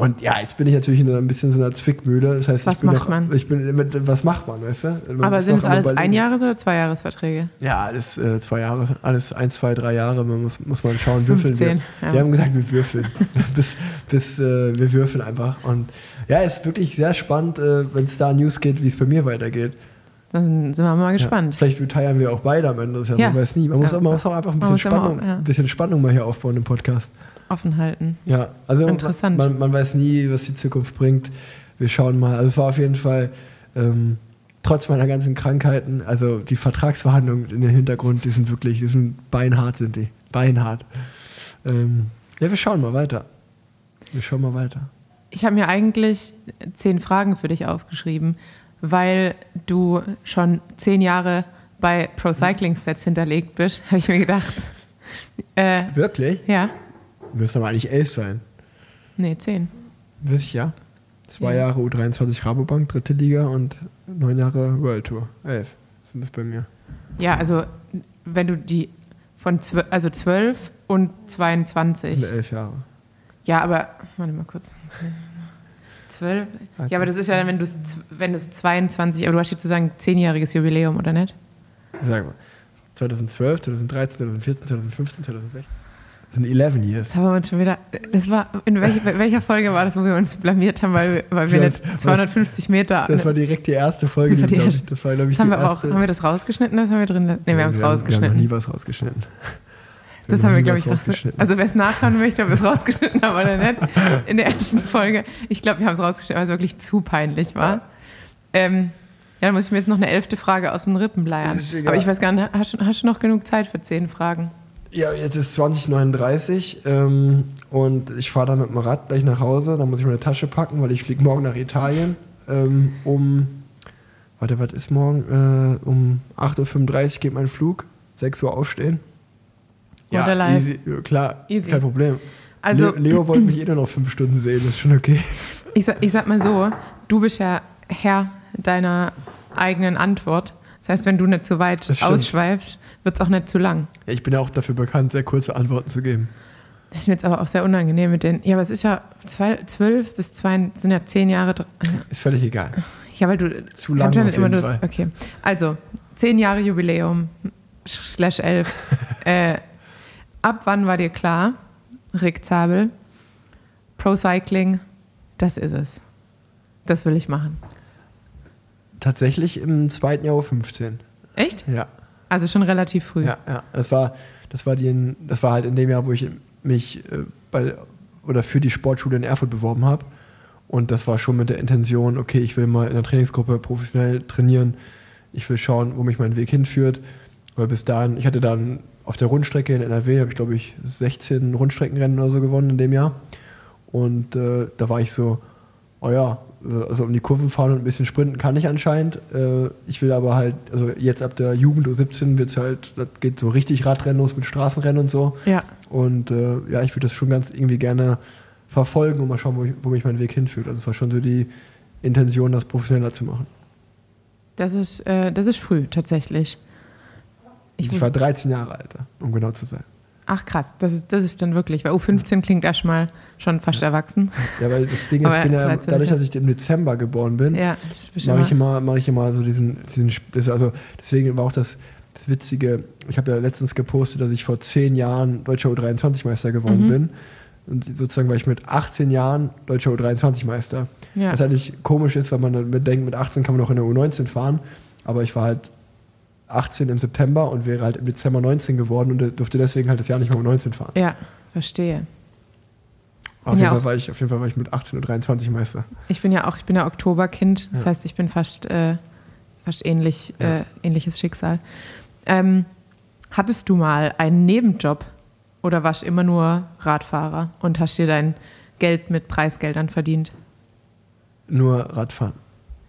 Und ja, jetzt bin ich natürlich in ein bisschen so einer Zwickmühle. Das heißt, Was ich bin macht noch, man? Ich bin, mit, was macht man, weißt du? Man Aber sind es alles. Einjahres- oder Zweijahresverträge? Ja, alles äh, zwei Jahre, alles ein, zwei, drei Jahre, man muss, muss man schauen, würfeln 15, wir. ja. Wir haben gesagt, wir würfeln. bis bis äh, wir würfeln einfach. Und ja, ist wirklich sehr spannend, äh, wenn es da News geht, wie es bei mir weitergeht. Dann sind wir mal gespannt. Ja, vielleicht retiren wir auch beide am Ende des Jahres, Ja. man weiß nie. Man muss, Ja. auch, man muss auch einfach ein bisschen Spannung, auch, ja. ein bisschen Spannung mal hier aufbauen im Podcast. Offen halten. Ja, also Interessant. Man, man weiß nie, was die Zukunft bringt. Wir schauen mal. Also es war auf jeden Fall ähm, trotz meiner ganzen Krankheiten, also die Vertragsverhandlungen in den Hintergrund, die sind wirklich, die sind beinhart, sind die. Beinhart. Ähm, ja, wir schauen mal weiter. Wir schauen mal weiter. Ich habe mir eigentlich zehn Fragen für dich aufgeschrieben, weil du schon zehn Jahre bei Pro Cycling Stats hinterlegt bist, habe ich mir gedacht. Äh, Wirklich? ja, Müsste aber eigentlich elf sein. nee, zehn. Wüsste ich ja. Zwei Ja. Jahre U23 Rabobank, dritte Liga und neun Jahre World Tour. Elf sind das bei mir. Ja, also wenn du die von zwölf, also 12 und Das 22. sind elf Jahre. Ja, aber warte mal kurz. 12? Ja, aber das ist ja dann, wenn du es wenn es 22, aber du hast jetzt sozusagen zehnjähriges Jubiläum, oder nicht? Sag mal. 2012, 2013, 2014, 2015, 2016. Sind 11 Years. Das haben wir uns schon wieder. Das war. In welch, welcher Folge war das, wo wir uns blamiert haben, weil, wir- weil wir nicht 250 Meter. Das war direkt die erste Folge, Das war die, glaub ich, erste. das war, glaube ich, das haben die wir aber auch. erste. Haben wir das rausgeschnitten? Das haben wir drin. Nee, wir haben es Wir haben rausgeschnitten. noch nie was rausgeschnitten. Wir das haben wir, glaube ich, rausgeschnitten. Also, wer es nachhören möchte, ob wir es rausgeschnitten haben oder nicht, in der ersten Folge. Ich glaube, wir haben es rausgeschnitten, weil es wirklich zu peinlich war. Ähm, ja, dann muss ich mir jetzt noch eine elfte Frage aus den Rippen leiern. Ist egal. Aber ich weiß gar nicht, hast, hast du noch genug Zeit für zehn Fragen? Ja, jetzt ist 2039 ähm, und ich fahre dann mit dem Rad gleich nach Hause. Dann muss ich meine Tasche packen, weil ich fliege morgen nach Italien ähm, um, warte, was ist morgen? Äh, um 8.35 Uhr geht mein Flug, 6 Uhr aufstehen. What a life. easy, ja, klar, Easy. kein Problem. Also- Leo, Leo wollte mich eh nur noch fünf Stunden sehen, das ist schon okay. Ich sag, ich sag mal so, du bist ja Herr deiner eigenen Antwort. Das heißt, wenn du nicht zu weit Das stimmt. ausschweifst, wird es auch nicht zu lang. Ja, ich bin ja auch dafür bekannt, sehr kurze Antworten zu geben. Das ist mir jetzt aber auch sehr unangenehm mit den. Ja, aber es ist ja zwölf bis zwei, sind ja zehn Jahre. Ist völlig egal. Ja, weil du Zu kannst lang ja immer das- Okay, also zehn Jahre Jubiläum slash elf. äh, ab wann war dir klar, Rick Zabel, Pro Cycling, das ist es. Das will ich machen. Tatsächlich im zweiten Jahr 15. Echt? Ja. Also schon relativ früh. Ja, ja. Das war, das war die, das war halt in dem Jahr, wo ich mich äh, bei oder für die Sportschule in Erfurt beworben habe. Und das war schon mit der Intention, okay, ich will mal in der Trainingsgruppe professionell trainieren. Ich will schauen, wo mich mein Weg hinführt. Weil bis dahin, ich hatte dann auf der Rundstrecke in NRW, habe ich glaube ich 16 Rundstreckenrennen oder so gewonnen in dem Jahr. Und äh, da war ich so, oh ja, äh, also um die Kurven fahren und ein bisschen sprinten kann ich anscheinend. Äh, ich will aber halt, also jetzt ab der Jugend U17 wird es halt, das geht so richtig Radrennen los mit Straßenrennen und so. Ja. Und äh, ja, ich würde das schon ganz irgendwie gerne verfolgen und mal schauen, wo, ich, wo mich mein Weg hinführt. Also es war schon so die Intention, das professioneller zu machen. Das ist, äh, das ist früh tatsächlich. Ich Ich, war 13 Jahre alt, um genau zu sein. Ach krass, das ist, das ist dann wirklich, weil U15 klingt erstmal schon fast erwachsen. Ja, weil das Ding ist, ich bin ja, 13, dadurch, ja. dass ich im Dezember geboren bin, Ja, mache ich immer, mache ich immer so diesen, diesen also deswegen war auch das, das Witzige, ich habe ja letztens gepostet, dass ich vor zehn Jahren deutscher U23-Meister geworden Mhm. bin. Und sozusagen war ich mit 18 Jahren deutscher U23-Meister. Ja. Was eigentlich komisch ist, weil man dann denkt, mit 18 kann man noch in der U19 fahren. Aber ich war halt 18 im September und wäre halt im Dezember 19 geworden und durfte deswegen halt das Jahr nicht mehr U19 fahren. Ja, verstehe. Auf, Ja, jeden auch- Fall war ich, auf jeden Fall war ich mit 18 und 23 Meister. Ich bin ja auch, ich bin ja Oktoberkind, das Ja. heißt, ich bin fast, äh, fast ähnlich, äh, ähnliches Schicksal. Ähm, hattest du mal einen Nebenjob oder warst immer nur Radfahrer und hast dir dein Geld mit Preisgeldern verdient? Nur Radfahren.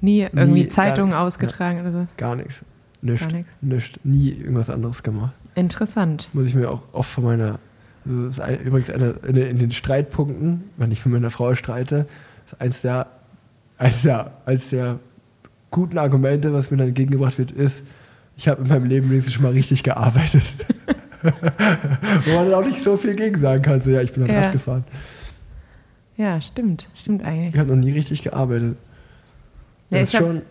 Nie irgendwie gar Zeitungen ausgetragen oder so? Gar nichts. Nichts. Nichts. Nie irgendwas anderes gemacht. Interessant. Muss ich mir auch oft von meiner Also das ist ein, übrigens eine, in, in den Streitpunkten, wenn ich mit meiner Frau streite, ist eins der, eins der, eins der guten Argumente, was mir dann entgegengebracht wird, ist, ich habe in meinem Leben wenigstens schon mal richtig gearbeitet. Wo man dann auch nicht so viel gegen sagen kann. So, ja, ich bin dann Ja. Rad gefahren. Ja, stimmt. Stimmt eigentlich. Ich habe noch nie richtig gearbeitet. Ja, das ist schon,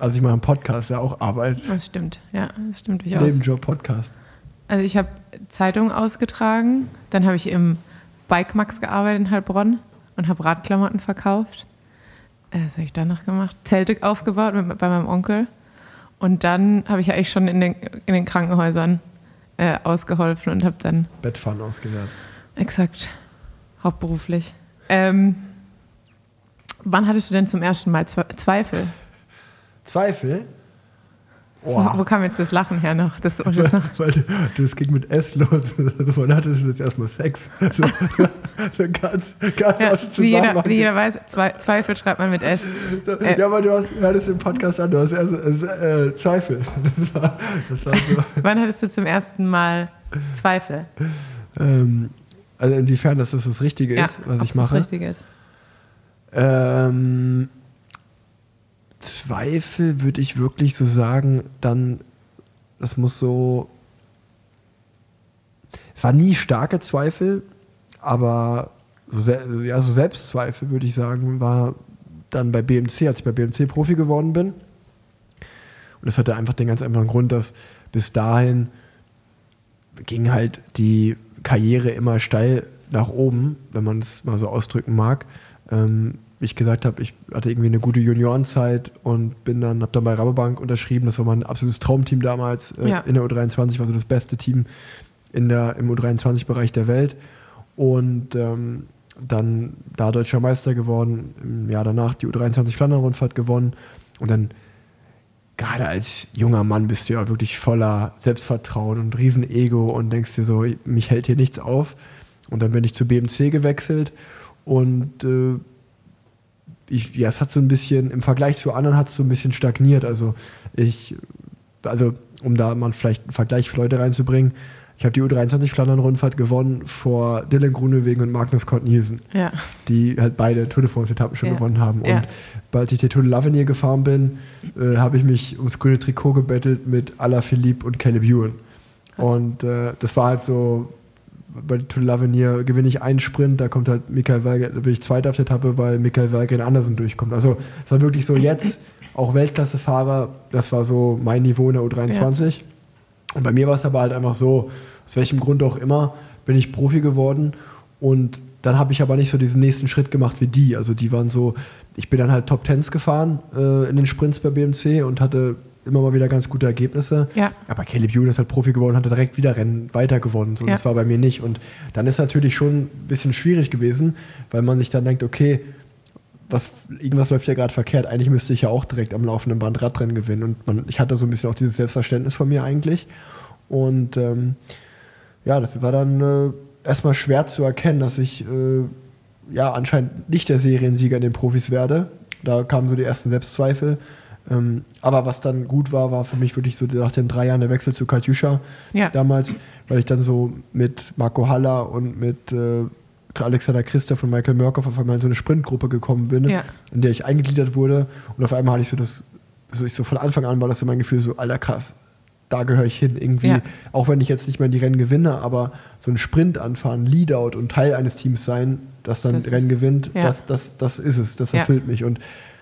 also ich mache einen Podcast, ja auch Arbeit. Das stimmt. Ja, das stimmt durchaus. Nebenjob Podcast. Also ich habe Zeitung ausgetragen, dann habe ich im Bikemax gearbeitet in Heilbronn und habe Radklamotten verkauft. Äh, Was habe ich dann noch gemacht? Zelte aufgebaut mit, bei meinem Onkel. Und dann habe ich ja eigentlich schon in den, in den Krankenhäusern äh, ausgeholfen und habe dann Bettfahren ausgewertet. exakt hauptberuflich. Ähm, wann hattest du denn zum ersten Mal Zwe Zweifel? Zweifel? Wo kam jetzt das Lachen her noch? Das, das? Weil du, das ging mit S los. Also hattest du jetzt erstmal Sex. So, so ganz, ganz Ja, wie, jeder, wie jeder weiß, Zwe Zweifel schreibt man mit S. So, äh, ja, aber du hast, hörtest im Podcast an, du hast erst äh, äh, Zweifel. Das war, das war so. Wann hattest du zum ersten Mal Zweifel? Ähm, also inwiefern dass das das Richtige ist, was ich es das mache. Richtige ist. Ähm, Zweifel würde ich wirklich so sagen, dann, das muss so. Es war nie starke Zweifel, aber so, ja, so Selbstzweifel würde ich sagen, war dann bei BMC, als ich bei BMC Profi geworden bin. Und das hatte einfach den ganz einfachen Grund, dass bis dahin ging halt die Karriere immer steil nach oben, wenn man es mal so ausdrücken mag. Ähm, wie ich gesagt habe, ich hatte irgendwie eine gute Juniorenzeit und bin dann, habe dann bei Rabobank unterschrieben. Das war mein absolutes Traumteam damals äh, Ja. in der U23, war so das beste Team in der, im U23-Bereich der Welt. Und ähm, dann da deutscher Meister geworden, im Jahr danach die U23 Flandern-Rundfahrt gewonnen. Und dann gerade als junger Mann bist du ja wirklich voller Selbstvertrauen und Riesenego und denkst dir so, mich hält hier nichts auf. Und dann bin ich zu BMC gewechselt und äh, ich, ja, es hat so ein bisschen, im Vergleich zu anderen hat es so ein bisschen stagniert. Also ich, also um da mal vielleicht einen Vergleich für Leute reinzubringen, ich habe die U23 Flandern-Rundfahrt gewonnen vor Dylan Grunewegen und Magnus Kort Nielsen Ja. die halt beide Tour de France-Etappen schon Ja. gewonnen haben. Ja. Und bald ich die Tour de l'Avenir gefahren bin, äh, habe ich mich ums grüne Trikot gebettelt mit Alaphilippe und Caleb Ewan. Krass. Und äh, das war halt so, bei der Tour de l'Avenir gewinne ich einen Sprint, da kommt halt Michael Walger, da bin ich Zweiter auf der Etappe, weil Michael Walger Andersen durchkommt. Also es war wirklich so jetzt, auch Weltklassefahrer, das war so mein Niveau in der U23. Und bei mir war es aber halt einfach so, aus welchem Grund auch immer, bin ich Profi geworden und dann habe ich aber nicht so diesen nächsten Schritt gemacht wie die. Also die waren so, ich bin dann halt Top Tens gefahren äh, in den Sprints bei BMC und hatte immer mal wieder ganz gute Ergebnisse. Ja. Aber Caleb Ewan ist halt Profi geworden, hat direkt wieder Rennen weiter gewonnen. So, Ja. Das war bei mir nicht. Und dann ist natürlich schon ein bisschen schwierig gewesen, weil man sich dann denkt, okay, was, irgendwas läuft ja gerade verkehrt. Eigentlich müsste ich ja auch direkt am laufenden Band Radrennen gewinnen. Und man, ich hatte so ein bisschen auch dieses Selbstverständnis von mir eigentlich. Und ähm, ja, das war dann äh, erstmal schwer zu erkennen, dass ich äh, ja anscheinend nicht der Seriensieger in den Profis werde. Da kamen so die ersten Selbstzweifel. Ähm, aber was dann gut war, war für mich wirklich so nach den drei Jahren der Wechsel zu Katjuscha Ja. damals, weil ich dann so mit Marco Haller und mit äh, Alexander Christoph und Michael Mörkoff auf einmal in so eine Sprintgruppe gekommen bin, Ja. in der ich eingegliedert wurde. Und auf einmal hatte ich so das, so ich so von Anfang an war das so mein Gefühl, so, alter krass, da gehöre ich hin. Irgendwie, Ja. auch wenn ich jetzt nicht mehr die Rennen gewinne, aber so ein Sprint anfahren, Leadout und Teil eines Teams sein, das dann Das Rennen ist- gewinnt, ja. das, das, das ist es, das erfüllt mich. Und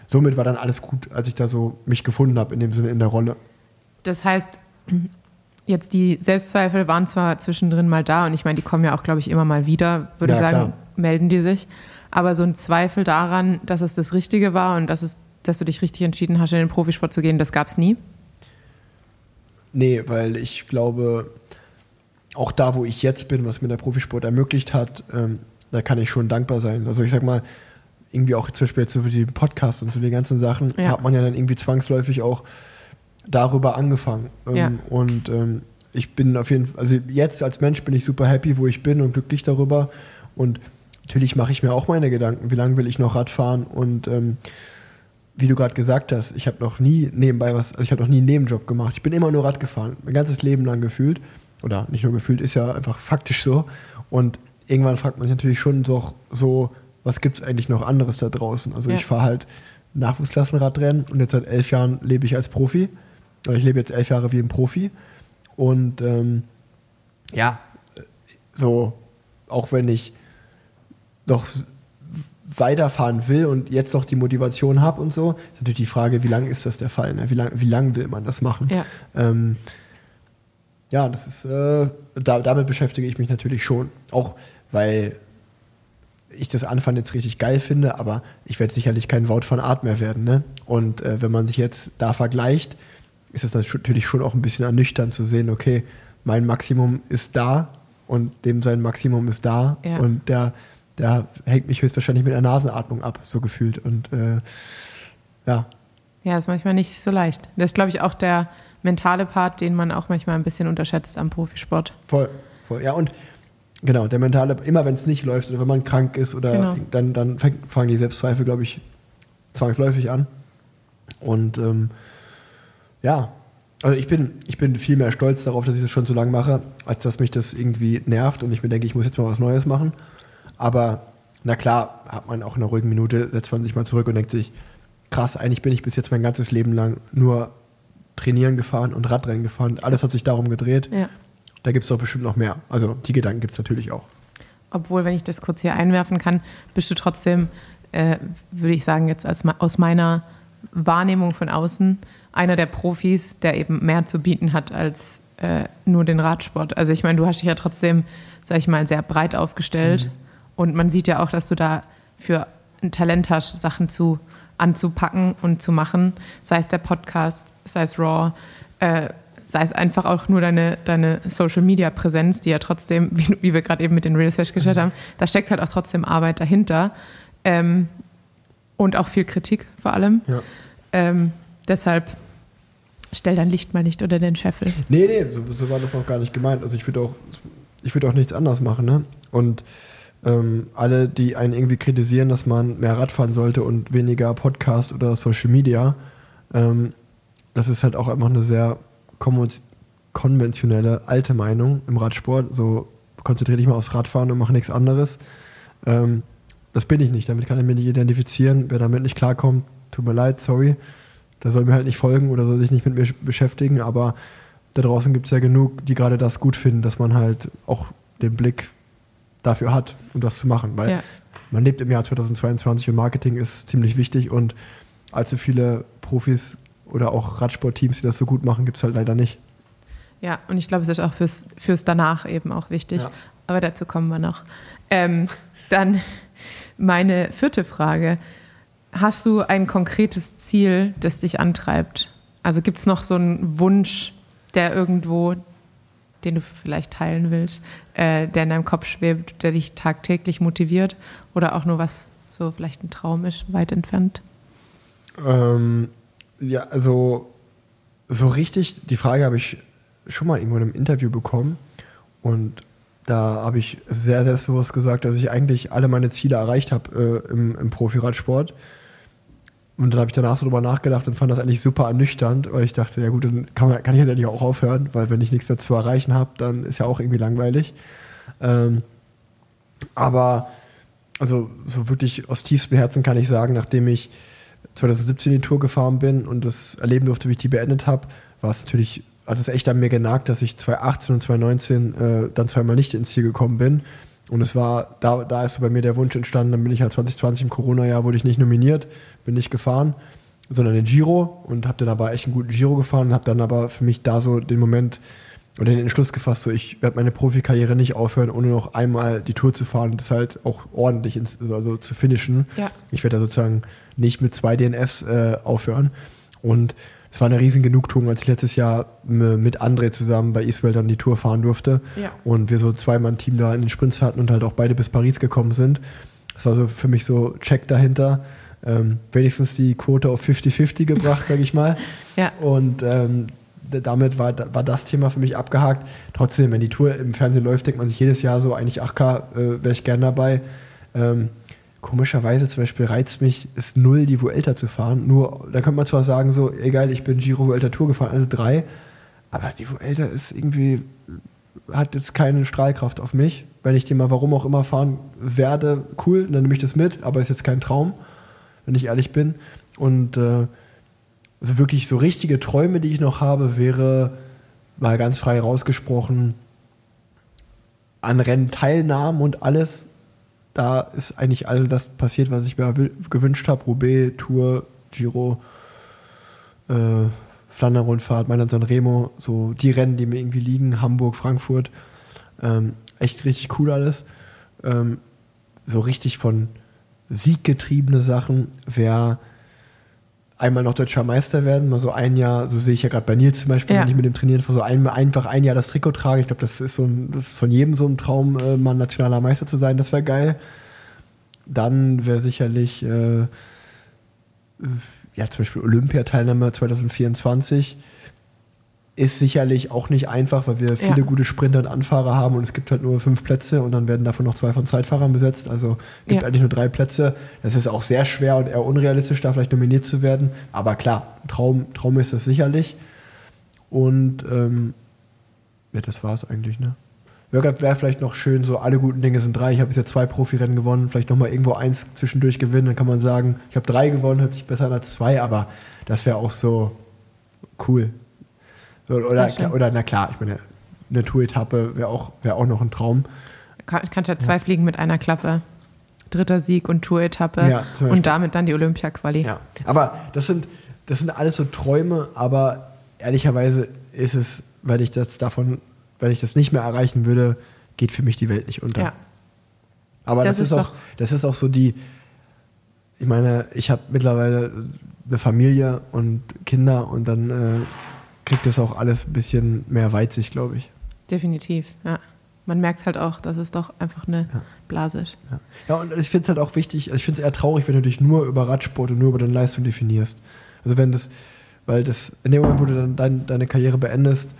somit war dann alles gut, als ich da so mich gefunden habe, in dem Sinne in der Rolle. Das heißt, jetzt die Selbstzweifel waren zwar zwischendrin mal da und ich meine, die kommen ja auch, glaube ich, immer mal wieder, würde Ja, ich sagen, klar. melden die sich. Aber so ein Zweifel daran, dass es das Richtige war und dass, es, dass du dich richtig entschieden hast, in den Profisport zu gehen, das gab es nie. Nee, weil ich glaube, auch da, wo ich jetzt bin, was mir der Profisport ermöglicht hat, ähm, da kann ich schon dankbar sein. Also ich sag mal, irgendwie auch zum Beispiel jetzt so für den Podcast und so die ganzen Sachen, Ja. hat man ja dann irgendwie zwangsläufig auch darüber angefangen. Ähm, Ja. Und ähm, ich bin auf jeden Fall, also jetzt als Mensch bin ich super happy, wo ich bin und glücklich darüber. Und natürlich mache ich mir auch meine Gedanken, wie lange will ich noch Rad fahren und ähm, wie du gerade gesagt hast, ich habe noch nie nebenbei was, also ich habe noch nie einen Nebenjob gemacht. Ich bin immer nur Rad gefahren, mein ganzes Leben lang gefühlt. Oder nicht nur gefühlt, ist ja einfach faktisch so. Und irgendwann fragt man sich natürlich schon so, so was gibt es eigentlich noch anderes da draußen? Also Ja. ich fahre halt Nachwuchsklassenradrennen und jetzt seit elf Jahren lebe ich als Profi. Oder ich lebe jetzt elf Jahre wie ein Profi. Und ähm, ja, so, auch wenn ich noch weiterfahren will und jetzt noch die Motivation habe und so, ist natürlich die Frage, wie lange ist das der Fall? Ne? Wie lange wie lang will man das machen? Ja. Ähm, ja, das ist, äh, da, damit beschäftige ich mich natürlich schon. Auch weil ich das Anfang jetzt richtig geil finde, aber ich werde sicherlich kein Wout von Art mehr werden. Ne? Und äh, wenn man sich jetzt da vergleicht, ist es natürlich schon auch ein bisschen ernüchternd zu sehen, okay, mein Maximum ist da und dem sein Maximum ist da Ja. und der, der hängt mich höchstwahrscheinlich mit der Nasenatmung ab, so gefühlt. Und äh, ja, Ja, ist manchmal nicht so leicht. Das ist, glaube ich, auch der mentale Part, den man auch manchmal ein bisschen unterschätzt am Profisport. Voll, voll. Ja, und genau, der mentale, immer wenn es nicht läuft oder wenn man krank ist oder Genau. dann, dann fängt, fangen die Selbstzweifel, glaube ich, zwangsläufig an. Und ähm, ja, also ich bin, ich bin viel mehr stolz darauf, dass ich das schon so lange mache, als dass mich das irgendwie nervt und ich mir denke, ich muss jetzt mal was Neues machen. Aber na klar, hat man auch in einer ruhigen Minute, setzt man sich mal zurück und denkt sich, krass, eigentlich bin ich bis jetzt mein ganzes Leben lang nur trainieren gefahren und Radrennen gefahren. Alles hat sich darum gedreht. Ja. Da gibt es doch bestimmt noch mehr. Also die Gedanken gibt es natürlich auch. Obwohl, wenn ich das kurz hier einwerfen kann, bist du trotzdem, äh, würde ich sagen, jetzt als, aus meiner Wahrnehmung von außen, einer der Profis, der eben mehr zu bieten hat als äh, nur den Radsport. Also ich meine, du hast dich ja trotzdem, sag ich mal, sehr breit aufgestellt. Und man sieht ja auch, dass du da für ein Talent hast, Sachen zu anzupacken und zu machen. Sei es der Podcast, sei es Raw, äh, sei es einfach auch nur deine, deine Social-Media-Präsenz, die ja trotzdem, wie, wie wir gerade eben mit den Reels festgestellt haben, da steckt halt auch trotzdem Arbeit dahinter. Ähm, und auch viel Kritik vor allem. Ja. Ähm, deshalb stell dein Licht mal nicht unter den Scheffel. Nee, nee, so, so war das auch gar nicht gemeint. Also ich würde auch, ich würde auch nichts anders machen, ne? Und ähm, alle, die einen irgendwie kritisieren, dass man mehr Radfahren sollte und weniger Podcast oder Social Media, ähm, das ist halt auch einfach eine sehr konventionelle alte Meinung im Radsport. So konzentriere dich mal aufs Radfahren und mach nichts anderes. Ähm, das bin ich nicht. Damit kann ich mich nicht identifizieren. Wer damit nicht klarkommt, tut mir leid, sorry. Der soll mir halt nicht folgen oder soll sich nicht mit mir beschäftigen. Aber da draußen gibt es ja genug, die gerade das gut finden, dass man halt auch den Blick dafür hat, um das zu machen. Weil Ja. man lebt im Jahr 2022 und Marketing ist ziemlich wichtig und allzu viele Profis oder auch Radsportteams, die das so gut machen, gibt es halt leider nicht. Ja, und ich glaube, es ist auch fürs, fürs Danach eben auch wichtig. Ja. Aber dazu kommen wir noch. Ähm, dann meine vierte Frage. Hast du ein konkretes Ziel, das dich antreibt? Also gibt es noch so einen Wunsch, der irgendwo, den du vielleicht teilen willst, äh, der in deinem Kopf schwebt, der dich tagtäglich motiviert? Oder auch nur was so vielleicht ein Traum ist, weit entfernt? Ähm, ja, also so richtig, die Frage habe ich schon mal irgendwo in einem Interview bekommen und da habe ich sehr selbstbewusst gesagt, dass ich eigentlich alle meine Ziele erreicht habe äh, im, im Profiradsport. Und dann habe ich danach so drüber nachgedacht und fand das eigentlich super ernüchternd, weil ich dachte, ja gut, dann kann, kann ich jetzt auch aufhören, weil wenn ich nichts mehr zu erreichen habe, dann ist ja auch irgendwie langweilig. Ähm, aber also so wirklich aus tiefstem Herzen kann ich sagen, nachdem ich 2017 die Tour gefahren bin und das erleben durfte, wie ich die beendet habe, war es natürlich, hat es echt an mir genagt, dass ich 2018 und 2019 äh, dann zweimal nicht ins Ziel gekommen bin. Und es war, da, da ist so bei mir der Wunsch entstanden, dann bin ich halt 2020 im Corona-Jahr, wurde ich nicht nominiert, bin nicht gefahren, sondern den Giro und habe dann aber echt einen guten Giro gefahren und habe dann aber für mich da so den Moment oder den Entschluss gefasst, so ich werde meine Profikarriere nicht aufhören, ohne noch einmal die Tour zu fahren und das halt auch ordentlich ins, also zu finishen. Ja. Ich werde da sozusagen nicht mit zwei DNFs äh, aufhören. Und es war eine riesen Genugtuung, als ich letztes Jahr mit André zusammen bei Eastwell dann die Tour fahren durfte. Ja. Und wir so zweimal ein Team da in den Sprints hatten und halt auch beide bis Paris gekommen sind. Das war so für mich so Check dahinter. Ähm, wenigstens die Quote auf 50-50 gebracht, sage ich mal. Ja. Und ähm, damit war, war das Thema für mich abgehakt. Trotzdem, wenn die Tour im Fernsehen läuft, denkt man sich jedes Jahr so, eigentlich 8K äh, wäre ich gern dabei. Ähm, komischerweise zum Beispiel reizt mich, es null die Vuelta zu fahren. Nur, da könnte man zwar sagen, so, egal, ich bin Giro Vuelta Tour gefahren, alle drei, aber die Vuelta ist irgendwie, hat jetzt keine Strahlkraft auf mich. wenn ich den mal warum auch immer fahren werde, cool, dann nehme ich das mit, aber ist jetzt kein Traum, wenn ich ehrlich bin. Und äh, also wirklich so richtige Träume, die ich noch habe, wäre mal ganz frei rausgesprochen an Rennteilnahmen und alles. Da ist eigentlich alles das passiert, was ich mir gewünscht habe. Roubaix, Tour, Giro, äh, Flandern-Rundfahrt, Mailand San Remo, so die Rennen, die mir irgendwie liegen, Hamburg, Frankfurt. Ähm, echt richtig cool alles. Ähm, so richtig von sieggetriebene Sachen wäre einmal noch deutscher Meister werden, mal so ein Jahr, so sehe ich ja gerade bei Nils zum Beispiel, Ja. wenn ich mit dem trainieren, so ein, einfach ein Jahr das Trikot trage. Ich glaube, das ist so ein, das ist von jedem so ein Traum, äh, mal nationaler Meister zu sein, das wäre geil. Dann wäre sicherlich äh, ja zum Beispiel Olympiateilnahme 2024 ist sicherlich auch nicht einfach, weil wir viele Ja. gute Sprinter und Anfahrer haben und es gibt halt nur fünf Plätze und dann werden davon noch zwei von Zeitfahrern besetzt. Also gibt Ja. eigentlich nur drei Plätze. Das ist auch sehr schwer und eher unrealistisch, da vielleicht nominiert zu werden. Aber klar, Traum, Traum ist das sicherlich. Und ähm, ja, das war es eigentlich, ne? Wäre vielleicht noch schön, so alle guten Dinge sind drei. Ich habe jetzt zwei Profirennen gewonnen, vielleicht nochmal irgendwo eins zwischendurch gewinnen. Dann kann man sagen, ich habe drei gewonnen, hört sich besser an als zwei, aber das wäre auch so cool. Oder, oder na klar, ich meine, eine Tour-Etappe wäre auch, wär auch noch ein Traum. Kann, kannst ja zwei Fliegen mit einer Klappe. Dritter Sieg und Tour-Etappe Ja, und damit dann die Olympia-Quali. Ja. Aber das sind, das sind alles so Träume, aber ehrlicherweise ist es, weil ich das davon, wenn ich das nicht mehr erreichen würde, geht für mich die Welt nicht unter. Ja. Aber das, Das ist, auch, das ist auch so die, ich meine, ich habe mittlerweile eine Familie und Kinder und dann äh, kriegt das auch alles ein bisschen mehr Weitsicht, glaube ich. Definitiv, ja. Man merkt halt auch, dass es doch einfach eine Blase ist. Ja, ja und ich finde es halt auch wichtig, also ich finde es eher traurig, wenn du dich nur über Radsport und nur über deine Leistung definierst. Also wenn das, weil das, in dem Moment, wo du dann dein, deine Karriere beendest,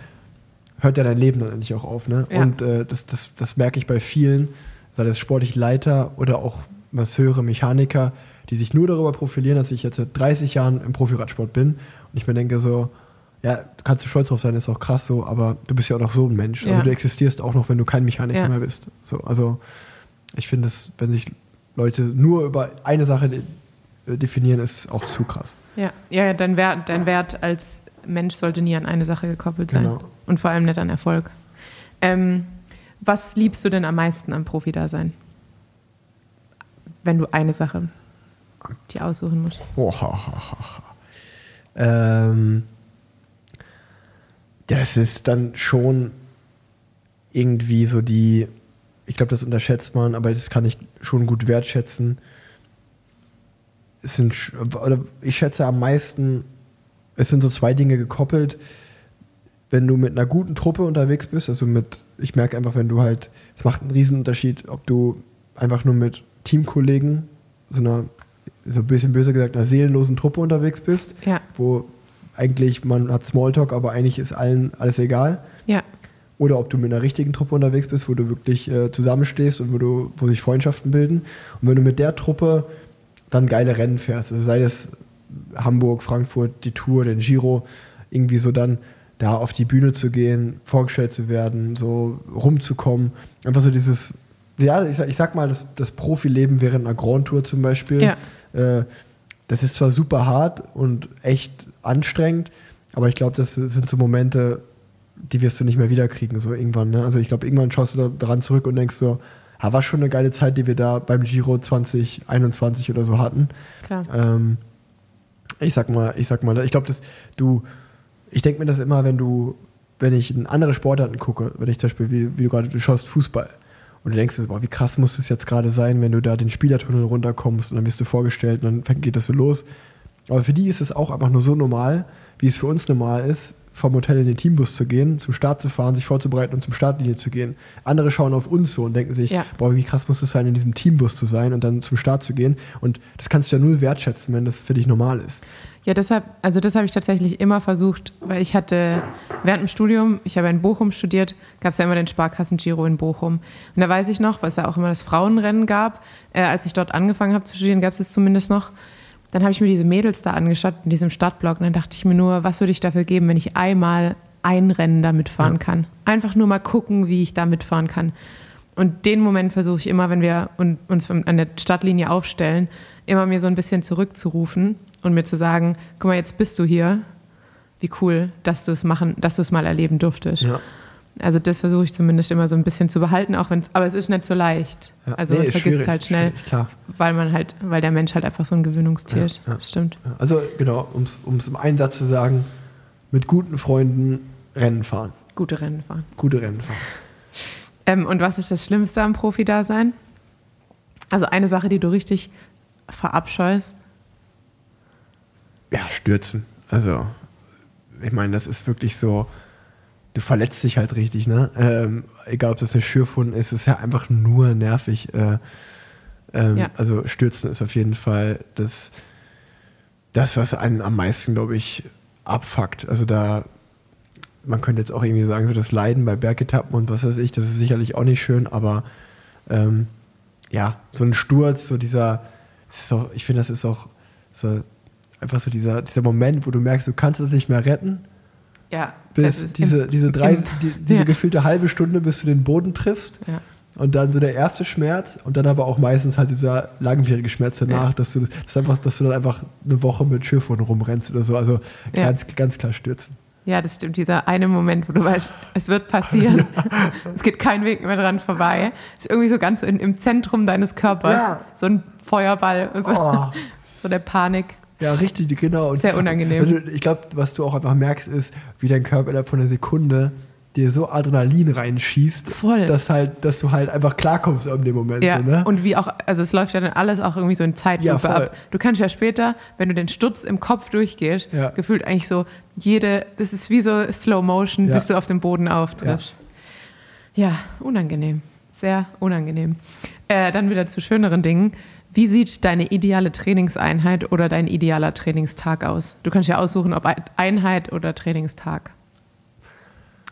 hört ja dein Leben dann endlich auch auf. Ne? Ja. Und äh, das, das, das merke ich bei vielen, sei das sportlich Leiter oder auch Masseure, Mechaniker, die sich nur darüber profilieren, dass ich jetzt seit 30 Jahren im Profiradsport bin. Und ich mir denke so, ja, kannst du stolz drauf sein, ist auch krass so, aber du bist ja auch noch so ein Mensch. Ja. Also du existierst auch noch, wenn du kein Mechaniker Ja. mehr bist. So, also ich finde es, wenn sich Leute nur über eine Sache äh, definieren, ist auch zu krass. Ja, ja, dein, Wert, dein Wert als Mensch sollte nie an eine Sache gekoppelt sein. Genau. Und vor allem nicht an Erfolg. Ähm, was liebst du denn am meisten am Profi-Dasein? Wenn du eine Sache dir aussuchen musst. Ähm, ja, das ist dann schon irgendwie so die, ich glaube, das unterschätzt man, aber das kann ich schon gut wertschätzen. Es sind, oder ich schätze am meisten, es sind so zwei Dinge gekoppelt. Wenn du mit einer guten Truppe unterwegs bist, also mit, ich merke einfach, wenn du halt, es macht einen riesen Unterschied, ob du einfach nur mit Teamkollegen, so einer, so ein bisschen böse gesagt, einer seelenlosen Truppe unterwegs bist, Ja, wo eigentlich man hat Smalltalk, aber eigentlich ist allen alles egal. ja, Oder ob du mit einer richtigen Truppe unterwegs bist, wo du wirklich äh, zusammenstehst und wo, du, wo sich Freundschaften bilden. Und wenn du mit der Truppe dann geile Rennen fährst, also sei es Hamburg, Frankfurt, die Tour, den Giro, irgendwie so dann da auf die Bühne zu gehen, vorgestellt zu werden, so rumzukommen. Einfach so dieses, ja, ich sag, ich sag mal, das, das Profileben während einer Grand Tour zum Beispiel. Ja. Äh, das ist zwar super hart und echt anstrengend, aber ich glaube, das sind so Momente, die wirst du nicht mehr wiederkriegen, so irgendwann. Ne? Also ich glaube, irgendwann schaust du da dran zurück und denkst so, ha, war schon eine geile Zeit, die wir da beim Giro 2021 oder so hatten. klar. Ähm, ich sag mal, ich sag mal, ich glaube, dass du, ich denke mir das immer, wenn du, wenn ich in andere Sportarten gucke, wenn ich zum Beispiel, wie, wie du gerade, du schaust Fußball und du denkst, dir, boah, wie krass muss es jetzt gerade sein, wenn du da den Spielertunnel runterkommst und dann wirst du vorgestellt und dann geht das so los. Aber für die ist es auch einfach nur so normal, wie es für uns normal ist, vom Hotel in den Teambus zu gehen, zum Start zu fahren, sich vorzubereiten und zum Startlinie zu gehen. Andere schauen auf uns so und denken sich, Ja. boah, wie krass muss es sein, in diesem Teambus zu sein und dann zum Start zu gehen. Und das kannst du ja null wertschätzen, wenn das für dich normal ist. Ja, deshalb, also das habe ich tatsächlich immer versucht, weil ich hatte während dem Studium, ich habe in Bochum studiert, gab es ja immer den Sparkassen-Giro in Bochum. Und da weiß ich noch, weil es ja auch immer das Frauenrennen gab, äh, als ich dort angefangen habe zu studieren, gab es es zumindest noch. Dann habe ich mir diese Mädels da angeschaut in diesem Stadtblock und dann dachte ich mir nur, was würde ich dafür geben, wenn ich einmal ein Rennen da mitfahren kann. Einfach nur mal gucken, wie ich da mitfahren kann. Und den Moment versuche ich immer, wenn wir un- uns an der Stadtlinie aufstellen, immer mir so ein bisschen zurückzurufen und mir zu sagen, guck mal, jetzt bist du hier. Wie cool, dass du es machen, dass du es mal erleben durftest. Ja. Also das versuche ich zumindest immer so ein bisschen zu behalten, auch wenn es, aber es ist nicht so leicht. Ja. Also Nee, man vergisst halt schnell, weil man halt, weil der Mensch halt einfach so ein Gewöhnungstier ist. ja. Stimmt. Ja, Also genau, um es im Einsatz zu sagen, mit guten Freunden Rennen fahren. Gute Rennen fahren. Gute Rennen fahren. Ähm, und was ist das Schlimmste am Profi-Dasein? Also eine Sache, die du richtig verabscheust. Ja, stürzen. Also, ich meine, das ist wirklich so, du verletzt dich halt richtig, ne? Ähm, egal, ob das eine Schürfwunde ist, ist ja einfach nur nervig. Äh, ähm, Ja. Also stürzen ist auf jeden Fall das, das was einen am meisten, glaube ich, abfuckt. Also da, man könnte jetzt auch irgendwie sagen, so das Leiden bei Bergetappen und was weiß ich, das ist sicherlich auch nicht schön, aber ähm, ja, so ein Sturz, so dieser, auch, ich finde, das ist auch so, einfach so dieser, dieser Moment, wo du merkst, du kannst es nicht mehr retten, Ja, bis diese, diese drei, im- die, diese ja. gefühlte halbe Stunde, bis du den Boden triffst. Ja. Und dann so der erste Schmerz und dann aber auch meistens halt dieser langwierige Schmerz danach, Ja. dass du das, das einfach, dass du dann einfach eine Woche mit Schürfwunden rumrennst oder so. Also Ja. ganz, ganz klar stürzen. Ja, das stimmt. Dieser eine Moment, wo du weißt, es wird passieren. es geht kein Weg mehr dran vorbei. Es ist irgendwie so ganz so in, im Zentrum deines Körpers. Ja. So ein Feuerball. So, Oh. so der Panik. Ja, richtig, genau. Und Sehr unangenehm. Also ich glaube, was du auch einfach merkst, ist, wie dein Körper innerhalb von einer Sekunde dir so Adrenalin reinschießt, Voll. dass halt, dass du halt einfach klarkommst in dem Moment. Ja, So, ne? und wie auch, also es läuft ja dann alles auch irgendwie so in Ja, Zeitlupe voll. ab. Du kannst ja später, wenn du den Sturz im Kopf durchgehst, Ja. gefühlt eigentlich so jede, das ist wie so Slow Motion, Ja. bis du auf dem Boden auftriffst. Ja, unangenehm. Sehr unangenehm. Äh, dann wieder zu schöneren Dingen. Wie sieht deine ideale Trainingseinheit oder dein idealer Trainingstag aus? Du kannst ja aussuchen, ob Einheit oder Trainingstag.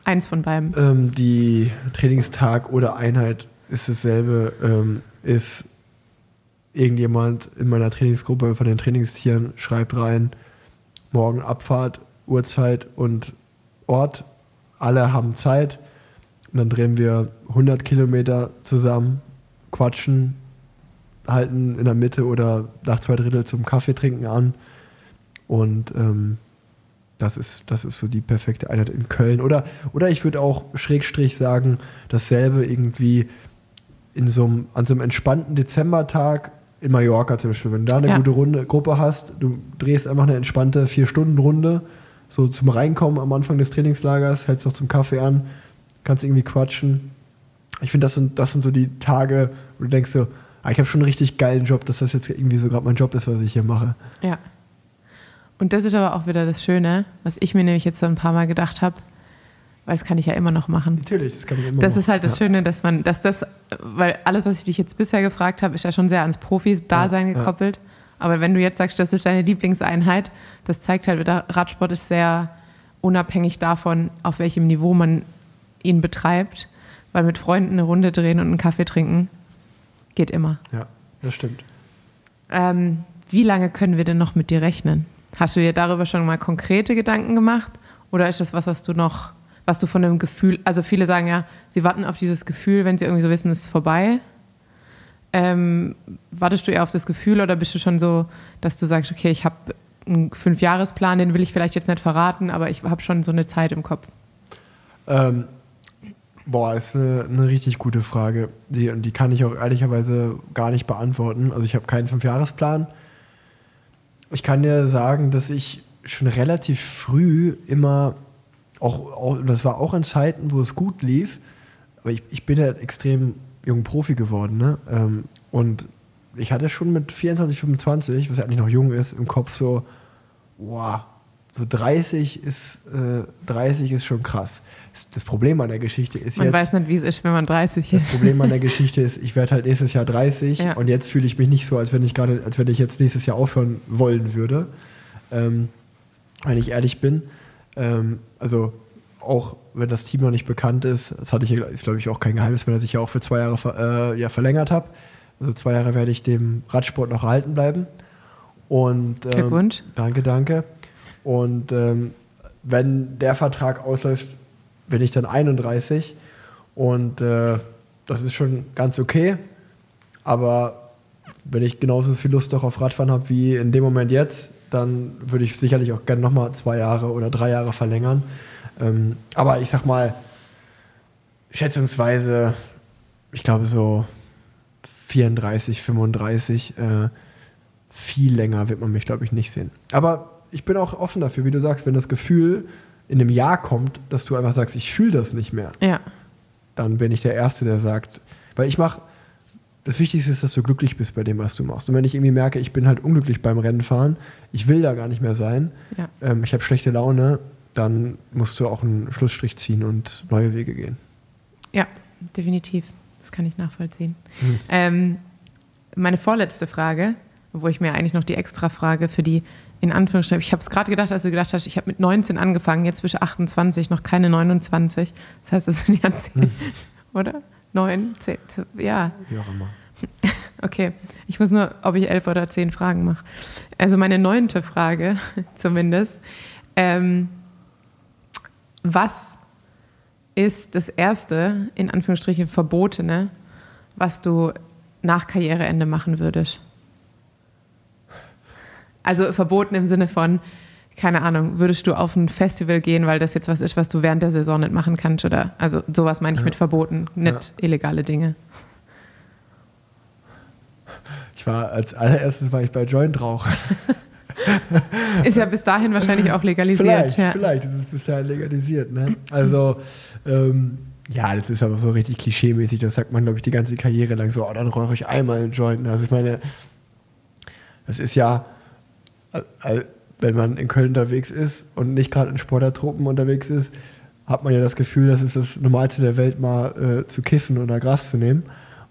Eins von beiden. ähm, die Trainingstag oder Einheit ist dasselbe, ähm, ist irgendjemand in meiner Trainingsgruppe von den Trainingstieren schreibt rein, morgen Abfahrt, Uhrzeit und Ort. Alle haben Zeit. Und dann drehen wir 100 Kilometer zusammen, quatschen, halten in der Mitte oder nach zwei Drittel zum Kaffee trinken an. Und ähm, das ist, das ist so die perfekte Einheit in Köln. Oder, oder ich würde auch Schrägstrich sagen, dasselbe irgendwie in so einem, an so einem entspannten Dezembertag in Mallorca zum Beispiel. Wenn du da eine Ja. gute Runde, Gruppe hast, du drehst einfach eine entspannte Vier-Stunden-Runde, so zum Reinkommen am Anfang des Trainingslagers, hältst noch zum Kaffee an, kannst irgendwie quatschen. Ich finde, das sind, das sind so die Tage, wo du denkst so, ah, ich habe schon einen richtig geilen Job, dass das jetzt irgendwie so gerade mein Job ist, was ich hier mache. Ja. Und das ist aber auch wieder das Schöne, was ich mir nämlich jetzt so ein paar Mal gedacht habe, weil das kann ich ja immer noch machen. Natürlich, das kann man immer Das machen. ist halt das Ja. Schöne, dass man, dass das, weil alles, was ich dich jetzt bisher gefragt habe, ist ja schon sehr ans Profis-Dasein Ja, ja. gekoppelt. Aber wenn du jetzt sagst, das ist deine Lieblingseinheit, das zeigt halt wieder, Radsport ist sehr unabhängig davon, auf welchem Niveau man ihn betreibt. Weil mit Freunden eine Runde drehen und einen Kaffee trinken geht immer. Ja, das stimmt. Ähm, wie lange können wir denn noch mit dir rechnen? Hast du dir darüber schon mal konkrete Gedanken gemacht? Oder ist das was, was du noch, was du von einem Gefühl, also viele sagen ja, sie warten auf dieses Gefühl, wenn sie irgendwie so wissen, es ist vorbei. Ähm, wartest du eher auf das Gefühl oder bist du schon so, dass du sagst, okay, ich habe einen Fünfjahresplan, den will ich vielleicht jetzt nicht verraten, aber ich habe schon so eine Zeit im Kopf. Ähm, boah, ist eine, eine richtig gute Frage. Die, und die kann ich auch ehrlicherweise gar nicht beantworten. Also ich habe keinen Fünfjahresplan. Ich kann dir sagen, dass ich schon relativ früh immer, auch, auch das war auch in Zeiten, wo es gut lief, aber ich, ich bin ja extrem jung Profi geworden. Ne? Ähm, und ich hatte schon mit 24, 25, was ja eigentlich noch jung ist, im Kopf so, wow, so 30 ist, äh, 30 ist schon krass. Das, das Problem an der Geschichte ist Man jetzt, weiß nicht, wie es ist, wenn man 30 das ist. Problem an der Geschichte ist, ich werde halt nächstes Jahr 30 Ja. und jetzt fühle ich mich nicht so, als wenn ich gerade, als wenn ich jetzt nächstes Jahr aufhören wollen würde. Ähm, wenn ich ehrlich bin. Ähm, also auch wenn das Team noch nicht bekannt ist, das hatte ich, ist glaube ich auch kein Geheimnis mehr, dass ich ja auch für zwei Jahre ver, äh, ja, verlängert habe. Also zwei Jahre werde ich dem Radsport noch erhalten bleiben. Und, ähm, Glückwunsch. Danke, danke. Und ähm, wenn der Vertrag ausläuft, bin ich dann 31 und äh, das ist schon ganz okay. Aber wenn ich genauso viel Lust auch auf Radfahren habe wie in dem Moment jetzt, dann würde ich sicherlich auch gerne nochmal zwei Jahre oder drei Jahre verlängern. Ähm, aber ich sag mal, schätzungsweise, ich glaube so 34, 35, äh, viel länger wird man mich, glaube ich, nicht sehen. Aber ich bin auch offen dafür, wie du sagst, wenn das Gefühl in einem Jahr kommt, dass du einfach sagst, ich fühle das nicht mehr, Ja. dann bin ich der Erste, der sagt, weil ich mache, das Wichtigste ist, dass du glücklich bist bei dem, was du machst. Und wenn ich irgendwie merke, ich bin halt unglücklich beim Rennenfahren, ich will da gar nicht mehr sein, Ja. ähm, ich habe schlechte Laune, dann musst du auch einen Schlussstrich ziehen und neue Wege gehen. Ja, definitiv. Das kann ich nachvollziehen. Ähm, meine vorletzte Frage, wo ich mir eigentlich noch die extra Frage für die, in Anführungsstrichen, ich habe es gerade gedacht, als du gedacht hast, ich habe mit 19 angefangen, jetzt zwischen 28, noch keine 29. Das heißt, das sind ja 10, oder? 9, 10, ja. Wie auch immer. Okay, ich muss nur, ob ich elf oder zehn Fragen mache. Also meine neunte Frage zumindest. Ähm, was ist das erste, in Anführungsstrichen verbotene, was du nach Karriereende machen würdest? Also verboten im Sinne von, keine Ahnung, würdest du auf ein Festival gehen, weil das jetzt was ist, was du während der Saison nicht machen kannst? Oder also sowas meine ich mit verboten, nicht illegale Dinge. Ich war als allererstes war ich bei Joint Rauch. Ist ja bis dahin wahrscheinlich auch legalisiert. Vielleicht, ja. vielleicht ist es bis dahin legalisiert. Ne? Also, ähm, ja, das ist aber so richtig klischee-mäßig. Das sagt man, glaube ich, die ganze Karriere lang so, oh, dann rauche ich einmal einen Joint. Also ich meine, das ist ja, wenn man in Köln unterwegs ist und nicht gerade in Sportertruppen unterwegs ist, hat man ja das Gefühl, das ist das Normalste der Welt, mal äh, zu kiffen oder Gras zu nehmen.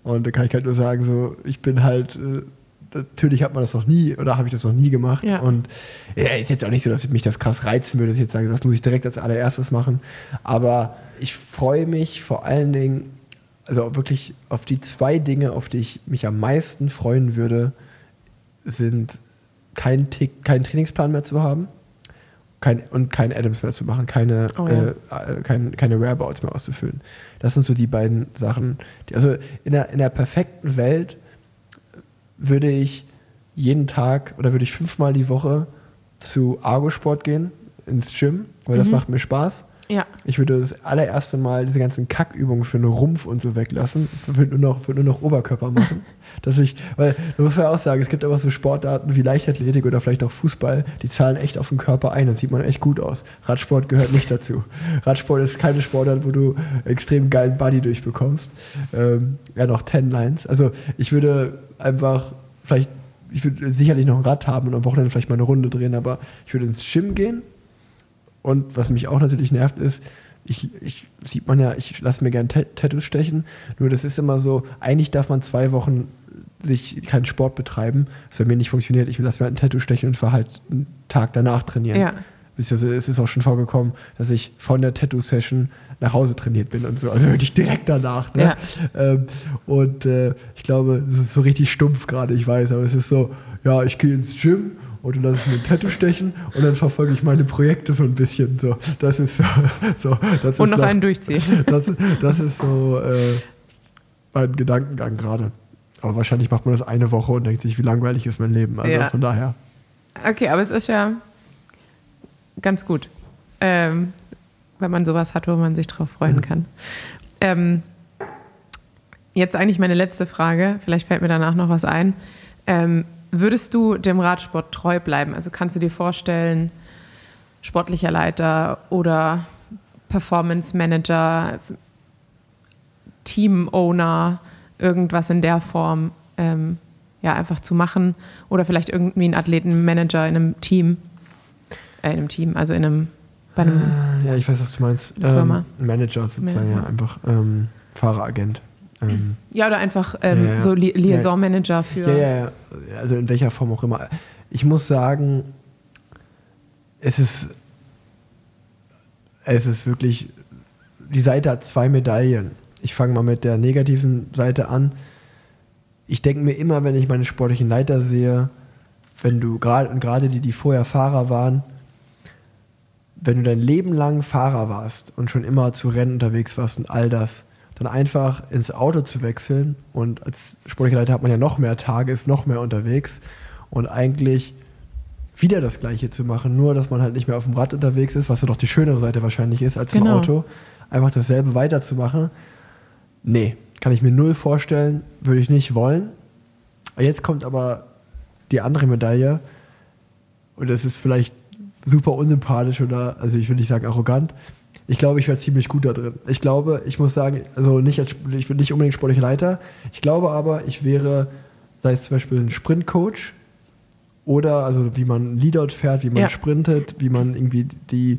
Und da kann ich halt nur sagen, so, ich bin halt, äh, natürlich hat man das noch nie oder habe ich das noch nie gemacht. Ja. Und ja, ist jetzt auch nicht so, dass mich das krass reizen würde, dass ich jetzt sage, das muss ich direkt als allererstes machen. Aber ich freue mich vor allen Dingen, also wirklich auf die zwei Dinge, auf die ich mich am meisten freuen würde, sind kein, Tick, keinen Trainingsplan mehr zu haben kein, und kein Adams mehr zu machen, keine, Oh ja. äh, äh, kein, keine Whereabouts mehr auszufüllen. Das sind so die beiden Sachen. Die, also in der, in der perfekten Welt würde ich jeden Tag oder würde ich fünfmal die Woche zu Argo-Sport gehen, ins Gym, weil das macht mir Spaß. Ja, Ich würde das allererste Mal diese ganzen Kackübungen für den Rumpf und so weglassen. Würde nur noch, würde nur noch Oberkörper machen. Dass ich, weil, da muss man ja auch sagen, es gibt aber so Sportarten wie Leichtathletik oder vielleicht auch Fußball, die zahlen echt auf den Körper ein. Das sieht man echt gut aus. Radsport gehört nicht dazu. Radsport ist keine Sportart, wo du extrem geilen Body durchbekommst. Ähm, ja, noch Ten Lines. Also ich würde einfach vielleicht, ich würde sicherlich noch ein Rad haben und am Wochenende vielleicht mal eine Runde drehen, aber ich würde ins Gym gehen, und was mich auch natürlich nervt, ist, ich, ich sieht man ja, ich lasse mir gerne Tattoos stechen. Nur das ist immer so, eigentlich darf man zwei Wochen sich keinen Sport betreiben, was bei mir nicht funktioniert. Ich lasse mir halt ein Tattoo stechen und fahre halt einen Tag danach trainieren. Ja. Es ist auch schon vorgekommen, dass ich von der Tattoo-Session nach Hause trainiert bin und so. Also wirklich direkt danach. Ne? Ja. Ähm, und äh, ich glaube, das ist so richtig stumpf gerade, ich weiß, aber es ist so, ja, ich gehe ins Gym und dann lasse ich mir ein Tattoo stechen und dann verfolge ich meine Projekte so ein bisschen. So, das ist so, das und ist noch einen durchziehen. das, das ist so äh, mein Gedankengang gerade. Aber wahrscheinlich macht man das eine Woche und denkt sich, wie langweilig ist mein Leben. Also Ja. von daher. Okay, aber es ist ja ganz gut, ähm, wenn man sowas hat, wo man sich drauf freuen kann. Ähm, jetzt eigentlich meine letzte Frage, vielleicht fällt mir danach noch was ein. Ähm, würdest du dem Radsport treu bleiben? Also kannst du dir vorstellen, sportlicher Leiter oder Performance Manager, Team Owner, irgendwas in der Form ähm, ja einfach zu machen oder vielleicht irgendwie einen Athletenmanager in einem Team, äh, in einem Team, also in einem bei einem Ja, ich weiß, was du meinst. Ähm, Manager sozusagen, Ja. ja, einfach ähm, Fahreragent. Ähm, ja oder einfach ähm, Ja, ja. so Li Liaison-Manager für ja, ja, ja. Also in welcher Form auch immer. Ich muss sagen, es ist, es ist wirklich, die Seite hat zwei Medaillen. Ich fange mal mit der negativen Seite an. Ich denke mir immer, wenn ich meine sportlichen Leiter sehe, wenn du gerade und gerade die, die vorher Fahrer waren, wenn du dein Leben lang Fahrer warst und schon immer zu Rennen unterwegs warst und all das, dann einfach ins Auto zu wechseln und als sportlicher Leiter hat man ja noch mehr Tage, ist noch mehr unterwegs und eigentlich wieder das Gleiche zu machen, nur dass man halt nicht mehr auf dem Rad unterwegs ist, was ja doch die schönere Seite wahrscheinlich ist als im Genau. Auto, einfach dasselbe weiterzumachen. Nee, kann ich mir null vorstellen, würde ich nicht wollen. Jetzt kommt aber die andere Medaille und das ist vielleicht super unsympathisch oder, also ich will nicht sagen arrogant. Ich glaube, ich wäre ziemlich gut da drin. Ich glaube, ich muss sagen, also nicht als, ich bin nicht unbedingt sportlicher Leiter. Ich glaube aber, ich wäre, sei es zum Beispiel ein Sprintcoach oder also wie man Leadout fährt, wie man Ja. sprintet, wie man irgendwie die,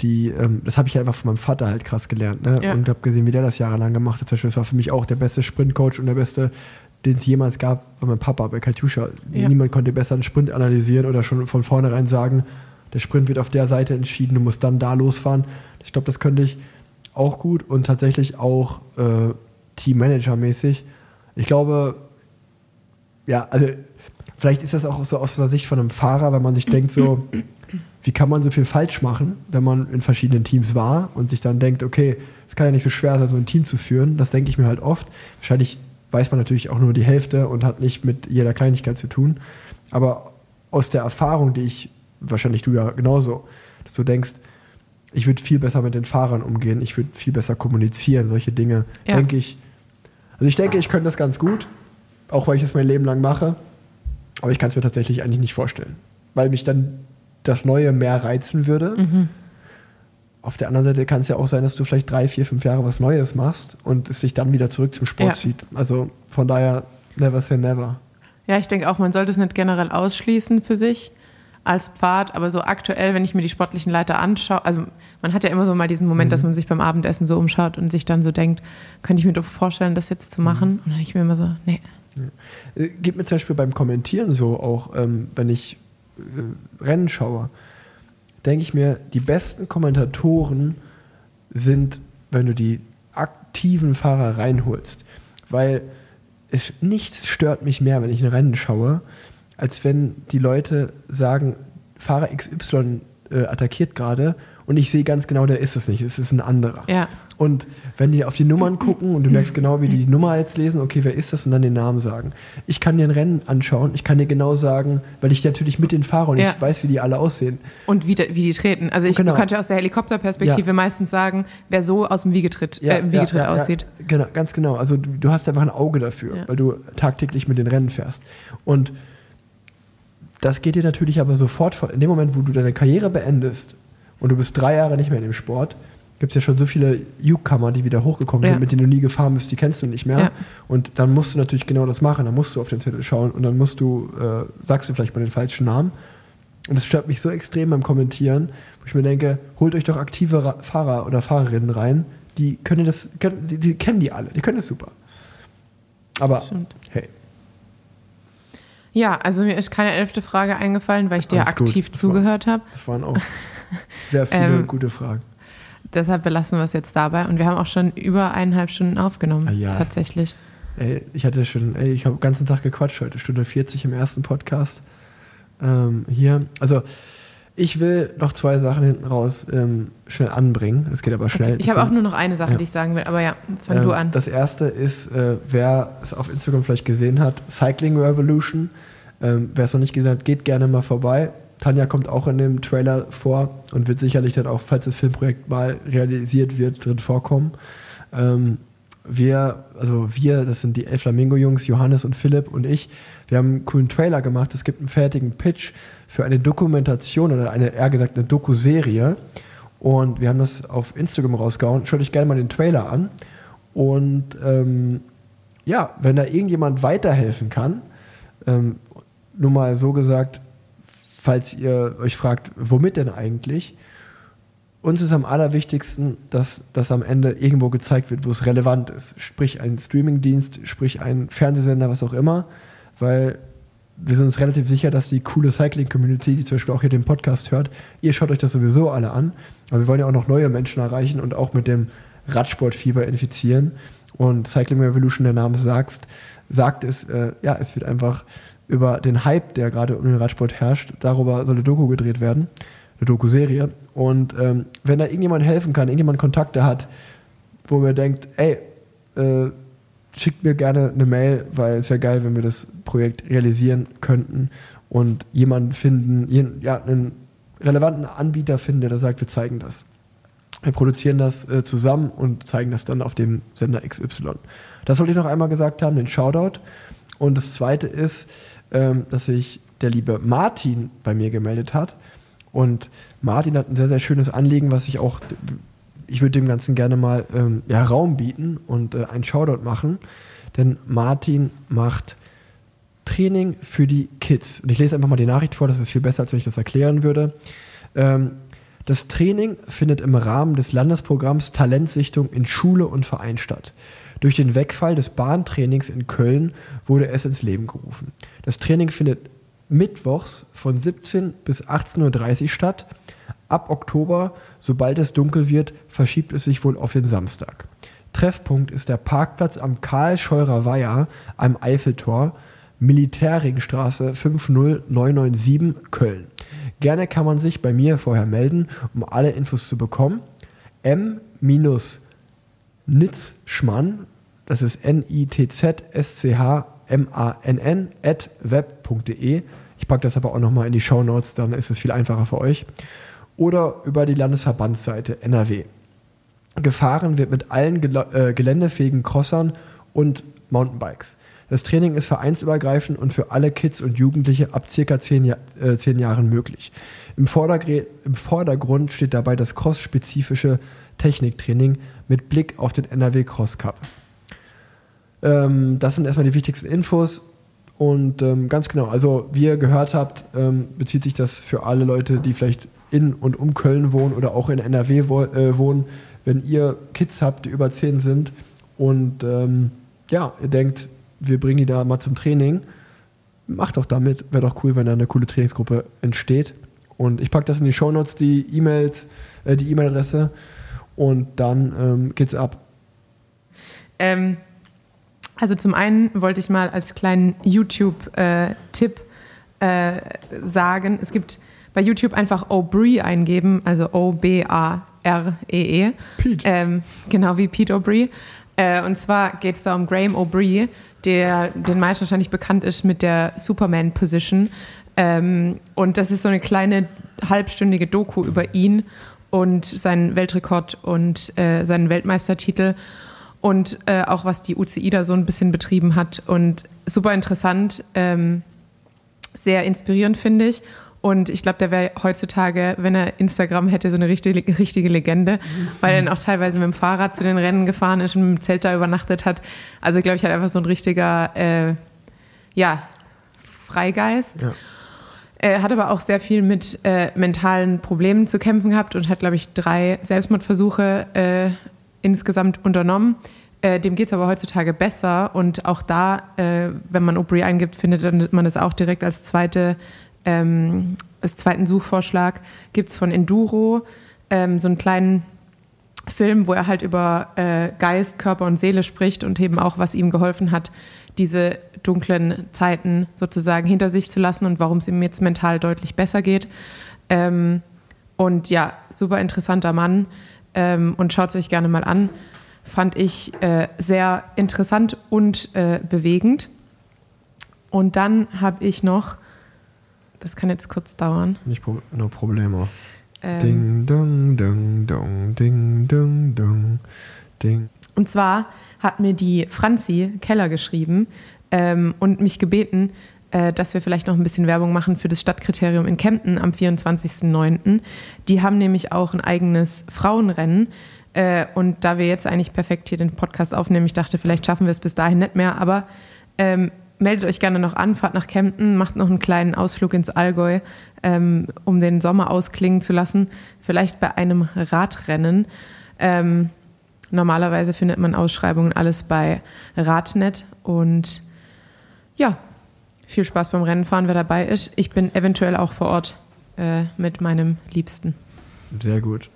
die, ähm, das habe ich einfach von meinem Vater halt krass gelernt, ne? Ja. Und habe gesehen, wie der das jahrelang gemacht hat. Zum Beispiel, das war für mich auch der beste Sprintcoach und der beste, den es jemals gab, war mein Papa bei Katjuscha. Ja. Niemand konnte besser einen Sprint analysieren oder schon von vornherein sagen, der Sprint wird auf der Seite entschieden, du musst dann da losfahren. Ich glaube, das könnte ich auch gut und tatsächlich auch äh, Teammanager-mäßig. Ich glaube, ja, also vielleicht ist das auch so aus der Sicht von einem Fahrer, wenn man sich denkt, so, wie kann man so viel falsch machen, wenn man in verschiedenen Teams war und sich dann denkt, okay, es kann ja nicht so schwer sein, so ein Team zu führen. Das denke ich mir halt oft. Wahrscheinlich weiß man natürlich auch nur die Hälfte und hat nicht mit jeder Kleinigkeit zu tun. Aber aus der Erfahrung, die ich, wahrscheinlich du ja genauso, dass du denkst, ich würde viel besser mit den Fahrern umgehen, ich würde viel besser kommunizieren, solche Dinge, Ja. denke ich. Also ich denke, ich könnte das ganz gut, auch weil ich das mein Leben lang mache. Aber ich kann es mir tatsächlich eigentlich nicht vorstellen, weil mich dann das Neue mehr reizen würde. Auf der anderen Seite kann es ja auch sein, dass du vielleicht drei, vier, fünf Jahre was Neues machst und es dich dann wieder zurück zum Sport Ja. zieht. Also von daher, never say never. Ja, ich denke auch, man sollte es nicht generell ausschließen für sich als Pfad, aber so aktuell, wenn ich mir die sportlichen Leiter anschaue, also man hat ja immer so mal diesen Moment, dass man sich beim Abendessen so umschaut und sich dann so denkt, könnte ich mir doch vorstellen, das jetzt zu machen? Und dann ich mir immer so, nee. Äh, Geht mir zum Beispiel beim Kommentieren so, auch ähm, wenn ich äh, Rennen schaue, denke ich mir, die besten Kommentatoren sind, wenn du die aktiven Fahrer reinholst. Weil es, nichts stört mich mehr, wenn ich ein Rennen schaue, als wenn die Leute sagen, Fahrer XY äh, attackiert gerade und ich sehe ganz genau, der ist es nicht, es ist ein anderer. Ja. Und wenn die auf die Nummern gucken und du merkst genau, wie die die Nummer jetzt lesen, okay, wer ist das und dann den Namen sagen. Ich kann dir ein Rennen anschauen, ich kann dir genau sagen, weil ich natürlich mit den fahre und Ja. ich weiß, wie die alle aussehen. Und wie, wie die treten. Also ich Genau. ja aus der Helikopterperspektive Ja. meistens sagen, wer so aus dem Wiegetritt, äh, im Wiegetritt aussieht. Ja, genau, ganz genau. Also du, du hast einfach ein Auge dafür, Ja. weil du tagtäglich mit den Rennen fährst. Und das geht dir natürlich aber sofort vor. In dem Moment, wo du deine Karriere beendest und du bist drei Jahre nicht mehr in dem Sport, gibt es ja schon so viele Newcomer, die wieder hochgekommen Ja. sind, mit denen du nie gefahren bist, die kennst du nicht mehr. Ja. Und dann musst du natürlich genau das machen. Dann musst du auf den Zettel schauen und dann musst du, äh, sagst du vielleicht mal den falschen Namen. Und das stört mich so extrem beim Kommentieren, wo ich mir denke, holt euch doch aktive Ra Fahrer oder Fahrerinnen rein, die können das, können, die, die kennen die alle, die können das super. Aber Stimmt. hey, Ja, also mir ist keine elfte Frage eingefallen, weil ich dir Alles aktiv Das zugehört habe. das waren auch sehr viele Ähm, gute Fragen. Deshalb belassen wir es jetzt dabei. Und wir haben auch schon über eineinhalb Stunden aufgenommen, Ah, ja. tatsächlich. Ey, ich hatte schon, ey, ich habe den ganzen Tag gequatscht heute, Stunde 40 im ersten Podcast. Ähm, hier, also ich will noch zwei Sachen hinten raus ähm, schnell anbringen. Es geht aber schnell. Ich Das habe auch nur noch eine Sache, Ja. die ich sagen will, aber ja, fang Ähm, du an. Das erste ist, äh, wer es auf Instagram vielleicht gesehen hat, Cycling Revolution. Ähm, wer es noch nicht gesehen hat, geht gerne mal vorbei. Tanja kommt auch in dem Trailer vor und wird sicherlich dann auch, falls das Filmprojekt mal realisiert wird, drin vorkommen. Ähm, wir, also wir, das sind die El Flamingo-Jungs, Johannes und Philipp und ich, wir haben einen coolen Trailer gemacht. Es gibt einen fertigen Pitch für eine Dokumentation oder eine, eher gesagt, eine Doku-Serie. Und wir haben das auf Instagram rausgehauen. Schaut euch gerne mal den Trailer an. Und ähm, ja, wenn da irgendjemand weiterhelfen kann, ähm, nur mal so gesagt, falls ihr euch fragt, womit denn eigentlich, uns ist am allerwichtigsten, dass das am Ende irgendwo gezeigt wird, wo es relevant ist. Sprich ein Streamingdienst, sprich ein Fernsehsender, was auch immer, weil wir sind uns relativ sicher, dass die coole Cycling-Community, die zum Beispiel auch hier den Podcast hört, ihr schaut euch das sowieso alle an, aber wir wollen ja auch noch neue Menschen erreichen und auch mit dem Radsportfieber infizieren. Und Cycling Revolution, der Name sagst, sagt es, äh, ja, es wird einfach über den Hype, der gerade um den Radsport herrscht, darüber soll eine Doku gedreht werden, eine Doku-Serie. Und ähm, wenn da irgendjemand helfen kann, irgendjemand Kontakte hat, wo man denkt, ey, äh, schickt mir gerne eine Mail, weil es wäre geil, wenn wir das Projekt realisieren könnten und jemanden finden, ja, einen relevanten Anbieter finden, der da sagt, wir zeigen das. Wir produzieren das äh, zusammen und zeigen das dann auf dem Sender XY. Das wollte ich noch einmal gesagt haben, den Shoutout. Und das zweite ist, ähm, dass sich der liebe Martin bei mir gemeldet hat. Und Martin hat ein sehr, sehr schönes Anliegen, was ich auch, ich würde dem Ganzen gerne mal ähm, ja, Raum bieten und äh, einen Shoutout machen. Denn Martin macht Training für die Kids. Und ich lese einfach mal die Nachricht vor, das ist viel besser, als wenn ich das erklären würde. Ähm, das Training findet im Rahmen des Landesprogramms Talentsichtung in Schule und Verein statt. Durch den Wegfall des Bahntrainings in Köln wurde es ins Leben gerufen. Das Training findet mittwochs von 17 bis 18.30 Uhr statt. Ab Oktober, sobald es dunkel wird, verschiebt es sich wohl auf den Samstag. Treffpunkt ist der Parkplatz am Karl-Scheurer Weiher am Eiffeltor, Militärringstraße 50997 Köln. Gerne kann man sich bei mir vorher melden, um alle Infos zu bekommen. M-Nitzschmann, das ist N-I-T-Z-S-C-H-M-A-N-N, at web.de. Ich packe das aber auch nochmal in die Show Notes, dann ist es viel einfacher für euch. Oder über die Landesverbandsseite NRW. Gefahren wird mit allen gel äh, geländefähigen Crossern und Mountainbikes. Das Training ist vereinsübergreifend und für alle Kids und Jugendliche ab circa 10, Jahr, äh, 10 Jahren möglich. Im, Vordergr Im Vordergrund steht dabei das cross-spezifische Techniktraining mit Blick auf den NRW Cross Cup. Ähm, das sind erstmal die wichtigsten Infos. Und ähm, ganz genau, also wie ihr gehört habt, ähm, bezieht sich das für alle Leute, die vielleicht in und um Köln wohnen oder auch in NRW wo, äh, wohnen. Wenn ihr Kids habt, die über 10 sind und ähm, ja, ihr denkt, wir bringen die da mal zum Training, macht doch damit. Wäre doch cool, wenn da eine coole Trainingsgruppe entsteht. Und ich packe das in die Shownotes, die E-Mails, äh, die E-Mail-Adresse und dann ähm, geht's ab. Ähm, also zum einen wollte ich mal als kleinen YouTube-Tipp äh, sagen, es gibt bei YouTube einfach O'Brien eingeben, also O-B-A-R-E-E. -E. Pete. Ähm, genau wie Pete O'Brien. Äh, und zwar geht es da um Graham O'Brien, der den meisten wahrscheinlich bekannt ist mit der Superman-Position. Ähm, und das ist so eine kleine halbstündige Doku über ihn und seinen Weltrekord und äh, seinen Weltmeistertitel und äh, auch was die UCI da so ein bisschen betrieben hat. Und super interessant, ähm, sehr inspirierend finde ich. Und ich glaube, der wäre heutzutage, wenn er Instagram hätte, so eine richtige, richtige Legende, weil er dann auch teilweise mit dem Fahrrad zu den Rennen gefahren ist und mit dem Zelt da übernachtet hat. Also, glaube ich, halt einfach so ein richtiger, äh, ja, Freigeist. Ja. Er hat aber auch sehr viel mit äh, mentalen Problemen zu kämpfen gehabt und hat, glaube ich, drei Selbstmordversuche äh, insgesamt unternommen. Äh, dem geht es aber heutzutage besser und auch da, äh, wenn man Aubrey eingibt, findet man es auch direkt als zweite ähm, als zweiten Suchvorschlag gibt es von Enduro ähm, so einen kleinen Film, wo er halt über äh, Geist, Körper und Seele spricht und eben auch, was ihm geholfen hat, diese dunklen Zeiten sozusagen hinter sich zu lassen und warum es ihm jetzt mental deutlich besser geht. Ähm, und ja, super interessanter Mann ähm, und schaut es euch gerne mal an. Fand ich äh, sehr interessant und äh, bewegend. Und dann habe ich noch das kann jetzt kurz dauern. Nicht pro no problemo. Ähm, Ding, dong, dong, dong, ding, dong, dong, ding. Und zwar hat mir die Franzi Keller geschrieben ähm, und mich gebeten, äh, dass wir vielleicht noch ein bisschen Werbung machen für das Stadtkriterium in Kempten am 24.09. Die haben nämlich auch ein eigenes Frauenrennen. Äh, und da wir jetzt eigentlich perfekt hier den Podcast aufnehmen, ich dachte, vielleicht schaffen wir es bis dahin nicht mehr, aber ähm, meldet euch gerne noch an, fahrt nach Kempten, macht noch einen kleinen Ausflug ins Allgäu, ähm, um den Sommer ausklingen zu lassen. Vielleicht bei einem Radrennen. Ähm, normalerweise findet man Ausschreibungen alles bei Radnet. Und ja, viel Spaß beim Rennenfahren, wer dabei ist. Ich bin eventuell auch vor Ort äh, mit meinem Liebsten. Sehr gut.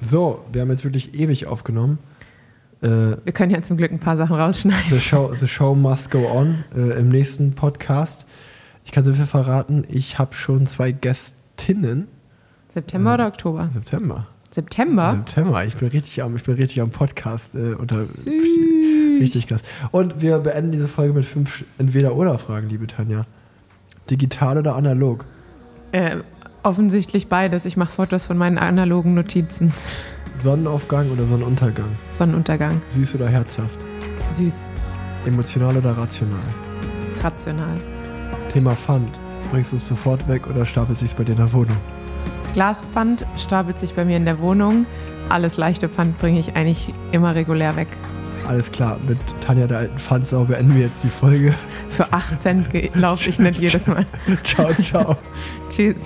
So, wir haben jetzt wirklich ewig aufgenommen. Äh, Wir können ja zum Glück ein paar Sachen rausschneiden. the, show, the show must go on äh, im nächsten Podcast. Ich kann so viel verraten, ich habe schon zwei Gästinnen. September oder Oktober? September. September? September. Ich bin richtig am, ich bin richtig am Podcast äh, unter. Süß. Richtig krass. Und wir beenden diese Folge mit fünf Entweder-Oder-Fragen, liebe Tanja. Digital oder analog? Äh, offensichtlich beides. Ich mache Fotos von meinen analogen Notizen. Sonnenaufgang oder Sonnenuntergang? Sonnenuntergang. Süß oder herzhaft? Süß. Emotional oder rational? Rational. Thema Pfand. Bringst du es sofort weg oder stapelt sich bei dir in der Wohnung? Glaspfand stapelt sich bei mir in der Wohnung. Alles leichte Pfand bringe ich eigentlich immer regulär weg. Alles klar, mit Tanja der alten Pfandsau beenden wir jetzt die Folge. Für 8 Cent laufe ich nicht jedes Mal. ciao, ciao. Tschüss.